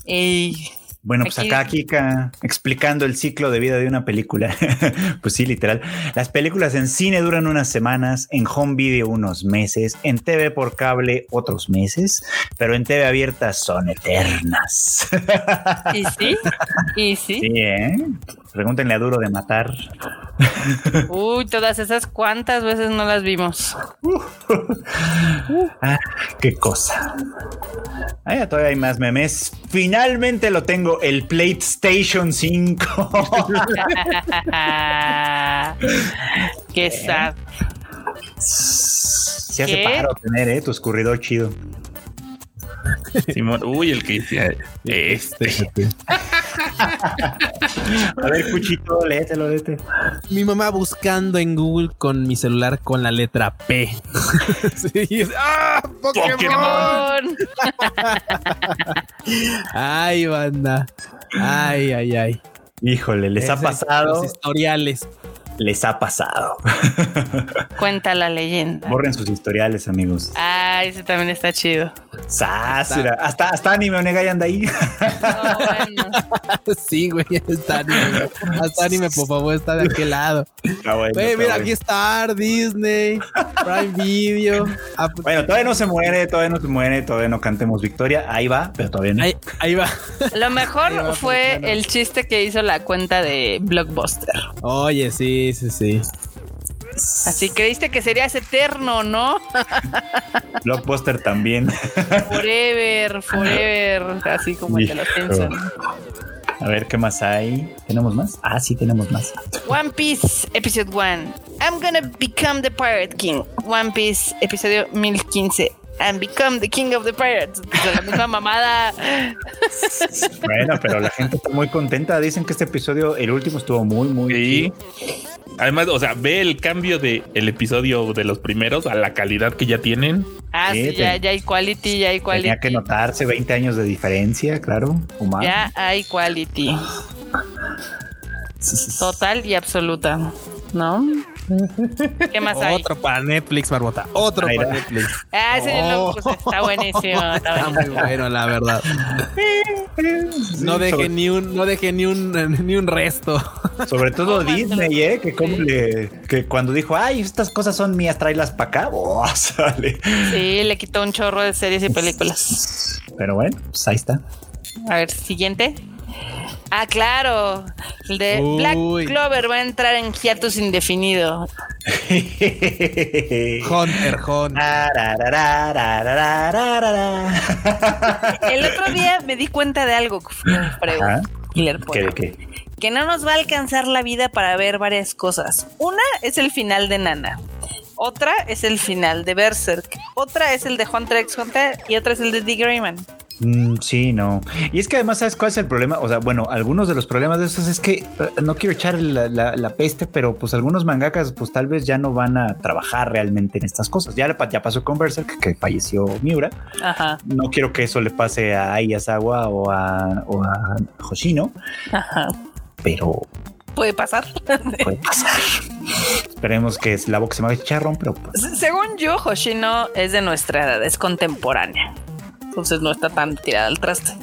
Speaker 2: Y
Speaker 3: bueno, pues acá Kika explicando el ciclo de vida de una película. pues sí, literal. Las películas en cine duran unas semanas, en home video unos meses, en TV por cable otros meses, pero en TV abierta son eternas.
Speaker 2: ¿Y sí? ¿Y sí?
Speaker 3: Sí, ¿eh? Pregúntenle a Duro de Matar.
Speaker 2: Uy, todas esas cuántas veces no las vimos.
Speaker 3: ah, qué cosa. Ah, todavía hay más memes. Finalmente lo tengo, el PlayStation 5.
Speaker 2: qué sad.
Speaker 3: Se hace paro tener, eh, tu escurridor chido.
Speaker 4: Simón, uy, el que decía este.
Speaker 3: A ver, Cuchito, léetelo, léete.
Speaker 6: Mi mamá buscando en Google con mi celular con la letra P. ¡Ah! ¡Pokémon! ay, banda. Ay, ay, ay.
Speaker 3: Híjole, les ha pasado.
Speaker 6: Los historiales
Speaker 3: les ha pasado.
Speaker 2: Cuenta la leyenda.
Speaker 3: Borren sus historiales, amigos.
Speaker 2: Ah, ese también está chido.
Speaker 3: Hasta, hasta anime Onegai anda ahí.
Speaker 6: sí, güey, está anime. Hasta anime, por favor, está de aquel lado. mira, aquí está Disney, Prime Video.
Speaker 3: Bueno, todavía no se muere, todavía no se muere, todavía no cantemos victoria. Ahí va, pero todavía no.
Speaker 6: Ahí, va.
Speaker 2: Lo mejor fue el chiste que hizo la cuenta de Blockbuster.
Speaker 6: Oye, sí, sí, sí.
Speaker 2: Así creíste que serías eterno, ¿no?
Speaker 3: Blockbuster también.
Speaker 2: Forever, forever, así como te lo piensan.
Speaker 3: A ver qué más hay. ¿Tenemos más? Ah, sí, tenemos más.
Speaker 2: One Piece, episodio 1. I'm gonna become the Pirate King. One Piece, episodio 1015. And become the king of the pirates. la misma mamada.
Speaker 3: Bueno, pero la gente está muy contenta. Dicen que este episodio, el último, estuvo muy, muy.
Speaker 4: Sí. Además, o sea, ve el cambio de el episodio de los primeros a la calidad que ya tienen.
Speaker 2: Ah, sí, ya, ya, hay quality, ya hay quality.
Speaker 3: Tenía que notarse 20 años de diferencia, claro.
Speaker 2: Ya hay quality. Total y absoluta, ¿no? ¿Qué más hay?
Speaker 6: Otro para Netflix, Barbota. Otro para Netflix.
Speaker 2: Ah, ese oh. está buenísimo.
Speaker 6: Está, muy bueno, la verdad. No deje ni un, no deje ni un, ni un resto.
Speaker 3: Sobre todo Disney, ¿eh? Que, como le, que cuando dijo, ay, estas cosas son mías, tráelas para acá. Oh, sale.
Speaker 2: Sí, le quitó un chorro de series y películas.
Speaker 3: Pero bueno, pues ahí está.
Speaker 2: A ver, siguiente. Ah, claro. El de Black Clover va a entrar en hiatus indefinido.
Speaker 6: Hunter, Hunter.
Speaker 2: El otro día me di cuenta de algo,
Speaker 3: ¿Qué, qué?
Speaker 2: Que no nos va a alcanzar la vida para ver varias cosas. Una es el final de Nana. Otra es el final de Berserk. Otra es el de Hunter x Hunter. Y otra es el de The Greyman.
Speaker 3: Mm, sí, no. Y es que además, ¿sabes cuál es el problema? O sea, bueno, algunos de los problemas de esos es que eh, no quiero echar la, peste, pero pues algunos mangakas, pues tal vez ya no van a trabajar realmente en estas cosas. Ya, ya pasó con Berserk, que falleció Miura.
Speaker 2: Ajá.
Speaker 3: No quiero que eso le pase a Ayasawa o a, o a Hoshino.
Speaker 2: Ajá.
Speaker 3: Pero
Speaker 2: puede pasar.
Speaker 3: Puede pasar. Esperemos que es la boca se me haga chicharrón, pero pues.
Speaker 2: Según yo, Hoshino es de nuestra edad, es contemporánea entonces no está tan tirada al traste.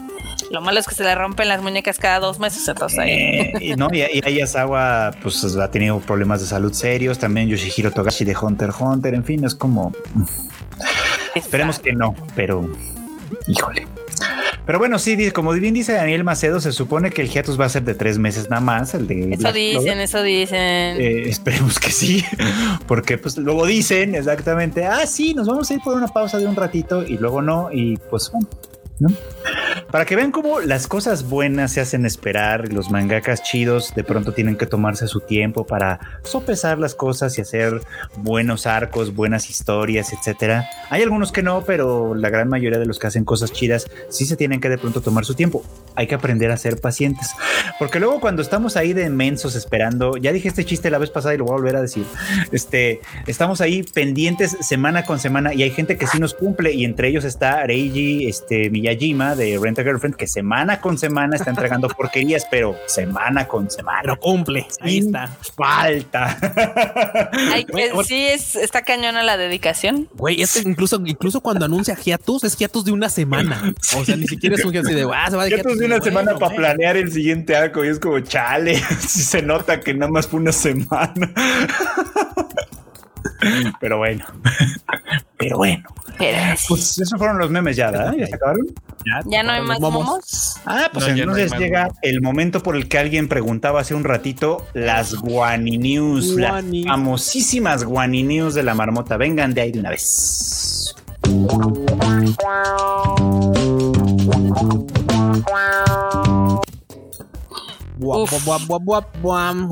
Speaker 2: Lo malo es que se le rompen las muñecas cada dos meses, entonces ahí.
Speaker 3: Eh, y no, y, y Ayasawa pues ha tenido problemas de salud serios, también Yoshihiro Togashi de Hunter Hunter, en fin, es como... Esperemos que no, pero... Híjole. Pero bueno, sí, como bien dice Daniel Macedo, se supone que el hiatus va a ser de tres meses nada más. El de
Speaker 2: eso dicen, eso dicen.
Speaker 3: Eh, esperemos que sí, porque pues luego dicen exactamente, ah, sí, nos vamos a ir por una pausa de un ratito y luego no, y pues bueno, Para que vean cómo las cosas buenas se hacen esperar, los mangakas chidos de pronto tienen que tomarse su tiempo para sopesar las cosas y hacer buenos arcos, buenas historias, etcétera. Hay algunos que no, pero la gran mayoría de los que hacen cosas chidas sí se tienen que de pronto tomar su tiempo. Hay que aprender a ser pacientes, porque luego cuando estamos ahí de mensos esperando, ya dije este chiste la vez pasada y lo voy a volver a decir. Este, estamos ahí pendientes semana con semana y hay gente que sí nos cumple y entre ellos está Reiji, este Miyajima de Rent Girlfriend que semana con semana está entregando porquerías, pero semana con semana.
Speaker 6: Pero cumple. Ahí está.
Speaker 3: Falta.
Speaker 2: sí, es, está cañona la dedicación.
Speaker 6: Güey, es incluso, incluso cuando anuncia hiatus, es hiatus de una semana. O sea, ni siquiera es un hiatus de, ah, se va de
Speaker 3: hiatus de una semana para planear el siguiente arco y es como, chale, si se nota que nada más fue una semana. Pero bueno. Pero bueno. Pues esos fueron los memes ya, ¿verdad? ¿Ya se acabaron?
Speaker 2: Ya, no hay más momos.
Speaker 3: Ah, pues entonces llega el momento por el que alguien preguntaba hace un ratito las Guani News, las famosísimas Guani News de la marmota. Vengan de ahí de una vez.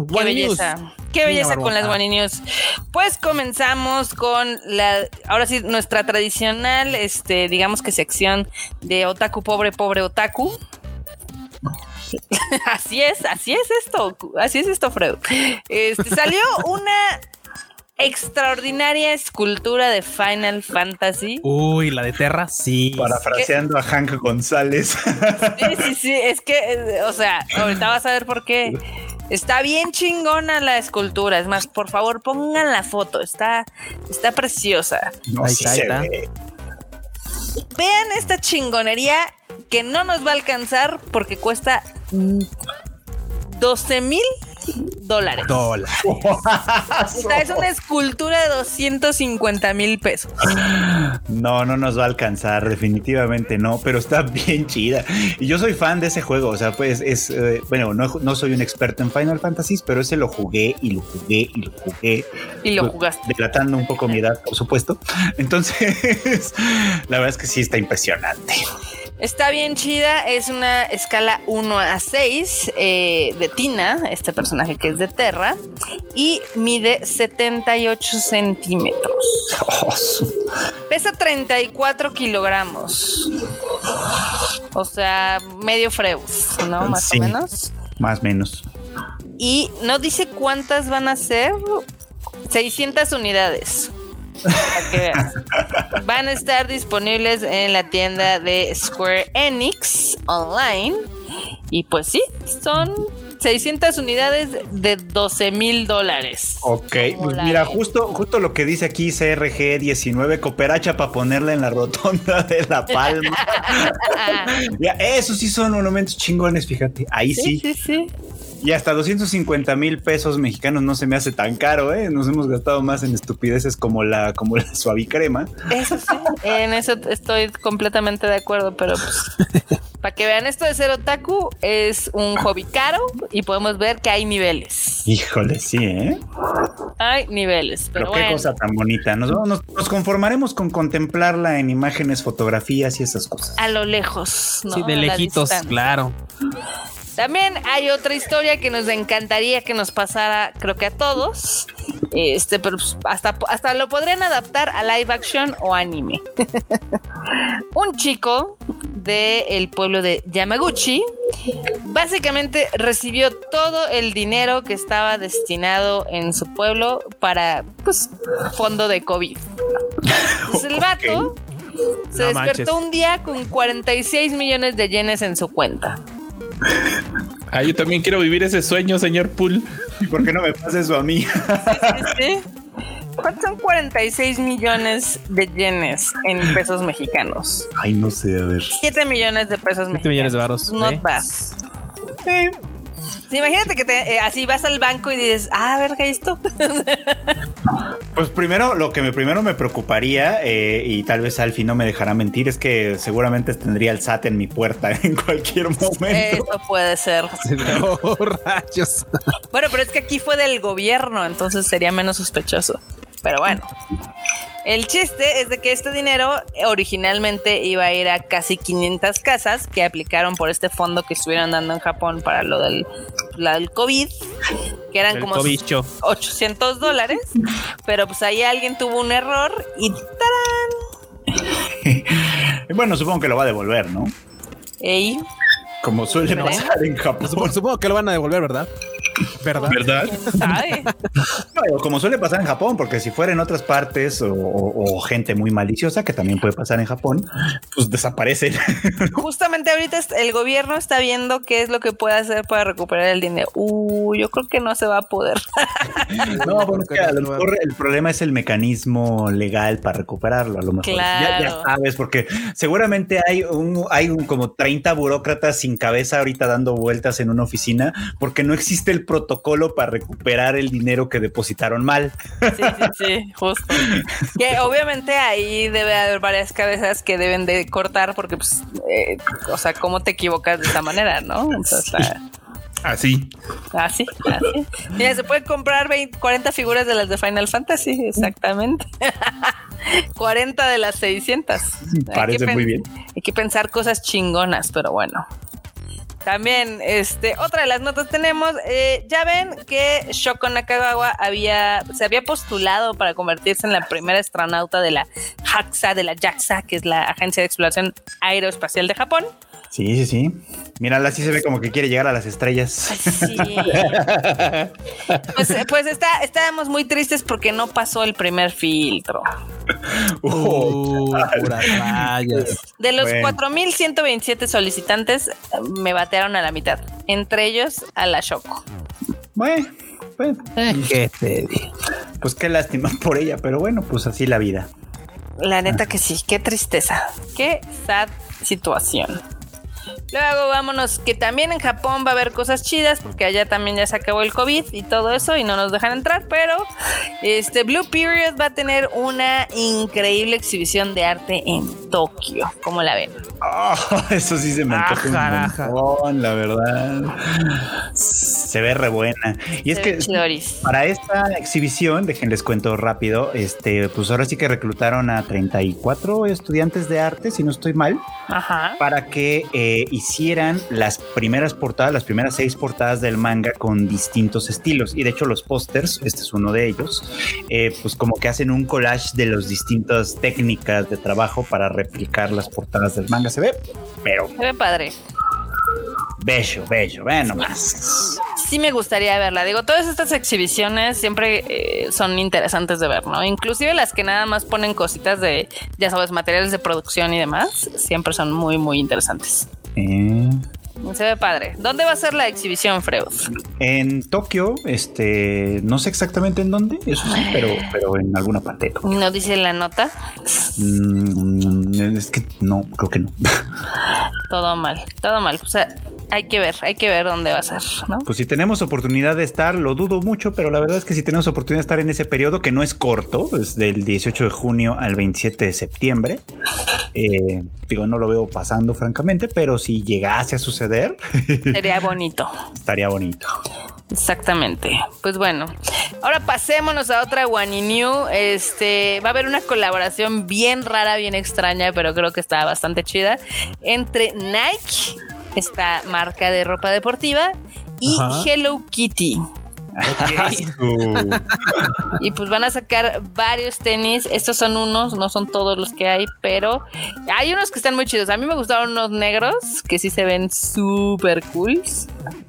Speaker 2: Qué belleza. Qué belleza con las One News. Pues comenzamos con la, ahora sí, nuestra tradicional, este, digamos que sección de otaku pobre, pobre otaku. así es, así es esto, así es esto, Freud. Este, salió una extraordinaria escultura de Final Fantasy.
Speaker 6: Uy, la de Terra, sí.
Speaker 3: Parafraseando a Hank González.
Speaker 2: Sí, sí, sí, es que, o sea, ahorita vas a ver por qué. Está bien chingona la escultura. Es más, por favor, pongan la foto. Está, está preciosa.
Speaker 3: ahí está,
Speaker 2: Vean esta chingonería que no nos va a alcanzar porque cuesta 12 mil dólares.
Speaker 6: Dólares.
Speaker 2: es una escultura de 250 mil pesos.
Speaker 3: No, no nos va a alcanzar, definitivamente no, pero está bien chida. Y yo soy fan de ese juego, o sea, pues es, eh, bueno, no, soy un experto en Final Fantasy, pero ese lo jugué y lo jugué y lo jugué.
Speaker 2: Y lo jugaste.
Speaker 3: Delatando un poco mi edad, por supuesto. Entonces, la verdad es que sí está impresionante.
Speaker 2: Está bien chida, es una escala 1 a 6 eh, de Tina, este personaje que es de Terra, y mide 78 centímetros. Pesa 34 kilogramos. O sea, medio freus, ¿no? Más o menos.
Speaker 3: Más o menos.
Speaker 2: Y no dice cuántas van a ser. 600 unidades. Van a estar disponibles en la tienda de Square Enix online. Y pues sí, son 600 unidades de 12 mil dólares.
Speaker 3: Ok, pues mira, justo, justo lo que dice aquí CRG 19, cooperacha para ponerla en la rotonda de La Palma. ya, esos sí son monumentos chingones, fíjate. Ahí sí. Sí, sí, sí. Y hasta 250 mil pesos mexicanos no se me hace tan caro, ¿eh? Nos hemos gastado más en estupideces como la, como la suavicrema.
Speaker 2: Eso sí, en eso estoy completamente de acuerdo, pero pues, para que vean esto de ser otaku es un hobby caro y podemos ver que hay niveles.
Speaker 3: Híjole, sí, ¿eh?
Speaker 2: Hay niveles, pero,
Speaker 3: qué cosa tan bonita. Nos, nos, conformaremos con contemplarla en imágenes, fotografías y esas cosas.
Speaker 2: A lo lejos, ¿no?
Speaker 6: Sí, de lejitos, claro.
Speaker 2: También hay otra historia que nos encantaría que nos pasara, creo que a todos. Este, pero pues, hasta, hasta lo podrían adaptar a live action o anime. Un chico del pueblo de Yamaguchi básicamente recibió todo el dinero que estaba destinado en su pueblo para pues, fondo de COVID. el vato se despertó un día con 46 millones de yenes en su cuenta.
Speaker 4: Ah, yo también quiero vivir ese sueño, señor Pool.
Speaker 3: ¿Y por qué no me pasa eso a mí?
Speaker 2: ¿Cuántos son 46 millones de yenes en pesos mexicanos?
Speaker 3: Ay, no sé, a ver.
Speaker 2: 7 millones de pesos 7
Speaker 6: millones de varos.
Speaker 2: Not bad. Imagínate que te, eh, así vas al banco y dices, ah, a ver, ¿qué esto?
Speaker 3: pues primero, lo que me, primero me preocuparía, eh, y tal vez Alfie no me dejará mentir, es que seguramente tendría el SAT en mi puerta en cualquier momento.
Speaker 2: Eso puede ser.
Speaker 6: rayos.
Speaker 2: Bueno, pero es que aquí fue del gobierno, entonces sería menos sospechoso. Pero bueno. El chiste es de que este dinero originalmente iba a ir a casi 500 casas que aplicaron por este fondo que estuvieron dando en Japón para lo del, COVID, que eran como 800 dólares, pero pues ahí alguien tuvo un error y ¡tarán!
Speaker 3: bueno, supongo que lo va a devolver, ¿no?
Speaker 2: Ey.
Speaker 3: Como suele pasar en Japón.
Speaker 6: Supongo que lo van a devolver, ¿verdad?
Speaker 4: ¿Verdad? ¿Verdad?
Speaker 3: como suele pasar en Japón, porque si fuera en otras partes o, gente muy maliciosa, que también puede pasar en Japón, pues desaparecen.
Speaker 2: Justamente ahorita el gobierno está viendo qué es lo que puede hacer para recuperar el dinero. Uh, yo creo que no se va a poder.
Speaker 3: no, bueno, el problema es el mecanismo legal para recuperarlo, a lo mejor. Ya, sabes, porque seguramente hay un, hay un, como 30 burócratas sin cabeza ahorita dando vueltas en una oficina porque no existe el protocolo para recuperar el dinero que depositaron mal.
Speaker 2: Sí, sí, sí, justo. que obviamente ahí debe haber varias cabezas que deben de cortar porque, pues, eh, o sea, ¿cómo te equivocas de esa manera, no?
Speaker 4: Así.
Speaker 2: Así, así. Mira, se puede comprar 20, 40 figuras de las de Final Fantasy, exactamente. 40 de las 600.
Speaker 3: Parece muy bien.
Speaker 2: Hay que pensar cosas chingonas, pero bueno. También, este, otra de las notas tenemos, eh, ya ven que Shoko Nakagawa había, se había postulado para convertirse en la primera astronauta de la JAXA, de la JAXA, que es la Agencia de Exploración Aeroespacial de Japón.
Speaker 3: Sí, sí, sí. Mírala, así se ve como que quiere llegar a las estrellas.
Speaker 2: Sí. pues, pues está, estábamos muy tristes porque no pasó el primer filtro.
Speaker 6: Uh,
Speaker 2: de los 4.127 solicitantes, me batearon a la mitad. Entre ellos a la Choco.
Speaker 3: Bueno, pues,
Speaker 6: ¿Qué te
Speaker 3: Pues qué lástima por ella, pero bueno, pues así la vida.
Speaker 2: La neta que sí, qué tristeza. Qué sad situación. Luego vámonos, que también en Japón va a haber cosas chidas, porque allá también ya se acabó el COVID y todo eso, y no nos dejan entrar, pero este Blue Period va a tener una increíble exhibición de arte en Tokio. ¿Cómo la ven?
Speaker 3: Oh, eso sí se me antoja un la verdad. Se ve re buena. Y es que para esta exhibición, déjenles cuento rápido, este, pues ahora sí que reclutaron a 34 estudiantes de arte, si no estoy mal, para que eh, hicieran las primeras portadas, las primeras seis portadas del manga con distintos estilos. Y de hecho los pósters, este es uno de ellos, eh, pues como que hacen un collage de las distintas técnicas de trabajo para replicar las portadas del manga. Se ve, pero...
Speaker 2: Se ve padre.
Speaker 3: Bello, bello, ve nomás.
Speaker 2: Sí me gustaría verla. Digo, todas estas exhibiciones siempre eh, son interesantes de ver, ¿no? Inclusive las que nada más ponen cositas de, ya sabes, materiales de producción y demás, siempre son muy, muy interesantes. Eh. Se ve padre. ¿Dónde va a ser la exhibición, Freud?
Speaker 3: En Tokio, este, no sé exactamente en dónde, eso sí, pero, pero en alguna parte.
Speaker 2: ¿No dice la nota?
Speaker 3: Mm, es que no, creo que no.
Speaker 2: todo mal, todo mal. O sea, hay que ver, hay que ver dónde va a ser, ¿no?
Speaker 3: Pues si tenemos oportunidad de estar, lo dudo mucho, pero la verdad es que si tenemos oportunidad de estar en ese periodo, que no es corto, es del 18 de junio al 27 de septiembre, eh, digo, no lo veo pasando francamente, pero si llegase a suceder...
Speaker 2: Sería bonito.
Speaker 3: Estaría bonito.
Speaker 2: Exactamente. Pues bueno, ahora pasémonos a otra One New. Este va a haber una colaboración bien rara, bien extraña, pero creo que está bastante chida entre Nike esta marca de ropa deportiva y Hello Kitty. y pues van a sacar varios tenis. Estos son unos, no son todos los que hay, pero hay unos que están muy chidos. A mí me gustaron unos negros que sí se ven súper cool.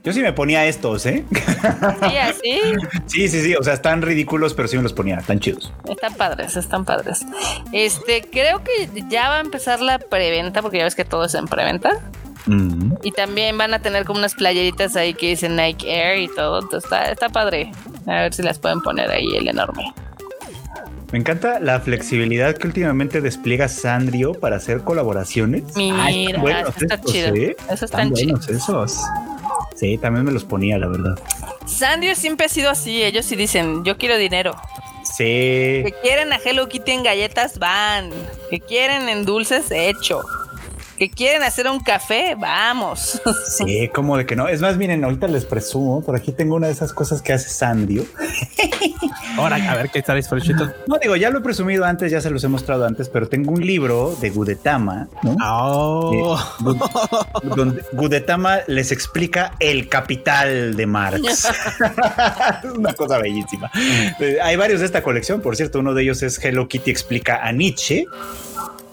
Speaker 3: Yo sí me ponía estos, ¿eh?
Speaker 2: Sí, así.
Speaker 3: Sí, sí, sí. O sea, están ridículos, pero sí me los ponía. Están chidos.
Speaker 2: Están padres, están padres. Este, creo que ya va a empezar la preventa, porque ya ves que todo es en preventa. Y también van a tener como unas playeritas ahí que dicen Nike Air y todo. Entonces está, está padre. A ver si las pueden poner ahí el enorme.
Speaker 3: Me encanta la flexibilidad que últimamente despliega Sandrio para hacer colaboraciones.
Speaker 2: Mira, eso está chido. ¿eh? Eso están, buenos
Speaker 3: esos. Sí, también me los ponía, la verdad.
Speaker 2: Sandrio siempre ha sido así. Ellos sí dicen, yo quiero dinero.
Speaker 3: Sí.
Speaker 2: Que quieren a Hello Kitty en galletas, van. Que quieren en dulces, hecho que quieren hacer un café, vamos.
Speaker 3: Sí, como de que no. Es más, miren, ahorita les presumo, por aquí tengo una de esas cosas que hace Sandio.
Speaker 6: Ahora, a ver qué está disfrutando.
Speaker 3: No digo, ya lo he presumido antes, ya se los he mostrado antes, pero tengo un libro de Gudetama, ¿no?
Speaker 6: Oh.
Speaker 3: donde Gudetama les explica el capital de Marx. una cosa bellísima. Eh, hay varios de esta colección, por cierto, uno de ellos es Hello Kitty explica a Nietzsche.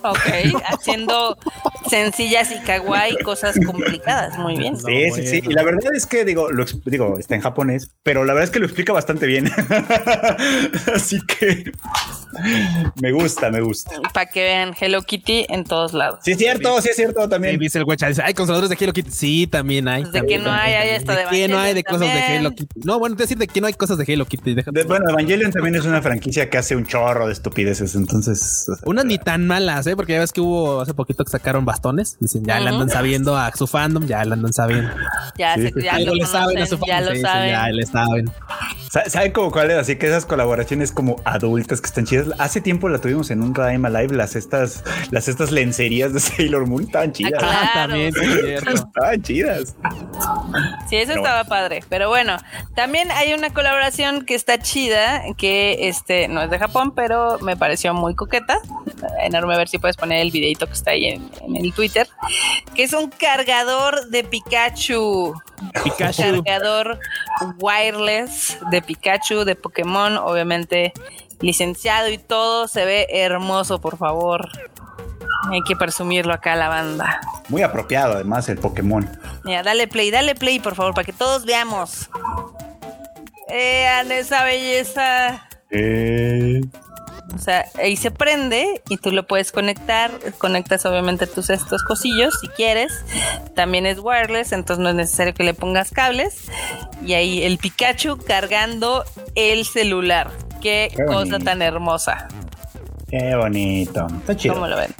Speaker 2: Ok, haciendo sencillas y kawaii cosas complicadas. Muy bien.
Speaker 3: Sí, sí, sí. Y la verdad es que digo, lo digo, está en japonés, pero la verdad es que lo explica bastante bien. Así que me gusta, me gusta.
Speaker 2: Para que vean Hello Kitty en todos lados.
Speaker 3: Sí, es cierto, sí, es cierto también.
Speaker 6: dice el güecha, dice, hay consoladores de Hello Kitty. Sí, también hay.
Speaker 2: Pues de que no hay, hay esto de,
Speaker 6: que no hay de cosas de Hello Kitty. No, bueno, te decir de que no hay cosas de Hello Kitty.
Speaker 3: bueno, Evangelion también es una franquicia que hace un chorro de estupideces, entonces.
Speaker 6: Unas ni tan malas, ¿eh? Porque ya ves que hubo hace poquito que sacaron bastones. Dicen, ya le andan sabiendo a su fandom, ya le andan sabiendo.
Speaker 2: Ya, se, ya, lo, le saben a su fandom. Ya lo saben.
Speaker 6: ya le saben.
Speaker 3: ¿Saben como cuál es? Así que esas colaboraciones como adultas que están chidas. Hace tiempo la tuvimos en un Radaima Live, las estas, las estas lencerías de Sailor Moon estaban chidas.
Speaker 2: Ah,
Speaker 6: también,
Speaker 3: estaban chidas.
Speaker 2: Sí, eso estaba padre. Pero bueno, también hay una colaboración que está chida, que este no es de Japón, pero me pareció muy coqueta. Enorme a ver si puedes poner el videito que está ahí en, el Twitter. Que es un cargador de Pikachu.
Speaker 6: Pikachu.
Speaker 2: cargador wireless de Pikachu, de Pokémon, obviamente licenciado y todo. Se ve hermoso, por favor. Hay que presumirlo acá a la banda.
Speaker 3: Muy apropiado, además, el Pokémon.
Speaker 2: Mira, dale play, dale play, por favor, para que todos veamos. Vean esa belleza.
Speaker 3: Eh.
Speaker 2: O sea, ahí se prende y tú lo puedes conectar. Conectas obviamente tus estos cosillos si quieres. También es wireless, entonces no es necesario que le pongas cables. Y ahí el Pikachu cargando el celular. Qué, cosa tan hermosa.
Speaker 3: Qué bonito. Está chido.
Speaker 2: ¿Cómo lo ven?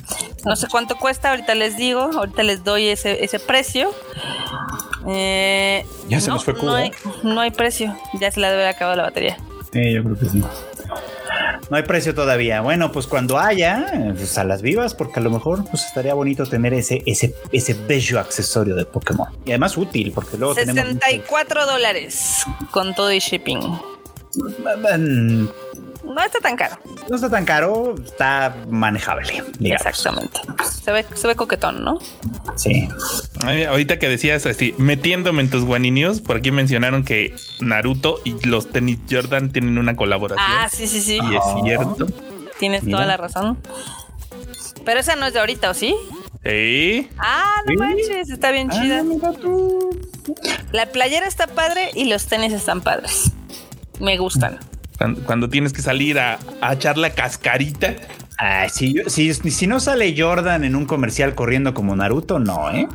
Speaker 2: No sé cuánto cuesta, ahorita les digo, ahorita les doy ese, ese precio.
Speaker 3: Eh, ya se nos fue
Speaker 2: Cuba. No hay, no hay precio, ya se la debe acabado la batería.
Speaker 3: Sí, yo creo que sí. No hay precio todavía. Bueno, pues cuando haya, pues a las vivas, porque a lo mejor pues estaría bonito tener ese, ese, ese bello accesorio de Pokémon. Y además útil, porque luego
Speaker 2: 64 dólares con todo y shipping. No está tan caro.
Speaker 3: No está tan caro, está manejable.
Speaker 2: Exactamente. Se ve, se ve coquetón, ¿no?
Speaker 3: Sí.
Speaker 4: ahorita que decías así, metiéndome en tus guaninios, por aquí mencionaron que Naruto y los tenis Jordan tienen una colaboración.
Speaker 2: Ah, sí, sí, sí.
Speaker 4: Y es cierto.
Speaker 2: Tienes toda la razón. Pero esa no es de ahorita, ¿o sí?
Speaker 4: Sí.
Speaker 2: Ah, no manches, está bien ah, chida. La playera está padre y los tenis están padres. Me gustan
Speaker 4: cuando, tienes que salir a, echar la cascarita.
Speaker 3: Ay, si, si, si, no sale Jordan en un comercial corriendo como Naruto, no, ¿eh?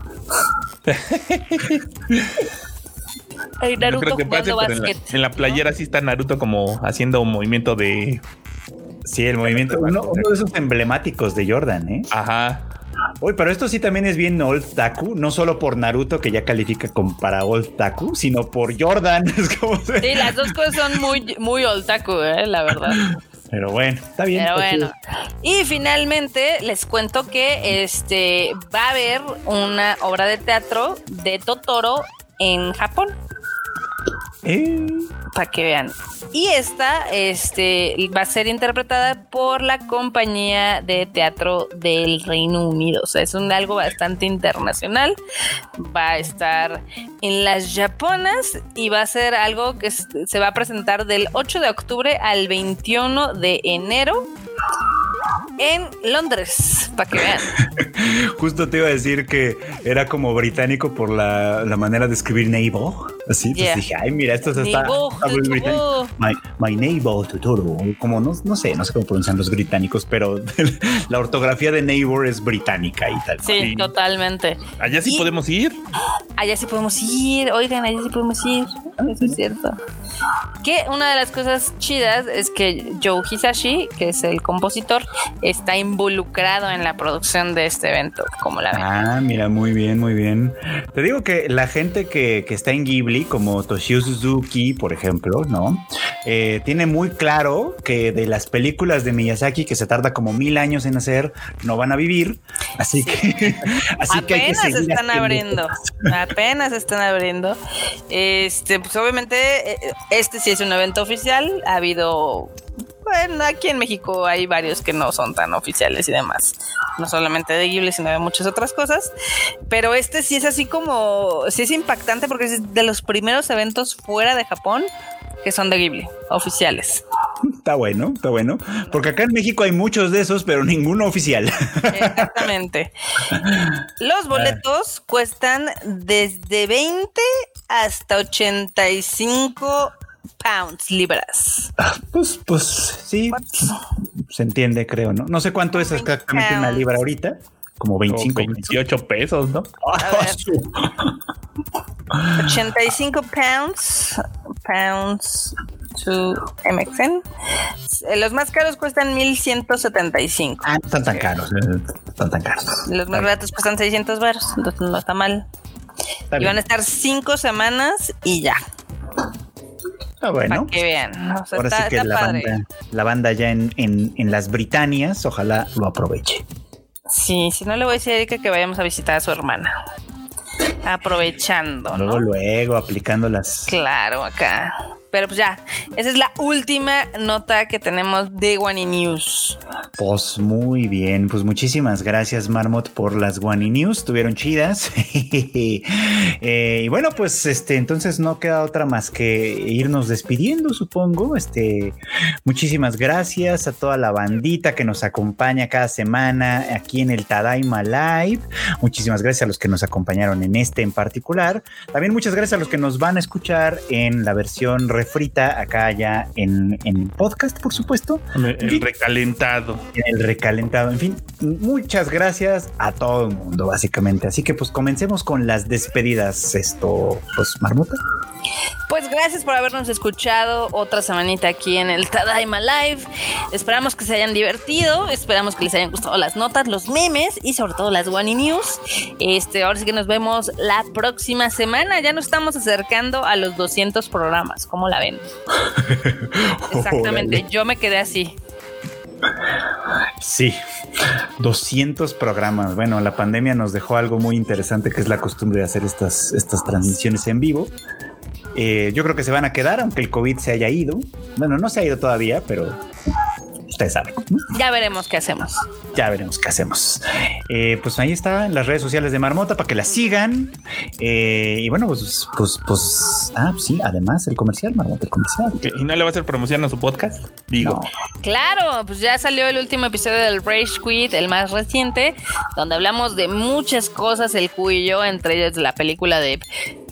Speaker 2: Naruto creo que pase,
Speaker 4: en, la, playera sí está Naruto como haciendo un movimiento de.
Speaker 3: Sí, el movimiento, uno, uno de esos emblemáticos de Jordan, ¿eh?
Speaker 4: Ajá.
Speaker 3: Uy, pero esto sí también es bien Old Taku, no solo por Naruto, que ya califica como para Old Taku, sino por Jordan.
Speaker 2: Sí, las dos cosas son muy, muy Old Taku, eh, la verdad.
Speaker 3: Pero bueno, está bien.
Speaker 2: Pero bueno. Y finalmente les cuento que este va a haber una obra de teatro de Totoro en Japón.
Speaker 3: Eh.
Speaker 2: Para que vean. Y esta este, va a ser interpretada por la compañía de teatro del Reino Unido. O sea, es un algo bastante internacional. Va a estar en las japonas y va a ser algo que se va a presentar del 8 de octubre al 21 de enero en Londres, para que vean.
Speaker 3: Justo te iba a decir que era como británico por la, manera de escribir neighbor. Así, entonces dije, ay, mira, esto está, muy británico. My, my, neighbor Totoro. Como no, no sé, no sé cómo pronuncian los británicos, pero la ortografía de neighbor es británica y tal.
Speaker 2: Sí, totalmente.
Speaker 4: Allá sí podemos ir.
Speaker 2: Allá sí podemos ir. Oigan, allá sí podemos ir. Eso es cierto. Que una de las cosas chidas es que Joe Hisashi, que es el compositor, está involucrado en la producción de este evento, como la ven.
Speaker 3: Ah, mira, muy bien, muy bien. Te digo que la gente que, está en Ghibli, como Toshio Suzuki, por ejemplo, ¿no? Eh, tiene muy claro que de las películas de Miyazaki que se tarda como mil años en hacer, no van a vivir. Así que, así
Speaker 2: apenas que hay que están abriendo, apenas están abriendo. Este, pues obviamente, eh, este sí es un evento oficial. Ha habido bueno, aquí en México hay varios que no son tan oficiales y demás. No solamente de Ghibli, sino de muchas otras cosas. Pero este sí es así como, sí es impactante porque es de los primeros eventos fuera de Japón que son de Ghibli, oficiales.
Speaker 3: Está bueno, está bueno. Porque acá en México hay muchos de esos, pero ninguno oficial.
Speaker 2: Exactamente. Los boletos cuestan desde 20 hasta 85 pounds, libras.
Speaker 3: Ah, pues, pues sí, se entiende, creo, ¿no? No sé cuánto es exactamente una libra ahorita. Como 25,
Speaker 4: 28 pesos, ¿no?
Speaker 2: 85 pounds, pounds to MXN. Eh, los más caros cuestan 1175.
Speaker 3: Ah, no están tan caros, eh, están tan caros.
Speaker 2: Los más baratos cuestan 600 baros, entonces no está mal. y van a estar 5 semanas y ya.
Speaker 3: Ah, bueno.
Speaker 2: que vean.
Speaker 3: Ahora sí que la, banda, la banda ya en, en, las Britanias, ojalá lo aproveche.
Speaker 2: Sí, si no le voy a decir a Erika que vayamos a visitar a su hermana. Aprovechando.
Speaker 3: Luego, luego, aplicando las.
Speaker 2: Claro, acá. Pero pues ya, esa es la última nota que tenemos de One News.
Speaker 3: Pues muy bien, pues muchísimas gracias Marmot por las One News, estuvieron chidas. Eh, y bueno, pues este, entonces no queda otra más que irnos despidiendo, supongo. Este, muchísimas gracias a toda la bandita que nos acompaña cada semana aquí en el Tadaima Live. Muchísimas gracias a los que nos acompañaron en este en particular. También muchas gracias a los que nos van a escuchar en la versión frita acá ya en, en podcast, por supuesto.
Speaker 4: El recalentado.
Speaker 3: el recalentado. En fin, muchas gracias a todo el mundo, básicamente. Así que pues comencemos con las despedidas. Esto, pues, Marmota.
Speaker 2: Pues gracias por habernos escuchado otra semanita aquí en el Tadaima Live. Esperamos que se hayan divertido, esperamos que les hayan gustado las notas, los memes y sobre todo las One News. Este, ahora sí que nos vemos la próxima semana. Ya nos estamos acercando a los 200 programas. ¿Cómo la ven? Exactamente, yo me quedé así.
Speaker 3: Sí, 200 programas. Bueno, la pandemia nos dejó algo muy interesante que es la costumbre de hacer estas, estas transmisiones en vivo. Eh, yo creo que se van a quedar, aunque el COVID se haya ido. Bueno, no se ha ido todavía, pero ustedes saben.
Speaker 2: Ya veremos qué hacemos.
Speaker 3: Ya veremos qué hacemos. Eh, pues ahí está en las redes sociales de Marmota para que la sigan. Eh, y bueno, pues, pues, pues, ah, sí, además el comercial, Marmota, el comercial.
Speaker 4: ¿Y no le va a hacer promoción a su podcast? Digo.
Speaker 2: Claro, pues ya salió el último episodio del Rage Quit, el más reciente, donde hablamos de muchas cosas, el cuyo, entre ellas la película de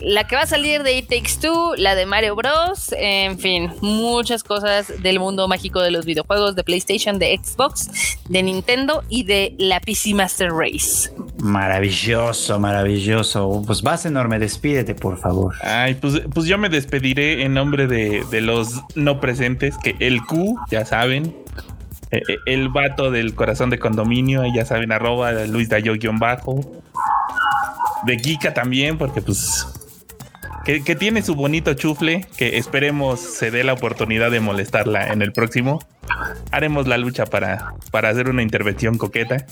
Speaker 2: la que va a salir de It Takes Two, la de Mario Bros, en fin, muchas cosas del mundo mágico de los videojuegos de PlayStation, de Xbox, de Nintendo y de la PC Master Race.
Speaker 3: Maravilloso, maravilloso. Pues vas enorme, despídete, por favor.
Speaker 4: Ay, pues, pues yo me despediré en nombre de, de los no presentes, que el Q, ya saben, eh, eh, el vato del corazón de condominio, ya saben, arroba Luis Dayo-bajo. De Kika también, porque pues que, tiene su bonito chufle, que esperemos se dé la oportunidad de molestarla en el próximo. Haremos la lucha para, para hacer una intervención coqueta.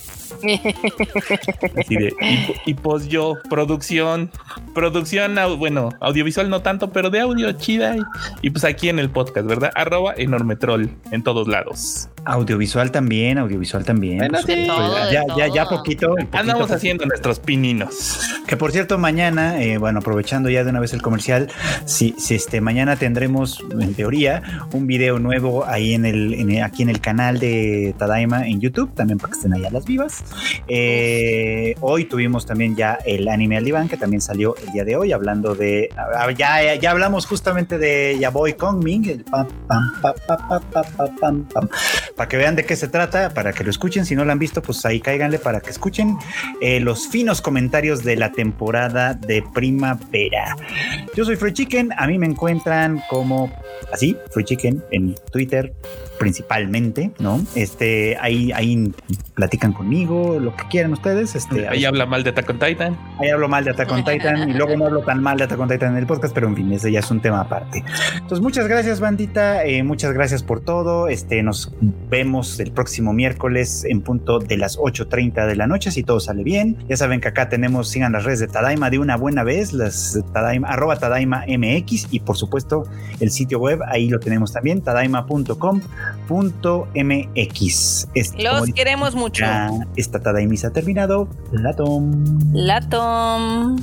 Speaker 4: y, pues yo, producción, producción, bueno, audiovisual no tanto, pero de audio chida. Y, pues aquí en el podcast, ¿verdad? Arroba enorme troll en todos lados.
Speaker 3: Audiovisual también, audiovisual también. ya, ya, ya poquito,
Speaker 4: Andamos haciendo nuestros pininos.
Speaker 3: Que por cierto, mañana, eh, bueno, aprovechando ya de una vez el comercial, si, si este mañana tendremos, en teoría, un video nuevo ahí en el, aquí en el canal de Tadaima en YouTube, también para que estén allá las vivas. Eh, hoy tuvimos también ya el anime al diván, que también salió el día de hoy, hablando de. Ya, ya hablamos justamente de Yaboy Kongming, el pam, pam, pam, pam, pam, pam, pam, para que vean de qué se trata, para que lo escuchen. Si no lo han visto, pues ahí cáiganle para que escuchen eh, los finos comentarios de la temporada de primavera. Yo soy Free Chicken, a mí me encuentran como así, Free Chicken en Twitter, principalmente, ¿no? Este, ahí, ahí platican conmigo, lo que quieran ustedes. Este,
Speaker 4: ahí habla mal de Attack on Titan.
Speaker 3: Ahí hablo mal de Attack on Titan y luego no hablo tan mal de Attack on Titan en el podcast, pero en fin, ese ya es un tema aparte. Entonces, muchas gracias, bandita. Eh, muchas gracias por todo. Este, nos vemos el próximo miércoles en punto de las 8.30 de la noche, si todo sale bien. Ya saben que acá tenemos, sigan las redes de Tadaima de una buena vez, las Tadaima, arroba Tadaima MX y por supuesto el sitio web, ahí lo tenemos también, tadaima.com .mx.
Speaker 2: Los queremos mucho.
Speaker 3: Esta Tadaimisa ha terminado. Latom.
Speaker 2: Latom.